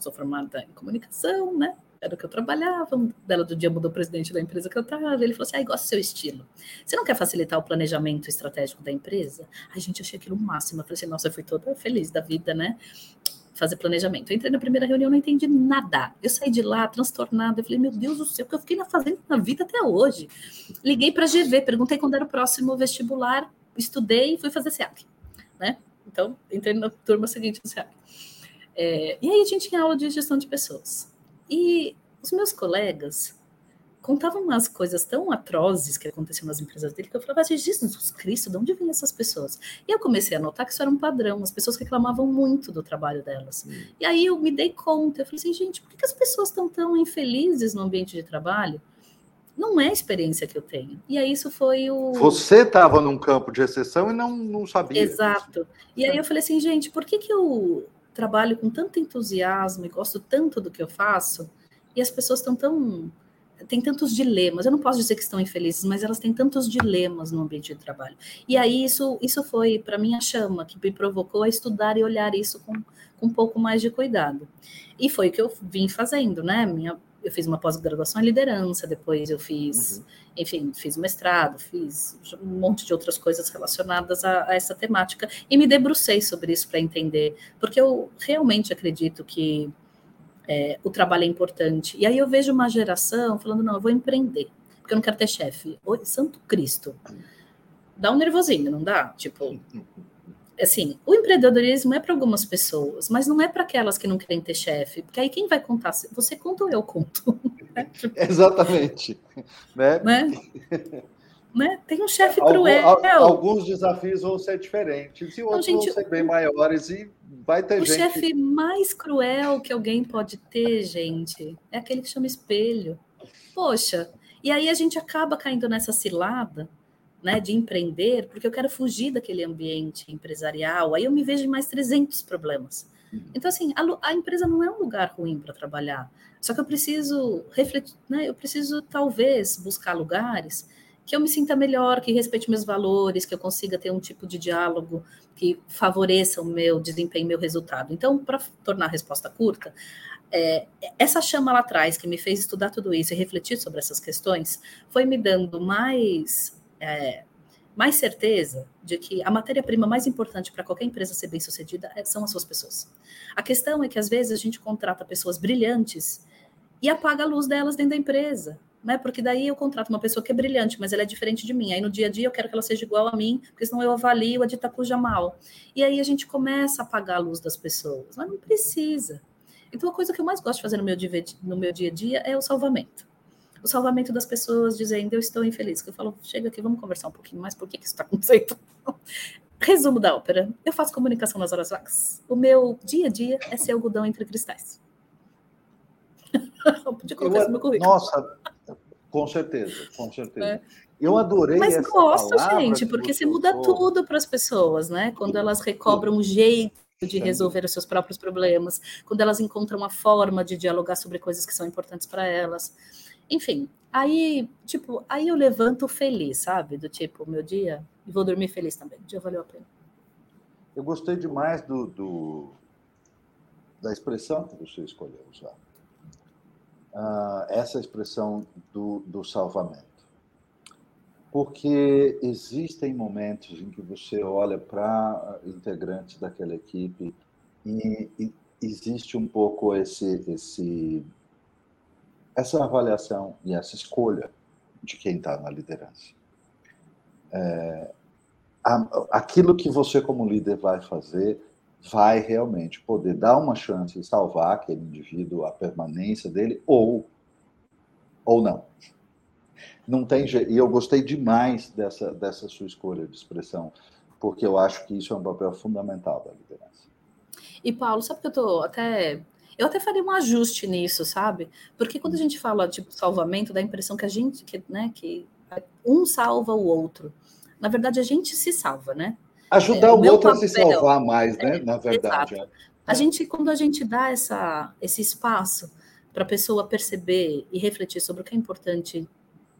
sou formada em comunicação, né? Era o que eu trabalhava. Um do dia mudou o presidente da empresa que eu estava. Ele falou assim: ah, do seu estilo. Você não quer facilitar o planejamento estratégico da empresa? A gente achei aquilo o máximo. Eu falei assim: nossa, eu fui toda feliz da vida, né? fazer planejamento. Eu entrei na primeira reunião, não entendi nada. Eu saí de lá transtornada. Eu falei, meu Deus do céu, que eu fiquei na fazenda na vida até hoje. Liguei para a GV, perguntei quando era o próximo vestibular, estudei e fui fazer SEAC. Né? Então, entrei na turma seguinte do SEAC. É, e aí a gente tinha aula de gestão de pessoas. E os meus colegas contavam umas coisas tão atrozes que aconteciam nas empresas dele que eu falava, Jesus Cristo, de onde vêm essas pessoas? E eu comecei a notar que isso era um padrão, as pessoas reclamavam muito do trabalho delas. Hum. E aí eu me dei conta, eu falei assim, gente, por que as pessoas estão tão infelizes no ambiente de trabalho? Não é a experiência que eu tenho. E aí isso foi o. Você estava num campo de exceção e não, não sabia. Exato. E aí eu falei assim, gente, por que, que eu trabalho com tanto entusiasmo e gosto tanto do que eu faço e as pessoas estão tão tem tantos dilemas. Eu não posso dizer que estão infelizes, mas elas têm tantos dilemas no ambiente de trabalho. E aí isso, isso foi para mim a chama que me provocou a estudar e olhar isso com, com um pouco mais de cuidado. E foi o que eu vim fazendo, né? Minha, eu fiz uma pós-graduação em liderança, depois eu fiz, uhum. enfim, fiz mestrado, fiz um monte de outras coisas relacionadas a, a essa temática e me debrucei sobre isso para entender, porque eu realmente acredito que é, o trabalho é importante. E aí eu vejo uma geração falando, não, eu vou empreender, porque eu não quero ter chefe. Oi, Santo Cristo. Dá um nervosinho, não dá? Tipo, assim, o empreendedorismo é para algumas pessoas, mas não é para aquelas que não querem ter chefe, porque aí quem vai contar? Você conta ou eu conto? Exatamente. Né? né? né? Tem um chefe cruel. Alguns desafios vão ser diferentes e outros gente, vão ser bem maiores e vai ter o gente... chefe mais cruel que alguém pode ter, gente, é aquele que chama espelho. Poxa, e aí a gente acaba caindo nessa cilada, né, de empreender, porque eu quero fugir daquele ambiente empresarial. Aí eu me vejo em mais 300 problemas. Uhum. Então, assim, a, a empresa não é um lugar ruim para trabalhar. Só que eu preciso refletir, né? Eu preciso talvez buscar lugares que eu me sinta melhor, que respeite meus valores, que eu consiga ter um tipo de diálogo que favoreça o meu desempenho, meu resultado. Então, para tornar a resposta curta, é, essa chama lá atrás que me fez estudar tudo isso e refletir sobre essas questões foi me dando mais é, mais certeza de que a matéria-prima mais importante para qualquer empresa ser bem sucedida é, são as suas pessoas. A questão é que às vezes a gente contrata pessoas brilhantes e apaga a luz delas dentro da empresa né? Porque daí eu contrato uma pessoa que é brilhante, mas ela é diferente de mim. Aí no dia a dia eu quero que ela seja igual a mim, porque senão eu avalio a cuja mal. E aí a gente começa a apagar a luz das pessoas, mas não precisa. Então a coisa que eu mais gosto de fazer no meu dia, no meu dia a dia é o salvamento. O salvamento das pessoas dizendo eu estou infeliz. Que eu falo, chega aqui, vamos conversar um pouquinho mais, por que, que isso está acontecendo? Resumo da ópera. Eu faço comunicação nas horas vagas. O meu dia a dia é ser algodão entre cristais. Podia colocar eu, isso no meu currículo. Nossa, com certeza, com certeza. É. Eu adorei Mas essa gosto, gente, porque você muda tudo para as pessoas, né? Quando elas recobram um jeito de resolver os seus próprios problemas, quando elas encontram uma forma de dialogar sobre coisas que são importantes para elas. Enfim, aí, tipo, aí eu levanto feliz, sabe? Do tipo, meu dia, e vou dormir feliz também. O dia valeu a pena. Eu gostei demais do, do da expressão que você escolheu usar uh, essa expressão do, do salvamento. Porque existem momentos em que você olha para integrantes daquela equipe e, e existe um pouco esse, esse, essa avaliação e essa escolha de quem está na liderança. É, aquilo que você, como líder, vai fazer vai realmente poder dar uma chance de salvar aquele indivíduo, a permanência dele, ou, ou não. Não tem jeito. E eu gostei demais dessa, dessa sua escolha de expressão, porque eu acho que isso é um papel fundamental da liderança. E, Paulo, sabe que eu tô até. Eu até faria um ajuste nisso, sabe? Porque quando a gente fala de tipo, salvamento, dá a impressão que a gente, que, né, que um salva o outro. Na verdade, a gente se salva, né? Ajudar é, o, o outro papel, a se salvar mais, né? É, Na verdade. É. A gente, quando a gente dá essa, esse espaço para a pessoa perceber e refletir sobre o que é importante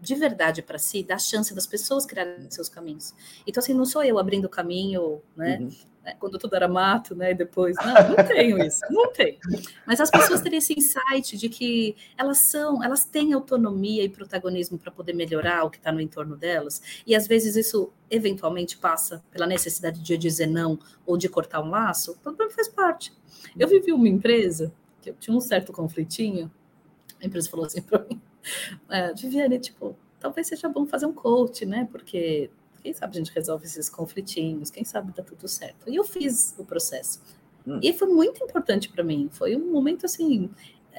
de verdade para si, dá chance das pessoas criarem seus caminhos. Então, assim, não sou eu abrindo o caminho, né? Uhum. É, quando tudo era mato, né? E depois, não, não tenho isso, não tenho. Mas as pessoas terem esse insight de que elas são, elas têm autonomia e protagonismo para poder melhorar o que está no entorno delas. E às vezes isso eventualmente passa pela necessidade de dizer não ou de cortar um laço. Tudo faz parte. Eu vivi uma empresa que eu tinha um certo conflitinho. A empresa falou assim para mim: é, Viviane, tipo, talvez seja bom fazer um coach, né? Porque quem sabe a gente resolve esses conflitinhos, quem sabe dá tudo certo. E eu fiz o processo. Hum. E foi muito importante para mim. Foi um momento assim,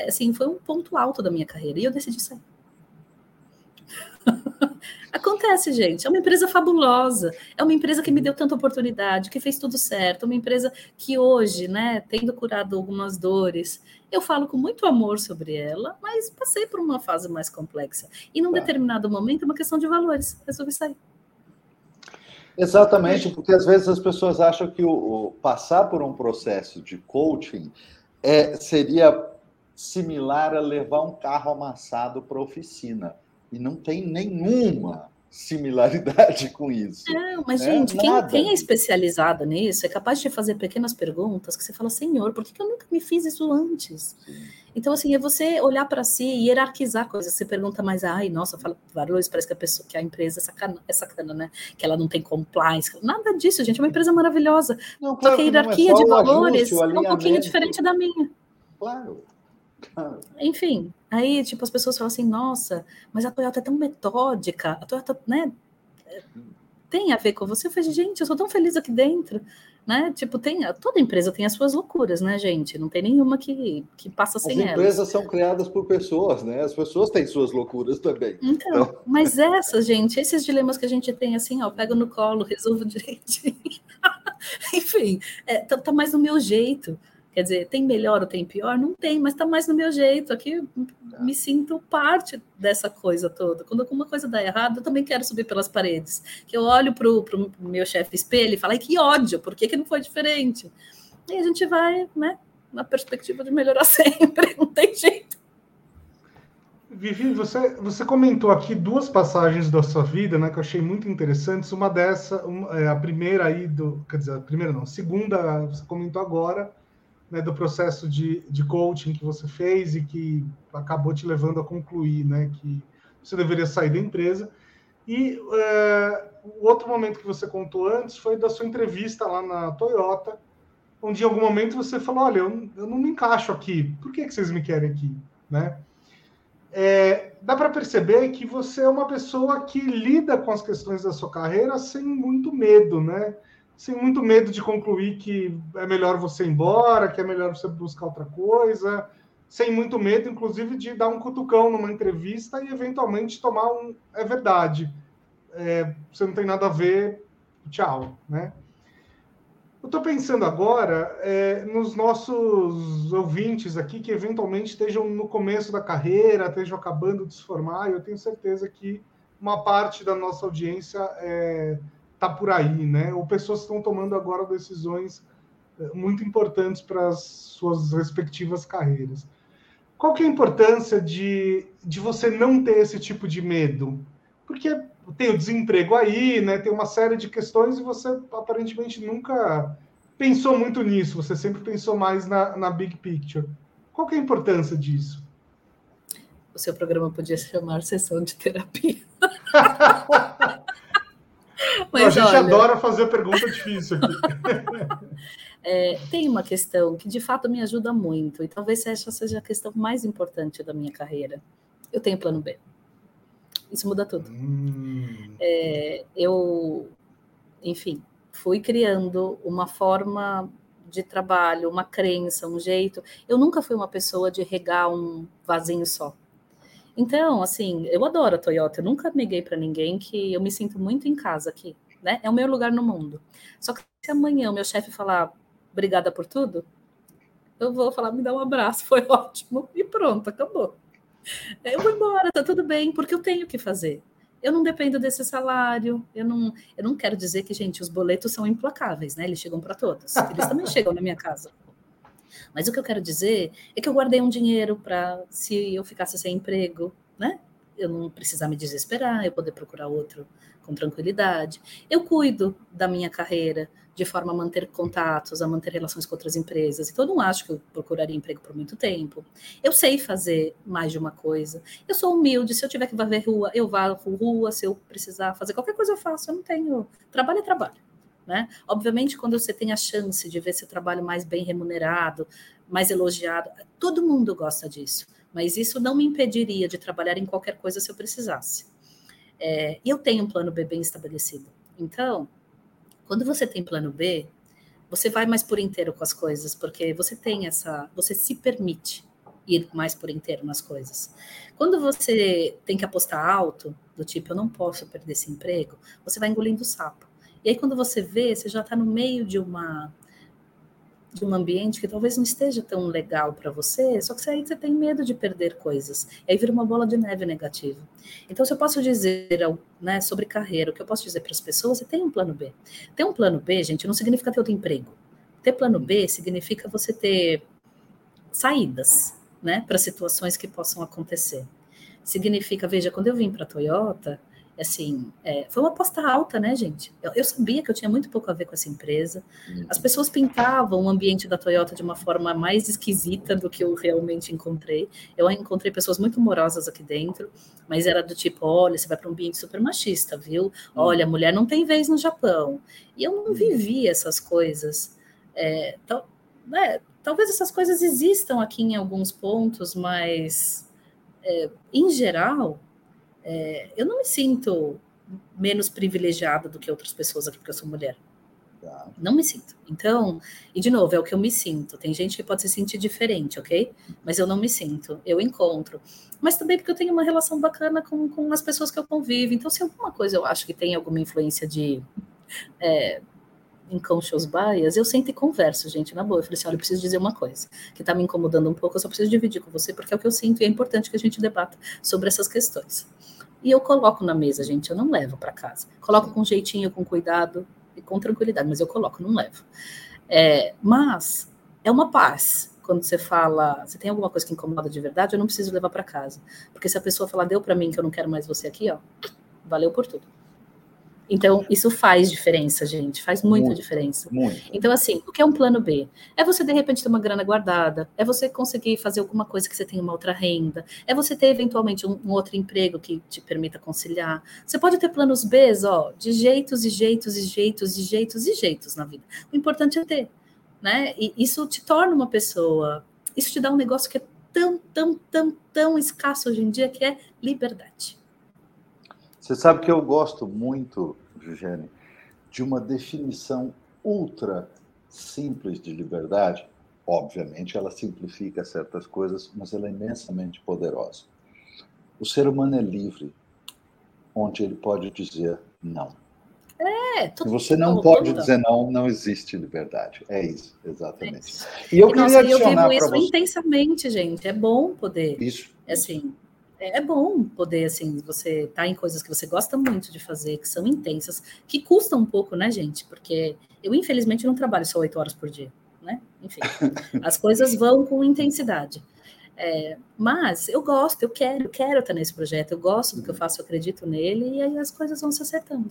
assim, foi um ponto alto da minha carreira. E eu decidi sair. Acontece, gente. É uma empresa fabulosa. É uma empresa que me deu tanta oportunidade, que fez tudo certo. É uma empresa que hoje, né, tendo curado algumas dores, eu falo com muito amor sobre ela, mas passei por uma fase mais complexa. E num tá. determinado momento, é uma questão de valores. Resolvi sair. Exatamente, porque às vezes as pessoas acham que o, o passar por um processo de coaching é, seria similar a levar um carro amassado para a oficina. E não tem nenhuma similaridade com isso. Não, mas, é, gente, quem, quem, é especializado nisso é capaz de fazer pequenas perguntas que você fala, Senhor, por que, que eu nunca me fiz isso antes? Sim. Então, assim, é você olhar para si e hierarquizar coisas. Você pergunta mais, ai, nossa, fala valores, parece que a pessoa, que a empresa é sacana, é sacana, né? Que ela não tem compliance. Nada disso, gente, é uma empresa maravilhosa. Não, claro Só que a hierarquia é de valores ajuste, é um pouquinho diferente da minha. Claro. Enfim, aí, tipo, as pessoas falam assim, nossa, mas a Toyota é tão metódica, a Toyota, né, tem a ver com você. Eu falei, gente, eu sou tão feliz aqui dentro, né? Tipo, tem, toda empresa tem as suas loucuras, né, gente? Não tem nenhuma que, que passa sem elas. As empresas elas. são criadas por pessoas, né? As pessoas têm suas loucuras também. Então, então... mas essas, gente, esses dilemas que a gente tem, assim, ó, pego no colo, resolvo direitinho. Enfim, é, tá, tá mais no meu jeito. Quer dizer, tem melhor ou tem pior? Não tem, mas está mais no meu jeito. Aqui me sinto parte dessa coisa toda. Quando alguma coisa dá errado, eu também quero subir pelas paredes. Que eu olho para o meu chefe espelho e falo, que ódio, por que, que não foi diferente? E a gente vai, né, na perspectiva de melhorar sempre, não tem jeito. Vivi, você, você comentou aqui duas passagens da sua vida, né, que eu achei muito interessantes. Uma dessa, uma, é, a primeira aí do, quer dizer, a primeira não, a segunda você comentou agora, né, do processo de, de coaching que você fez e que acabou te levando a concluir né, que você deveria sair da empresa. E é, o outro momento que você contou antes foi da sua entrevista lá na Toyota, onde em algum momento você falou: Olha, eu, eu não me encaixo aqui, por que, que vocês me querem aqui? Né? É, dá para perceber que você é uma pessoa que lida com as questões da sua carreira sem muito medo, né? Sem muito medo de concluir que é melhor você ir embora, que é melhor você buscar outra coisa, sem muito medo, inclusive, de dar um cutucão numa entrevista e eventualmente tomar um é verdade, é, você não tem nada a ver, tchau, né? Eu estou pensando agora é, nos nossos ouvintes aqui que eventualmente estejam no começo da carreira, estejam acabando de se formar, e eu tenho certeza que uma parte da nossa audiência é, tá por aí, né? Ou pessoas estão tomando agora decisões eh, muito importantes para as suas respectivas carreiras. Qual que é a importância de, de você não ter esse tipo de medo? Porque tem o desemprego aí, né? Tem uma série de questões e você aparentemente nunca pensou muito nisso. Você sempre pensou mais na, na big picture. Qual que é a importância disso? O seu programa podia se chamar sessão de terapia. Mas, a gente olha, adora fazer pergunta difícil aqui. É, tem uma questão que de fato me ajuda muito, e talvez essa seja a questão mais importante da minha carreira. Eu tenho plano B. Isso muda tudo. Hum. É, eu, enfim, fui criando uma forma de trabalho, uma crença, um jeito. Eu nunca fui uma pessoa de regar um vasinho só. Então, assim, eu adoro a Toyota. Eu nunca neguei para ninguém que eu me sinto muito em casa aqui, né? É o meu lugar no mundo. Só que se amanhã o meu chefe falar obrigada por tudo, eu vou falar, me dá um abraço, foi ótimo, e pronto, acabou. Eu vou embora, tá tudo bem, porque eu tenho que fazer. Eu não dependo desse salário, eu não, eu não quero dizer que, gente, os boletos são implacáveis, né? Eles chegam para todos. Eles também chegam na minha casa. Mas o que eu quero dizer é que eu guardei um dinheiro para se eu ficasse sem emprego, né? eu não precisar me desesperar, eu poder procurar outro com tranquilidade. Eu cuido da minha carreira de forma a manter contatos, a manter relações com outras empresas. Então, eu não acho que eu procuraria emprego por muito tempo. Eu sei fazer mais de uma coisa. Eu sou humilde. Se eu tiver que varrer rua, eu varro rua. Se eu precisar fazer qualquer coisa, eu faço. Eu não tenho. Trabalho é trabalho. Né? Obviamente, quando você tem a chance de ver seu trabalho mais bem remunerado, mais elogiado, todo mundo gosta disso. Mas isso não me impediria de trabalhar em qualquer coisa se eu precisasse. É, e eu tenho um plano B bem estabelecido. Então, quando você tem plano B, você vai mais por inteiro com as coisas, porque você tem essa, você se permite ir mais por inteiro nas coisas. Quando você tem que apostar alto, do tipo, eu não posso perder esse emprego, você vai engolindo o sapo. E aí, quando você vê, você já está no meio de uma de um ambiente que talvez não esteja tão legal para você, só que aí você tem medo de perder coisas. E aí vira uma bola de neve negativa. Então, se eu posso dizer né, sobre carreira, o que eu posso dizer para as pessoas é tem um plano B. Ter um plano B, gente, não significa ter outro emprego. Ter plano B significa você ter saídas né, para situações que possam acontecer. Significa, veja, quando eu vim para a Toyota, assim, é, foi uma aposta alta, né, gente? Eu, eu, sabia que eu tinha muito pouco a ver com essa empresa. Uhum. As pessoas pintavam o ambiente da Toyota de uma forma mais esquisita do que eu realmente encontrei. Eu encontrei pessoas muito morosas aqui dentro, mas era do tipo, olha, você vai para um ambiente super machista, viu? Uhum. Olha, a mulher não tem vez no Japão. E eu não uhum. vivi essas coisas. É, tal, é, talvez essas coisas existam aqui em alguns pontos, mas é, em geral é, eu não me sinto menos privilegiada do que outras pessoas aqui porque eu sou mulher. Tá. Não me sinto. Então, e de novo, é o que eu me sinto. Tem gente que pode se sentir diferente, ok? Mas eu não me sinto. Eu encontro. Mas também porque eu tenho uma relação bacana com, com as pessoas que eu convivo. Então, se alguma coisa eu acho que tem alguma influência de é, unconscious bias, eu sento e converso, gente, na boa. Eu falei assim: olha, eu preciso dizer uma coisa que está me incomodando um pouco, eu só preciso dividir com você, porque é o que eu sinto e é importante que a gente debata sobre essas questões. E eu coloco na mesa, gente, eu não levo para casa. Coloco com jeitinho, com cuidado e com tranquilidade, mas eu coloco, não levo. É, mas é uma paz quando você fala, você tem alguma coisa que incomoda de verdade, eu não preciso levar para casa. Porque se a pessoa falar, deu para mim que eu não quero mais você aqui, ó, valeu por tudo. Então, isso faz diferença, gente, faz muita muito, diferença. Muito. Então, assim, o que é um plano B? É você, de repente, ter uma grana guardada, é você conseguir fazer alguma coisa que você tenha uma outra renda, é você ter, eventualmente, um, um outro emprego que te permita conciliar. Você pode ter planos B, ó, de jeitos e jeitos e jeitos e jeitos e jeitos na vida. O importante é ter, né? E isso te torna uma pessoa, isso te dá um negócio que é tão, tão, tão, tão escasso hoje em dia, que é liberdade. Você sabe que eu gosto muito, Gigiane, de uma definição ultra simples de liberdade. Obviamente, ela simplifica certas coisas, mas ela é imensamente poderosa. O ser humano é livre, onde ele pode dizer não. É, Se você não pode dizer não, não existe liberdade. É isso, exatamente. É. E eu Nossa, queria adicionar eu vivo isso você... intensamente, gente. É bom poder. Isso. Assim, é, bom poder, assim, você estar tá em coisas que você gosta muito de fazer, que são intensas, que custam um pouco, né, gente? Porque eu, infelizmente, não trabalho só oito horas por dia, né? Enfim, as coisas vão com intensidade. É, mas eu gosto, eu quero, eu quero estar nesse projeto, eu gosto do que eu faço, eu acredito nele, e aí as coisas vão se acertando.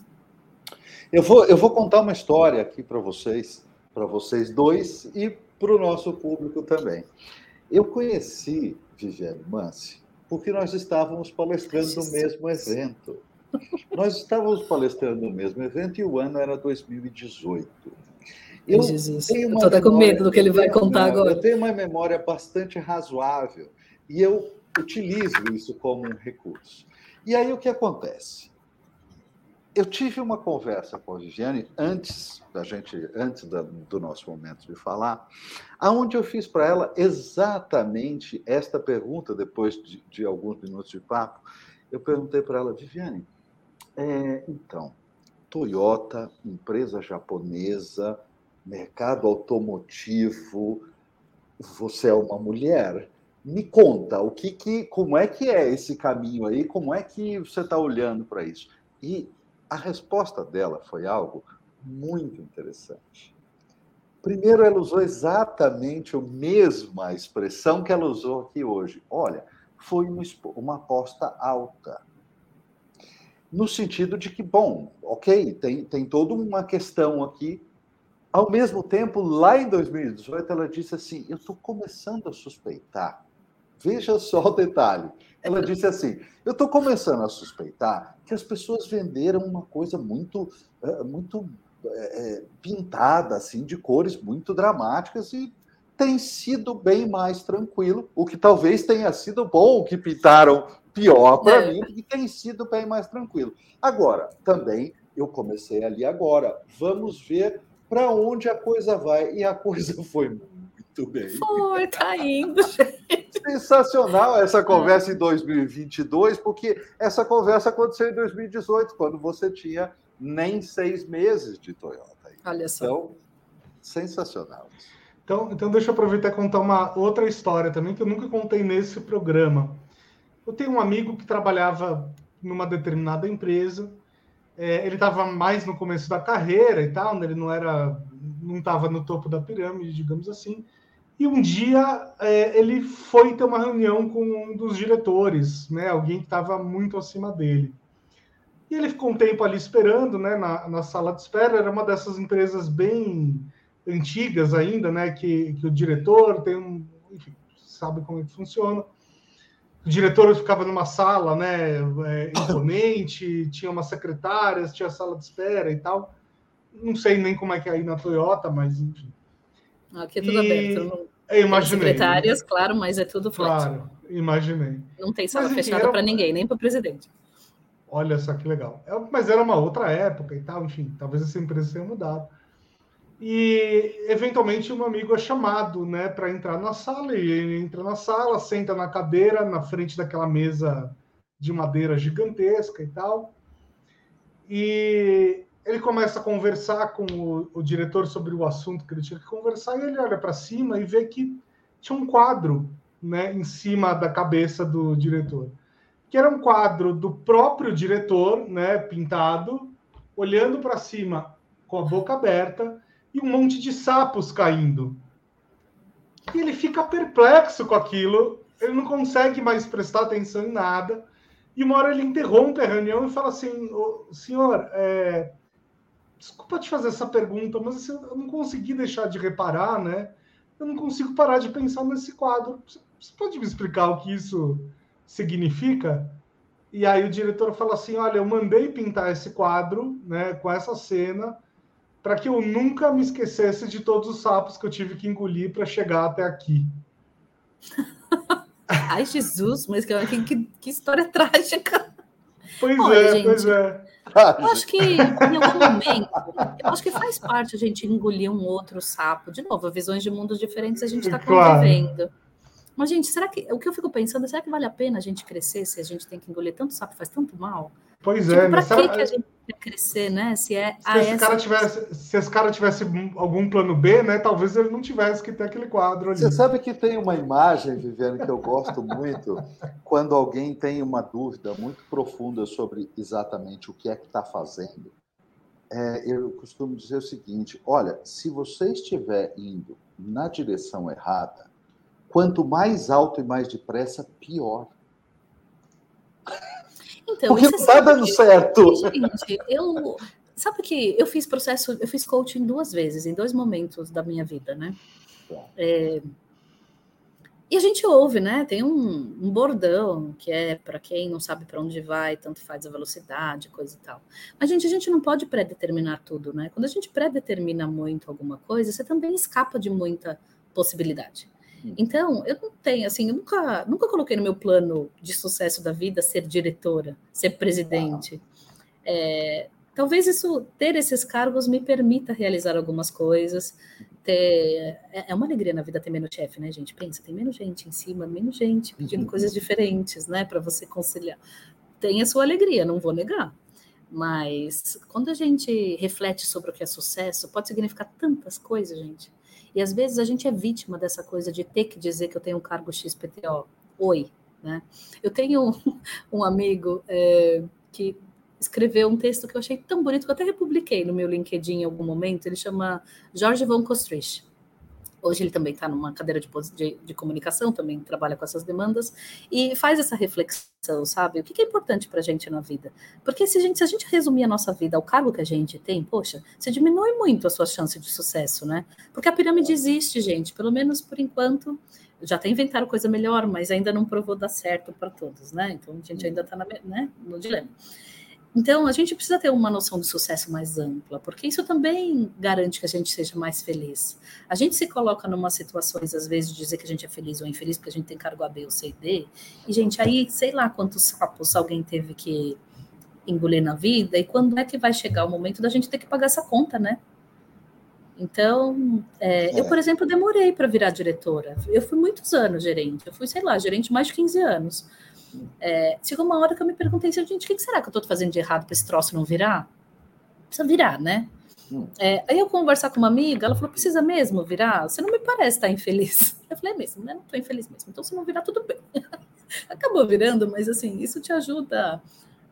Eu vou, eu vou contar uma história aqui para vocês, para vocês dois e para o nosso público também. Eu conheci Viviane Mansi porque nós estávamos palestrando no mesmo evento. Nós estávamos palestrando no mesmo evento e o ano era 2018. Eu estou com medo do que ele vai contar agora. Eu tenho uma memória bastante razoável e eu utilizo isso como um recurso. E aí o que acontece? Eu tive uma conversa com a Viviane antes da gente, antes da, do nosso momento de falar, aonde eu fiz para ela exatamente esta pergunta depois de, de, alguns minutos de papo. Eu perguntei para ela, Viviane, é, então, Toyota, empresa japonesa, mercado automotivo, você é uma mulher. Me conta o que, que como é que é esse caminho aí, como é que você está olhando para isso? E a resposta dela foi algo muito interessante. Primeiro, ela usou exatamente a mesma expressão que ela usou aqui hoje. Olha, foi uma, aposta alta. No sentido de que, bom, ok, tem, tem toda uma questão aqui. Ao mesmo tempo, lá em 2018, ela disse assim: Eu estou começando a suspeitar. Veja só o detalhe. Ela disse assim: Eu estou começando a suspeitar que as pessoas venderam uma coisa muito, eh, muito é, pintada, assim, de cores muito dramáticas e tem sido bem mais tranquilo, o que talvez tenha sido bom, que pintaram pior para é. mim, porque tem sido bem mais tranquilo. Agora, também eu comecei ali agora. Vamos ver para onde a coisa vai. E a coisa foi muito bem. Foi, tá indo, gente. Sensacional essa conversa em 2022, porque essa conversa aconteceu em 2018, quando você tinha nem seis meses de Toyota. Olha só. Então, sensacional. Então, então deixa eu aproveitar e contar uma outra história também que eu nunca contei nesse programa. Eu tenho um amigo que trabalhava numa determinada empresa. É, ele estava mais no começo da carreira e tal, né? ele não era, não estava no topo da pirâmide, digamos assim. E um dia é, ele foi ter uma reunião com um dos diretores, né? Alguém que estava muito acima dele. E ele ficou um tempo ali esperando, né? Na, na sala de espera. Era uma dessas empresas bem antigas ainda, né? Que, que o diretor tem um, enfim, sabe como é que funciona o diretor ficava numa sala, né, é, imponente, tinha umas secretárias, tinha sala de espera e tal. Não sei nem como é que é aí na Toyota, mas enfim. Aqui é tudo e... aberto. Eu imaginei. Secretárias, né? claro, mas é tudo flat. Claro, imaginei. Não tem sala mas, fechada era... para ninguém, nem para o presidente. Olha só que legal. É, mas era uma outra época e tal, enfim, talvez essa empresa tenha mudado e eventualmente um amigo é chamado, né, para entrar na sala e ele entra na sala, senta na cadeira na frente daquela mesa de madeira gigantesca e tal. E ele começa a conversar com o, o diretor sobre o assunto que ele tinha que conversar e ele olha para cima e vê que tinha um quadro, né, em cima da cabeça do diretor, que era um quadro do próprio diretor, né, pintado, olhando para cima com a boca aberta e um monte de sapos caindo. E ele fica perplexo com aquilo, ele não consegue mais prestar atenção em nada. E uma hora ele interrompe a reunião e fala assim: senhor, é... desculpa te fazer essa pergunta, mas assim, eu não consegui deixar de reparar, né? Eu não consigo parar de pensar nesse quadro. Você pode me explicar o que isso significa? E aí o diretor fala assim: olha, eu mandei pintar esse quadro, né, com essa cena para que eu nunca me esquecesse de todos os sapos que eu tive que engolir para chegar até aqui. Ai, Jesus, mas que, que, que história trágica. Pois Olha, é, gente, pois é. Eu acho que em algum momento, eu acho que faz parte a gente engolir um outro sapo. De novo, visões de mundos diferentes a gente está convivendo. Mas, gente, será que o que eu fico pensando, será que vale a pena a gente crescer se a gente tem que engolir tanto sapo, faz tanto mal? Pois tipo, é, para que, que a gente quer crescer, né? Se é se esse cara tivesse, se esse cara tivesse algum plano B, né? Talvez ele não tivesse que ter aquele quadro ali. Você sabe que tem uma imagem, Viviane, que eu gosto muito, quando alguém tem uma dúvida muito profunda sobre exatamente o que é que está fazendo. É, eu costumo dizer o seguinte: olha, se você estiver indo na direção errada, quanto mais alto e mais depressa, pior. Então, Porque não está dando certo. Gente, eu. Sabe que eu fiz processo, eu fiz coaching duas vezes, em dois momentos da minha vida, né? Tá. É, e a gente ouve, né? Tem um, um bordão que é para quem não sabe para onde vai, tanto faz a velocidade, coisa e tal. Mas, gente, a gente não pode predeterminar tudo, né? Quando a gente predetermina muito alguma coisa, você também escapa de muita possibilidade. Então, eu não tenho, assim, eu nunca, nunca coloquei no meu plano de sucesso da vida ser diretora, ser presidente. É, talvez isso, ter esses cargos me permita realizar algumas coisas. Ter, é, é uma alegria na vida ter menos chefe, né, gente? Pensa, tem menos gente em cima, menos gente pedindo uhum. coisas diferentes, né, para você conciliar. Tem a sua alegria, não vou negar. Mas quando a gente reflete sobre o que é sucesso, pode significar tantas coisas, gente. E às vezes a gente é vítima dessa coisa de ter que dizer que eu tenho um cargo XPTO. Oi, né? Eu tenho um, um amigo é, que escreveu um texto que eu achei tão bonito que eu até republiquei no meu LinkedIn em algum momento. Ele chama Jorge von Kostrich. Hoje ele também está numa cadeira de, de, de, comunicação, também trabalha com essas demandas e faz essa reflexão, sabe? O que, que é importante para a gente na vida? Porque se a, gente, se a gente resumir a nossa vida ao cargo que a gente tem, poxa, você diminui muito a sua chance de sucesso, né? Porque a pirâmide existe, gente, pelo menos por enquanto. Já até inventaram coisa melhor, mas ainda não provou dar certo para todos, né? Então a gente ainda está né, no dilema. Então, a gente precisa ter uma noção de sucesso mais ampla, porque isso também garante que a gente seja mais feliz. A gente se coloca numa situações, às vezes, de dizer que a gente é feliz ou infeliz, porque a gente tem cargo A, B ou C e D, e, gente, aí, sei lá quantos sapos alguém teve que engolir na vida, e quando é que vai chegar o momento da gente ter que pagar essa conta, né? Então, é, é. eu, por exemplo, demorei para virar diretora. Eu fui muitos anos gerente, eu fui, sei lá, gerente mais de 15 anos. É, chegou uma hora que eu me perguntei, gente, o que será que eu estou fazendo de errado para esse troço não virar? Precisa virar, né? Hum. É, aí eu conversar com uma amiga, ela falou: precisa mesmo virar? Você não me parece estar infeliz. Eu falei: é mesmo, né? Não estou infeliz mesmo. Então, se não virar, tudo bem. Acabou virando, mas assim, isso te ajuda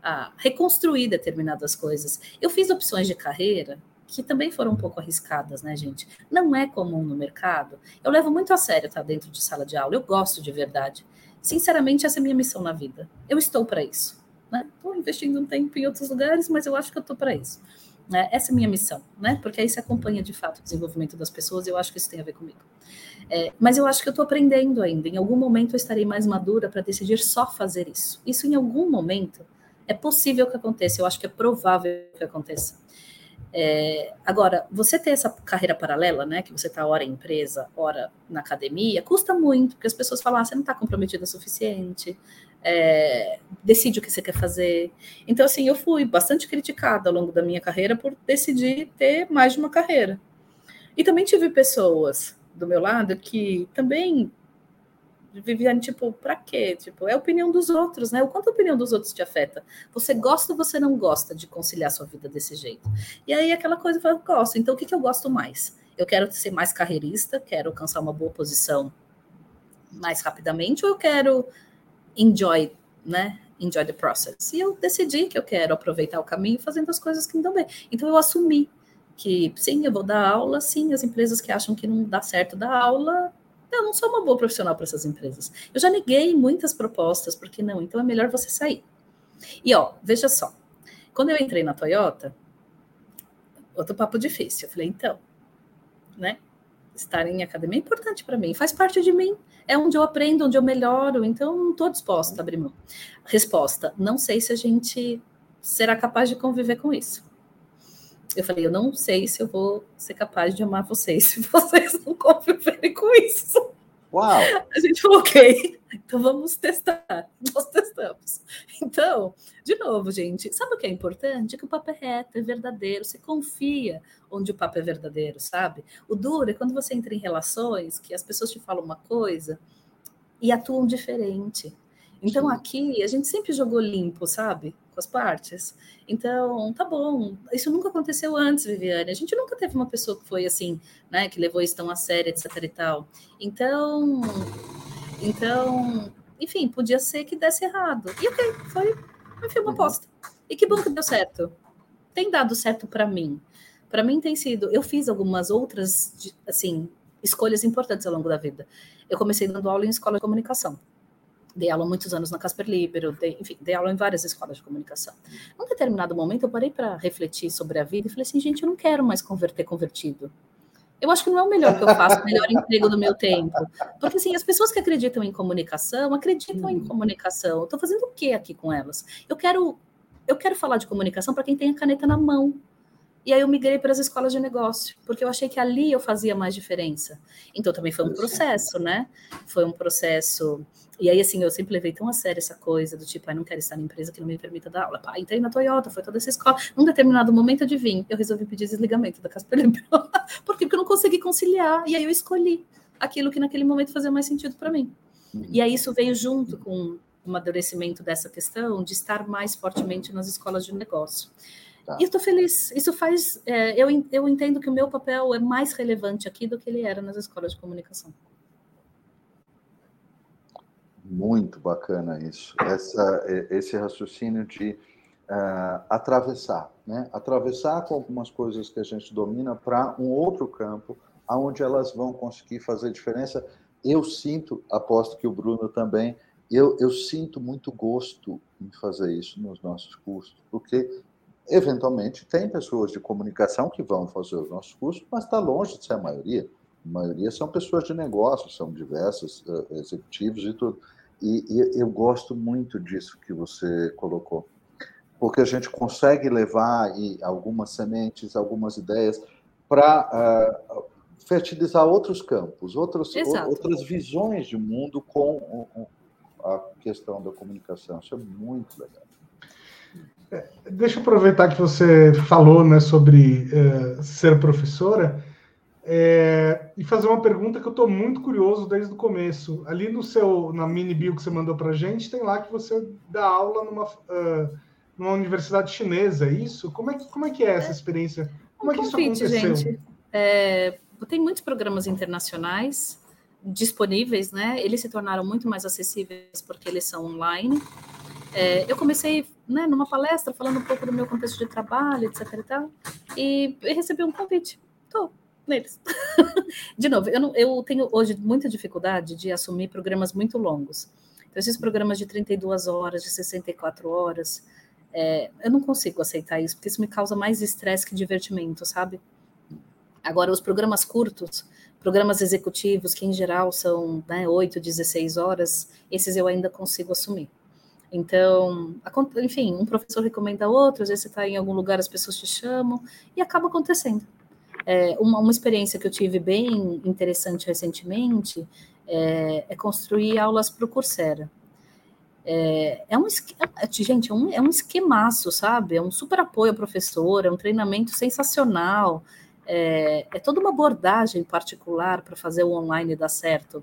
a reconstruir determinadas coisas. Eu fiz opções de carreira que também foram um pouco arriscadas, né, gente? Não é comum no mercado. Eu levo muito a sério estar dentro de sala de aula, eu gosto de verdade. Sinceramente, essa é a minha missão na vida. Eu estou para isso. Estou né? investindo um tempo em outros lugares, mas eu acho que eu estou para isso. Né? Essa é a minha missão, né? Porque aí se acompanha de fato o desenvolvimento das pessoas, eu acho que isso tem a ver comigo. É, mas eu acho que eu estou aprendendo ainda. Em algum momento eu estarei mais madura para decidir só fazer isso. Isso em algum momento é possível que aconteça, eu acho que é provável que aconteça. É, agora, você ter essa carreira paralela, né, que você está hora em empresa, hora na academia, custa muito, porque as pessoas falam, ah, você não está comprometida o suficiente, é, decide o que você quer fazer. Então, assim, eu fui bastante criticada ao longo da minha carreira por decidir ter mais de uma carreira. E também tive pessoas do meu lado que também Viviane, tipo, pra quê? Tipo, é a opinião dos outros, né? O quanto a opinião dos outros te afeta? Você gosta ou você não gosta de conciliar sua vida desse jeito? E aí aquela coisa, eu gosto. Então, o que, que eu gosto mais? Eu quero ser mais carreirista, quero alcançar uma boa posição mais rapidamente, ou eu quero enjoy, né? Enjoy the process. E eu decidi que eu quero aproveitar o caminho fazendo as coisas que me dão bem. Então, eu assumi que, sim, eu vou dar aula, sim, as empresas que acham que não dá certo dar aula, eu não sou uma boa profissional para essas empresas. Eu já neguei muitas propostas, porque não, então é melhor você sair. E ó, veja só, quando eu entrei na Toyota, outro papo difícil. Eu falei, então, né? Estar em academia é importante para mim, faz parte de mim, é onde eu aprendo, onde eu melhoro, então não estou disposta a abrir mão. Resposta: não sei se a gente será capaz de conviver com isso eu falei, eu não sei se eu vou ser capaz de amar vocês se vocês não conviverem com isso. Uau! A gente falou, ok, então vamos testar. Nós testamos. Então, de novo, gente, sabe o que é importante? É que o papo é reto, é verdadeiro, você confia onde o papo é verdadeiro, sabe? O duro é quando você entra em relações que as pessoas te falam uma coisa e atuam diferente. Então, aqui, a gente sempre jogou limpo, sabe? Com as partes. Então, tá bom. Isso nunca aconteceu antes, Viviane. A gente nunca teve uma pessoa que foi assim, né? Que levou isso tão a sério, etc e tal. Então, então, enfim, podia ser que desse errado. E ok, foi, enfim, uma uhum. aposta. E que bom que deu certo. Tem dado certo para mim. Para mim tem sido. Eu fiz algumas outras, assim, escolhas importantes ao longo da vida. Eu comecei dando aula em escola de comunicação dei aula muitos anos na Casper Libero, dei, enfim, dei aula em várias escolas de comunicação. Num determinado momento, eu parei para refletir sobre a vida e falei assim, gente, eu não quero mais converter convertido. Eu acho que não é o melhor que eu faço, o melhor emprego do meu tempo. Porque, assim, as pessoas que acreditam em comunicação, acreditam em comunicação. Eu estou fazendo o que aqui com elas? Eu quero, eu quero falar de comunicação para quem tem a caneta na mão. E aí eu migrei para as escolas de negócio, porque eu achei que ali eu fazia mais diferença. Então também foi um processo, né? Foi um processo. E aí, assim, eu sempre levei tão a sério essa coisa do tipo, ah, não quero estar na empresa que não me permita dar aula. Pá, entrei na Toyota, foi toda essa escola. Num determinado momento, adivinha, eu resolvi pedir desligamento da Casper. Por? Porque eu não consegui conciliar. E aí eu escolhi aquilo que naquele momento fazia mais sentido para mim. E aí isso veio junto com o amadurecimento dessa questão de estar mais fortemente nas escolas de negócio. Tá. E estou feliz. Isso faz. É, eu, eu entendo que o meu papel é mais relevante aqui do que ele era nas escolas de comunicação. Muito bacana isso. Essa, esse raciocínio de uh, atravessar, né? Atravessar com algumas coisas que a gente domina para um outro campo aonde elas vão conseguir fazer diferença. Eu sinto, aposto que o Bruno também, eu, eu sinto muito gosto em fazer isso nos nossos cursos, porque eventualmente tem pessoas de comunicação que vão fazer os nossos cursos, mas está longe de ser a maioria. A maioria são pessoas de negócios, são diversos uh, executivos e tudo. E, e, eu gosto muito disso que você colocou, porque a gente consegue levar e, algumas sementes, algumas ideias para uh, fertilizar outros campos, outros, outras visões de mundo com a questão da comunicação. Isso é muito legal. É, deixa eu aproveitar que você falou né, sobre uh, ser professora é, e fazer uma pergunta que eu estou muito curioso desde o começo. Ali no seu, na mini bio que você mandou para a gente, tem lá que você dá aula numa, uh, numa universidade chinesa, é isso? Como é, que, como é que é essa experiência? Como é que isso aconteceu? Gente. É, tem muitos programas internacionais disponíveis, né? Eles se tornaram muito mais acessíveis porque eles são online. É, eu comecei né, numa palestra falando um pouco do meu contexto de trabalho, etc. e tal, e recebi um convite. Tô, neles. de novo, eu, não, eu tenho hoje muita dificuldade de assumir programas muito longos. Então, esses programas de 32 horas, de 64 horas, é, eu não consigo aceitar isso, porque isso me causa mais estresse que divertimento, sabe? Agora, os programas curtos, programas executivos, que em geral são né, 8, 16 horas, esses eu ainda consigo assumir. Então, enfim, um professor recomenda outro, às vezes você está em algum lugar, as pessoas te chamam, e acaba acontecendo. É, uma, uma experiência que eu tive bem interessante recentemente é, é construir aulas para o Coursera. É, é um é, gente, é um, é um esquemaço, sabe? É um super apoio ao professor, é um treinamento sensacional, é, é toda uma abordagem particular para fazer o online dar certo.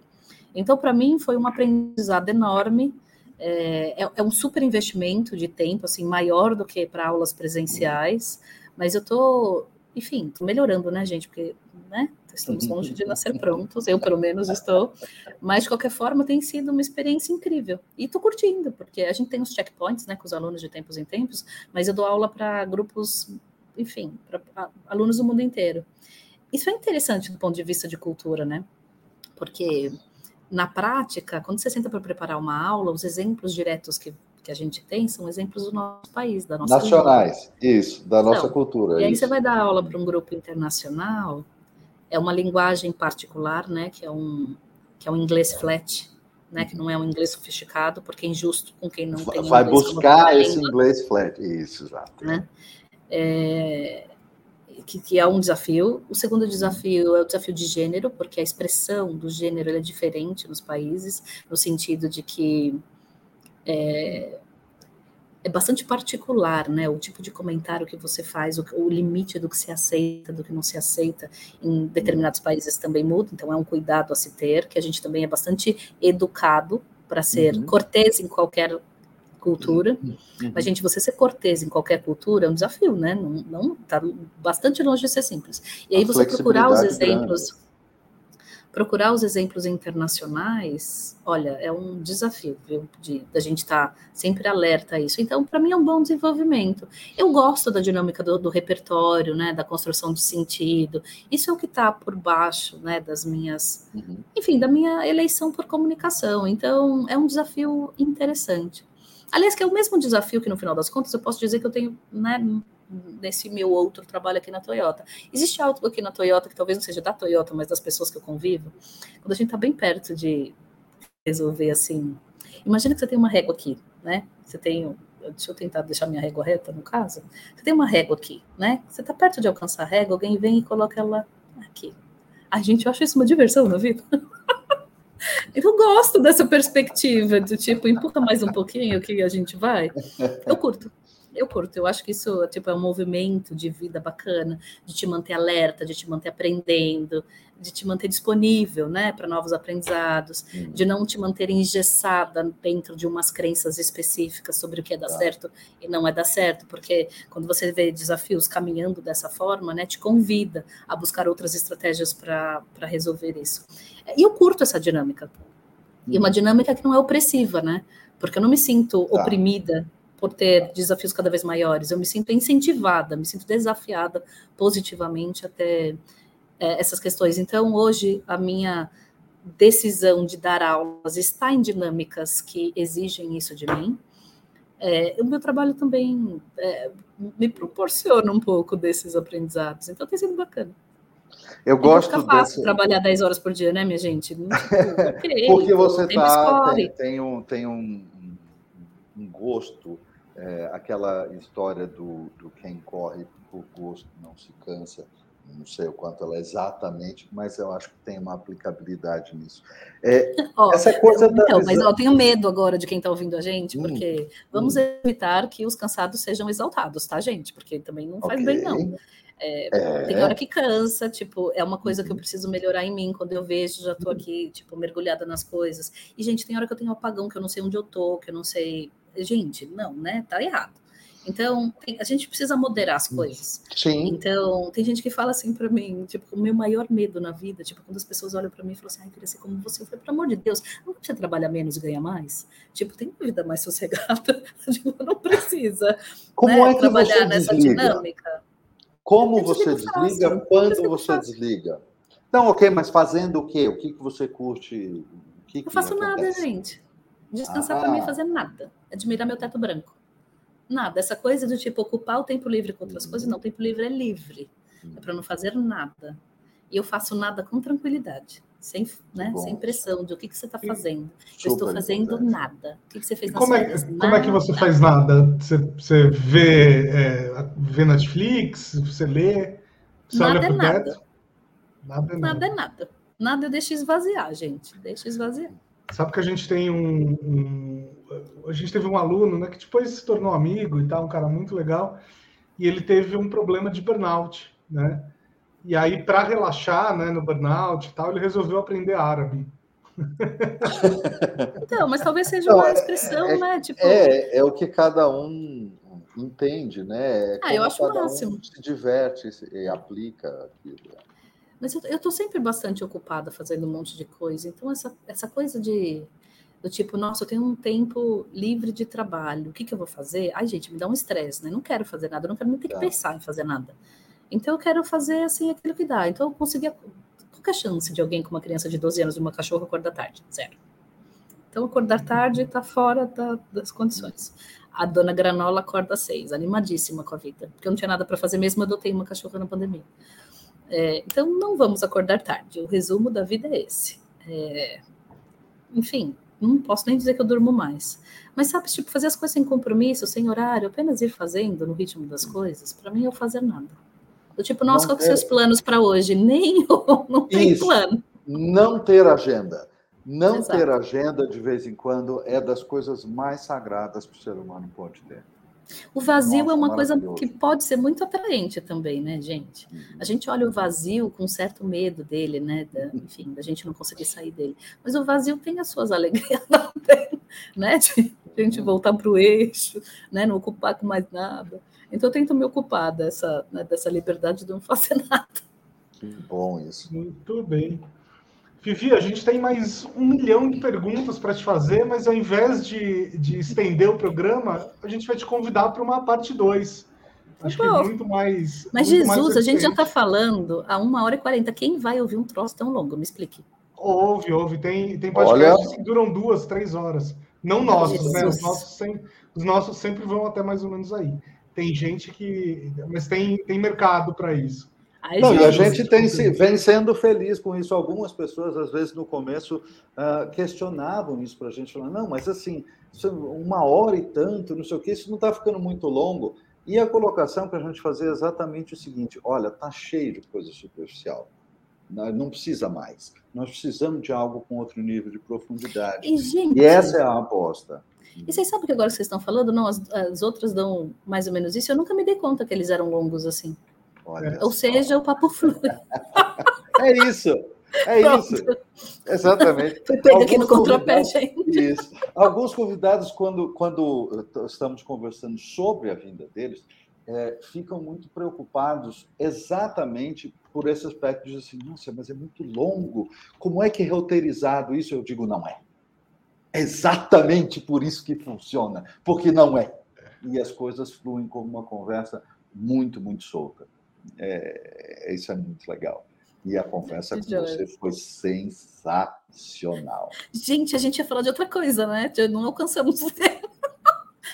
Então, para mim, foi um aprendizado enorme. É, é, é, um super investimento de tempo, assim, maior do que para aulas presenciais, mas eu tô enfim, melhorando, né, gente? Porque, né, estamos longe de nascer prontos, eu pelo menos estou, mas de qualquer forma tem sido uma experiência incrível. E estou curtindo, porque a gente tem os checkpoints, né, com os alunos de tempos em tempos, mas eu dou aula para grupos, enfim, para alunos do mundo inteiro. Isso é interessante do ponto de vista de cultura, né? Porque na prática, quando você senta para preparar uma aula, os exemplos diretos que que a gente tem são exemplos do nosso país, da nossa Nacionais, língua. isso, da nossa então, cultura. E aí isso. você vai dar aula para um grupo internacional, é uma linguagem particular, né, que é um, que é um inglês flat, né, que não é um inglês sofisticado, porque é injusto com quem não tem Vai buscar esse língua, inglês flat, isso, exato. Né? É, que, que, é um desafio. O segundo desafio é o desafio de gênero, porque a expressão do gênero é diferente nos países, no sentido de que é, é bastante particular, né? O tipo de comentário que você faz, o, o, limite do que se aceita, do que não se aceita, em determinados países também muda, então é um cuidado a se ter, que a gente também é bastante educado para ser uhum. cortês em qualquer cultura. Uhum. Mas, gente, você ser cortês em qualquer cultura é um desafio, né? Não, não tá bastante longe de ser simples. E aí a você procurar os exemplos. Grande procurar os exemplos internacionais, olha, é um desafio, viu? De, da gente estar tá sempre alerta a isso. Então, para mim, é um bom desenvolvimento. Eu gosto da dinâmica do, do repertório, né? Da construção de sentido. Isso é o que está por baixo, né? Das minhas, uhum. enfim, da minha eleição por comunicação. Então, é um desafio interessante. Aliás, que é o mesmo desafio que, no final das contas, eu posso dizer que eu tenho, né? nesse meu outro trabalho aqui na Toyota. Existe algo aqui na Toyota que talvez não seja da Toyota, mas das pessoas que eu convivo, quando a gente está bem perto de resolver assim. Imagina que você tem uma régua aqui, né? Você tem. Deixa eu tentar deixar minha régua reta, no caso. Você tem uma régua aqui, né? Você está perto de alcançar a régua, alguém vem e coloca ela aqui. A gente, eu acho isso uma diversão na vida. Eu gosto dessa perspectiva do tipo, empurra mais um pouquinho que a gente vai. Eu curto eu curto. Eu acho que isso tipo, é um movimento de vida bacana, de te manter alerta, de te manter aprendendo, de te manter disponível né, para novos aprendizados, hum. de não te manter engessada dentro de umas crenças específicas sobre o que é dar tá. certo e não é dar certo, porque quando você vê desafios caminhando dessa forma, né, te convida a buscar outras estratégias para resolver isso. E eu curto essa dinâmica. E uma hum. dinâmica que não é opressiva, né? Porque eu não me sinto tá. oprimida por ter desafios cada vez maiores. Eu me sinto incentivada, me sinto desafiada positivamente até é, essas questões. Então, hoje, a minha decisão de dar aulas está em dinâmicas que exigem isso de mim. É, o meu trabalho também é, me proporciona um pouco desses aprendizados, então tem sido bacana. Eu então gosto fica fácil desse... trabalhar 10 horas por dia, né, minha gente? Tipo, okay, Porque você tá, tem, tem, um, tem um, um gosto, é, aquela história do, do quem corre por gosto não se cansa não sei o quanto ela é exatamente, mas eu acho que tem uma aplicabilidade nisso. É, oh, essa coisa então, da mas eu tenho medo agora de quem está ouvindo a gente, hum, porque hum, vamos hum. evitar que os cansados sejam exaltados, tá, gente? Porque também não faz okay. bem, não. É, é... Tem hora que cansa, tipo, é uma coisa que eu uhum. preciso melhorar em mim. Quando eu vejo, já tô aqui, tipo, mergulhada nas coisas. E, gente, tem hora que eu tenho um apagão, que eu não sei onde eu tô, que eu não sei. Gente, não, né? Tá errado. Então, a gente precisa moderar as coisas. Sim. Então, tem gente que fala assim para mim, tipo, o meu maior medo na vida, tipo, quando as pessoas olham para mim e falam assim, ai, queria ser como você. Eu falei, pelo amor de Deus, não precisa trabalhar menos e ganhar mais? Tipo, tem uma vida mais sossegada. tipo, não precisa como né, é que trabalhar nessa desliga? dinâmica. Como você desliga? Fácil, quando você desliga? Não, ok, mas fazendo o quê? O que, que você curte? Que não faço nada, gente. Descansar ah. para mim é fazer nada. Admirar meu teto branco. Nada. Essa coisa do tipo ocupar o tempo livre com outras uhum. coisas, não. O tempo livre é livre. Uhum. É para não fazer nada. E eu faço nada com tranquilidade. Sem, né, sem pressão de o que, que você está fazendo. eu estou fazendo importante. nada. O que, que você fez na como é, como é que você faz nada? Você, você vê, é, vê Netflix? Você lê? Você nada olha é nada. Nada é nada. Nada é nada. Nada eu deixo esvaziar, gente. Deixa esvaziar. Sabe que a gente tem um, um, A gente teve um aluno né, que depois se tornou amigo e tal, um cara muito legal, e ele teve um problema de burnout, né? E aí, para relaxar né, no burnout e tal, ele resolveu aprender árabe. Então, mas talvez seja uma expressão, é, né? Tipo... É, é o que cada um entende, né? É ah, eu acho o máximo. Um se diverte e aplica aquilo. Mas eu estou sempre bastante ocupada fazendo um monte de coisa. Então, essa, essa coisa de do tipo, nossa, eu tenho um tempo livre de trabalho, o que, que eu vou fazer? Ai, gente, me dá um estresse, né? Não quero fazer nada, não quero nem ter que tá. pensar em fazer nada. Então, eu quero fazer, assim, aquilo que dá. Então, eu consegui... Qual é a chance de alguém com uma criança de 12 anos e uma cachorra acordar tarde? Zero. Então, acordar tarde está fora da, das condições. A dona Granola acorda às seis, animadíssima com a vida, porque eu não tinha nada para fazer mesmo, eu adotei uma cachorra na pandemia. É, então, não vamos acordar tarde. O resumo da vida é esse. É, enfim, não posso nem dizer que eu durmo mais. Mas sabe, tipo, fazer as coisas sem compromisso, sem horário, apenas ir fazendo no ritmo das coisas, para mim é o fazer nada. Do tipo, nossa, qual que são os planos para hoje? Nem não tem Isso. plano. Não ter agenda. Não Exato. ter agenda de vez em quando é das coisas mais sagradas que o ser humano pode ter. O vazio Nossa, é uma coisa que pode ser muito atraente também, né, gente? Uhum. A gente olha o vazio com certo medo dele, né? Da, enfim, da gente não conseguir sair dele. Mas o vazio tem as suas alegrias também, né? De a gente voltar para o eixo, né? Não ocupar com mais nada. Então eu tento me ocupar dessa, né, dessa liberdade de não fazer nada. Que bom isso. Muito bem. Vivi, a gente tem mais um milhão de perguntas para te fazer, mas ao invés de, de estender o programa, a gente vai te convidar para uma parte 2. Acho Pô, que é muito mais. Mas muito Jesus, mais a gente já está falando há uma hora e quarenta. Quem vai ouvir um troço tão longo? Me explique. Ouve, ouve. Tem, tem podcasts Olha... que duram duas, três horas. Não nossos, né? Os nossos, sempre, os nossos sempre vão até mais ou menos aí. Tem gente que. Mas tem, tem mercado para isso. Ai, não, gente, e a gente tem, vem sendo feliz com isso. Algumas pessoas, às vezes, no começo, uh, questionavam isso para a gente, falando, não, mas assim, uma hora e tanto, não sei o que, isso não está ficando muito longo. E a colocação para a gente fazer é exatamente o seguinte: olha, tá cheio de coisa superficial. Não precisa mais. Nós precisamos de algo com outro nível de profundidade. E, gente, e essa é a aposta. E vocês sabem que agora vocês estão falando? Não, as, as outras dão mais ou menos isso. Eu nunca me dei conta que eles eram longos assim. Olha Ou só. seja, o papo flui. é isso. É Pronto. isso. Exatamente. Foi aqui no contrapé, gente. Isso. Alguns convidados, quando, quando estamos conversando sobre a vinda deles, é, ficam muito preocupados exatamente por esse aspecto de assim, nossa, mas é muito longo. Como é que é roteirizado isso? Eu digo, não é. É exatamente por isso que funciona, porque não é. E as coisas fluem como uma conversa muito, muito solta. É, isso é muito legal. E a conversa com você foi sensacional. Gente, a gente ia falar de outra coisa, né? Não alcançamos o tempo.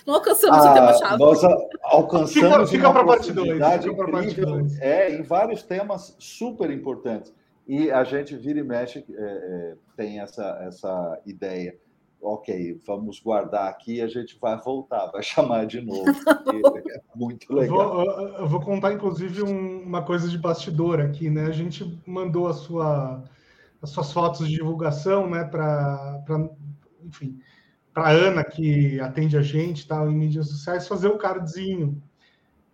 Não alcançamos ah, o tema-chave. Nós alcançamos fica, fica uma oportunidade incrível, é, em vários temas super importantes. E a gente vira e mexe, é, é, tem essa, essa ideia. Ok, vamos guardar aqui, a gente vai voltar, vai chamar de novo. é muito legal. Eu vou, eu vou contar, inclusive, um, uma coisa de bastidor aqui, né? A gente mandou a sua, as suas fotos de divulgação, né, para, enfim, para Ana, que atende a gente tal, em mídias sociais, fazer o cardzinho.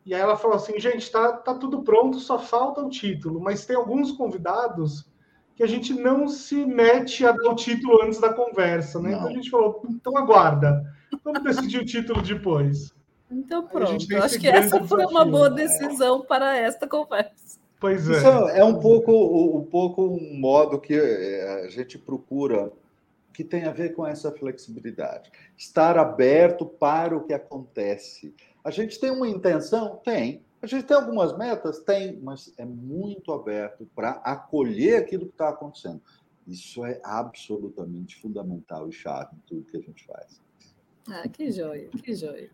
E aí ela falou assim, gente, tá, tá tudo pronto, só falta o título, mas tem alguns convidados que a gente não se mete a dar o título antes da conversa, né? Não. Então a gente falou, então aguarda, vamos decidir o título depois. Então pronto, acho que essa foi uma boa decisão para esta conversa. Pois é. Isso é um pouco, um pouco um modo que eh, a gente procura que tem a ver com essa flexibilidade. Estar aberto para o que acontece. A gente tem uma intenção? Tem. A gente tem algumas metas? Tem, mas é muito aberto para acolher aquilo que está acontecendo. Isso é absolutamente fundamental e chave em tudo que a gente faz. Ah, que joia, que joia.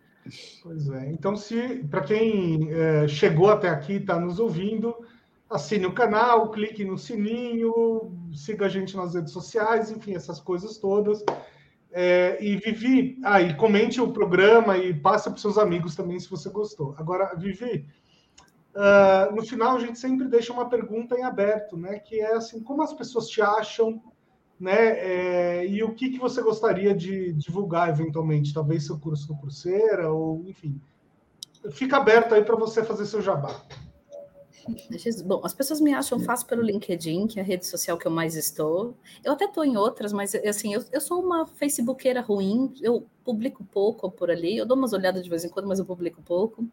Pois é. Então, se para quem é, chegou até aqui e está nos ouvindo, assine o canal, clique no sininho, siga a gente nas redes sociais, enfim, essas coisas todas. É, e Vivi, ah, comente o programa e passe para seus amigos também se você gostou. Agora, Vivi, uh, no final a gente sempre deixa uma pergunta em aberto, né? Que é assim, como as pessoas te acham, né? É, e o que, que você gostaria de divulgar eventualmente? Talvez seu curso no Cruzeira, ou enfim. Fica aberto aí para você fazer seu jabá. Bom, as pessoas me acham fácil pelo LinkedIn, que é a rede social que eu mais estou. Eu até estou em outras, mas assim, eu, eu sou uma facebookeira ruim, eu publico pouco por ali, eu dou umas olhadas de vez em quando, mas eu publico pouco.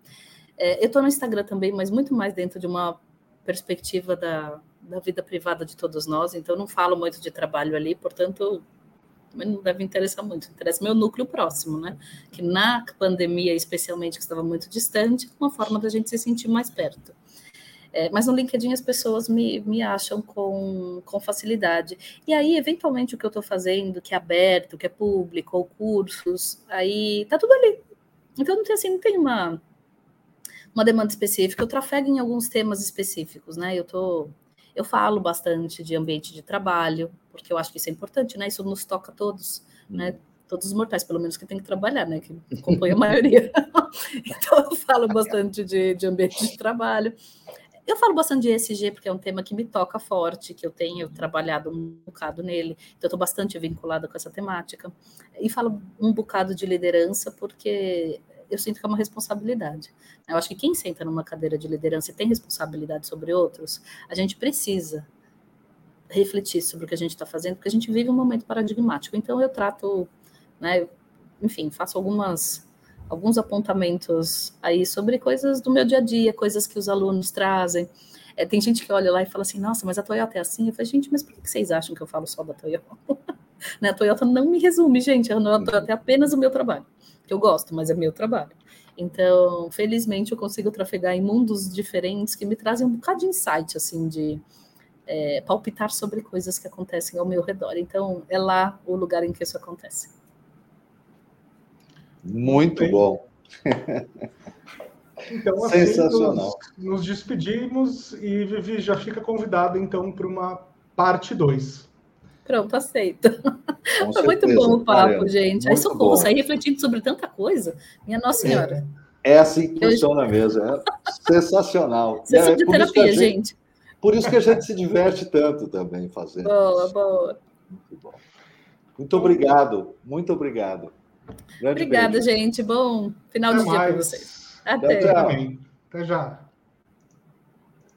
É, eu estou no Instagram também, mas muito mais dentro de uma perspectiva da, da vida privada de todos nós, então não falo muito de trabalho ali, portanto, também não deve interessar muito. Interessa meu núcleo próximo, né? Que na pandemia, especialmente, que estava muito distante, uma forma da gente se sentir mais perto. É, mas no LinkedIn as pessoas me, me acham com, com facilidade. E aí, eventualmente, o que eu estou fazendo, que é aberto, que é público, ou cursos, aí tá tudo ali. Então não tem assim, não tem uma, uma demanda específica. Eu trafego em alguns temas específicos, né? Eu tô. Eu falo bastante de ambiente de trabalho, porque eu acho que isso é importante, né? Isso nos toca a todos, né? todos os mortais, pelo menos que tem que trabalhar, né? Que compõe a maioria. então, eu falo bastante de, de ambiente de trabalho. Eu falo bastante de ESG porque é um tema que me toca forte, que eu tenho trabalhado um bocado nele, então estou bastante vinculada com essa temática. E falo um bocado de liderança porque eu sinto que é uma responsabilidade. Eu acho que quem senta numa cadeira de liderança e tem responsabilidade sobre outros, a gente precisa refletir sobre o que a gente está fazendo, porque a gente vive um momento paradigmático. Então eu trato, né, enfim, faço algumas alguns apontamentos aí sobre coisas do meu dia a dia, coisas que os alunos trazem. É, tem gente que olha lá e fala assim, nossa, mas a Toyota é assim? Eu falei, gente, mas por que vocês acham que eu falo só da Toyota? né, a Toyota não me resume, gente, a Toyota é apenas o meu trabalho, que eu gosto, mas é meu trabalho. Então, felizmente, eu consigo trafegar em mundos diferentes que me trazem um bocado de insight, assim, de é, palpitar sobre coisas que acontecem ao meu redor. Então, é lá o lugar em que isso acontece. Muito bom. Então, assim, Sensacional. Nos, nos, despedimos e Vivi já fica convidada, então, para uma parte 2. Pronto, aceito. Com Foi muito bom o papo, gente. Aí socorro, sair refletindo sobre tanta coisa. Minha Nossa Senhora. É, é assim que funciona mesmo. É sensacional. Sessão é, de terapia, gente, gente. Por isso que a gente se diverte tanto também fazendo. Boa, boa. Muito bom. Muito obrigado. Muito obrigado. Grande Obrigada, beijo. gente. Bom final Até de dia para vocês. Até. Até já.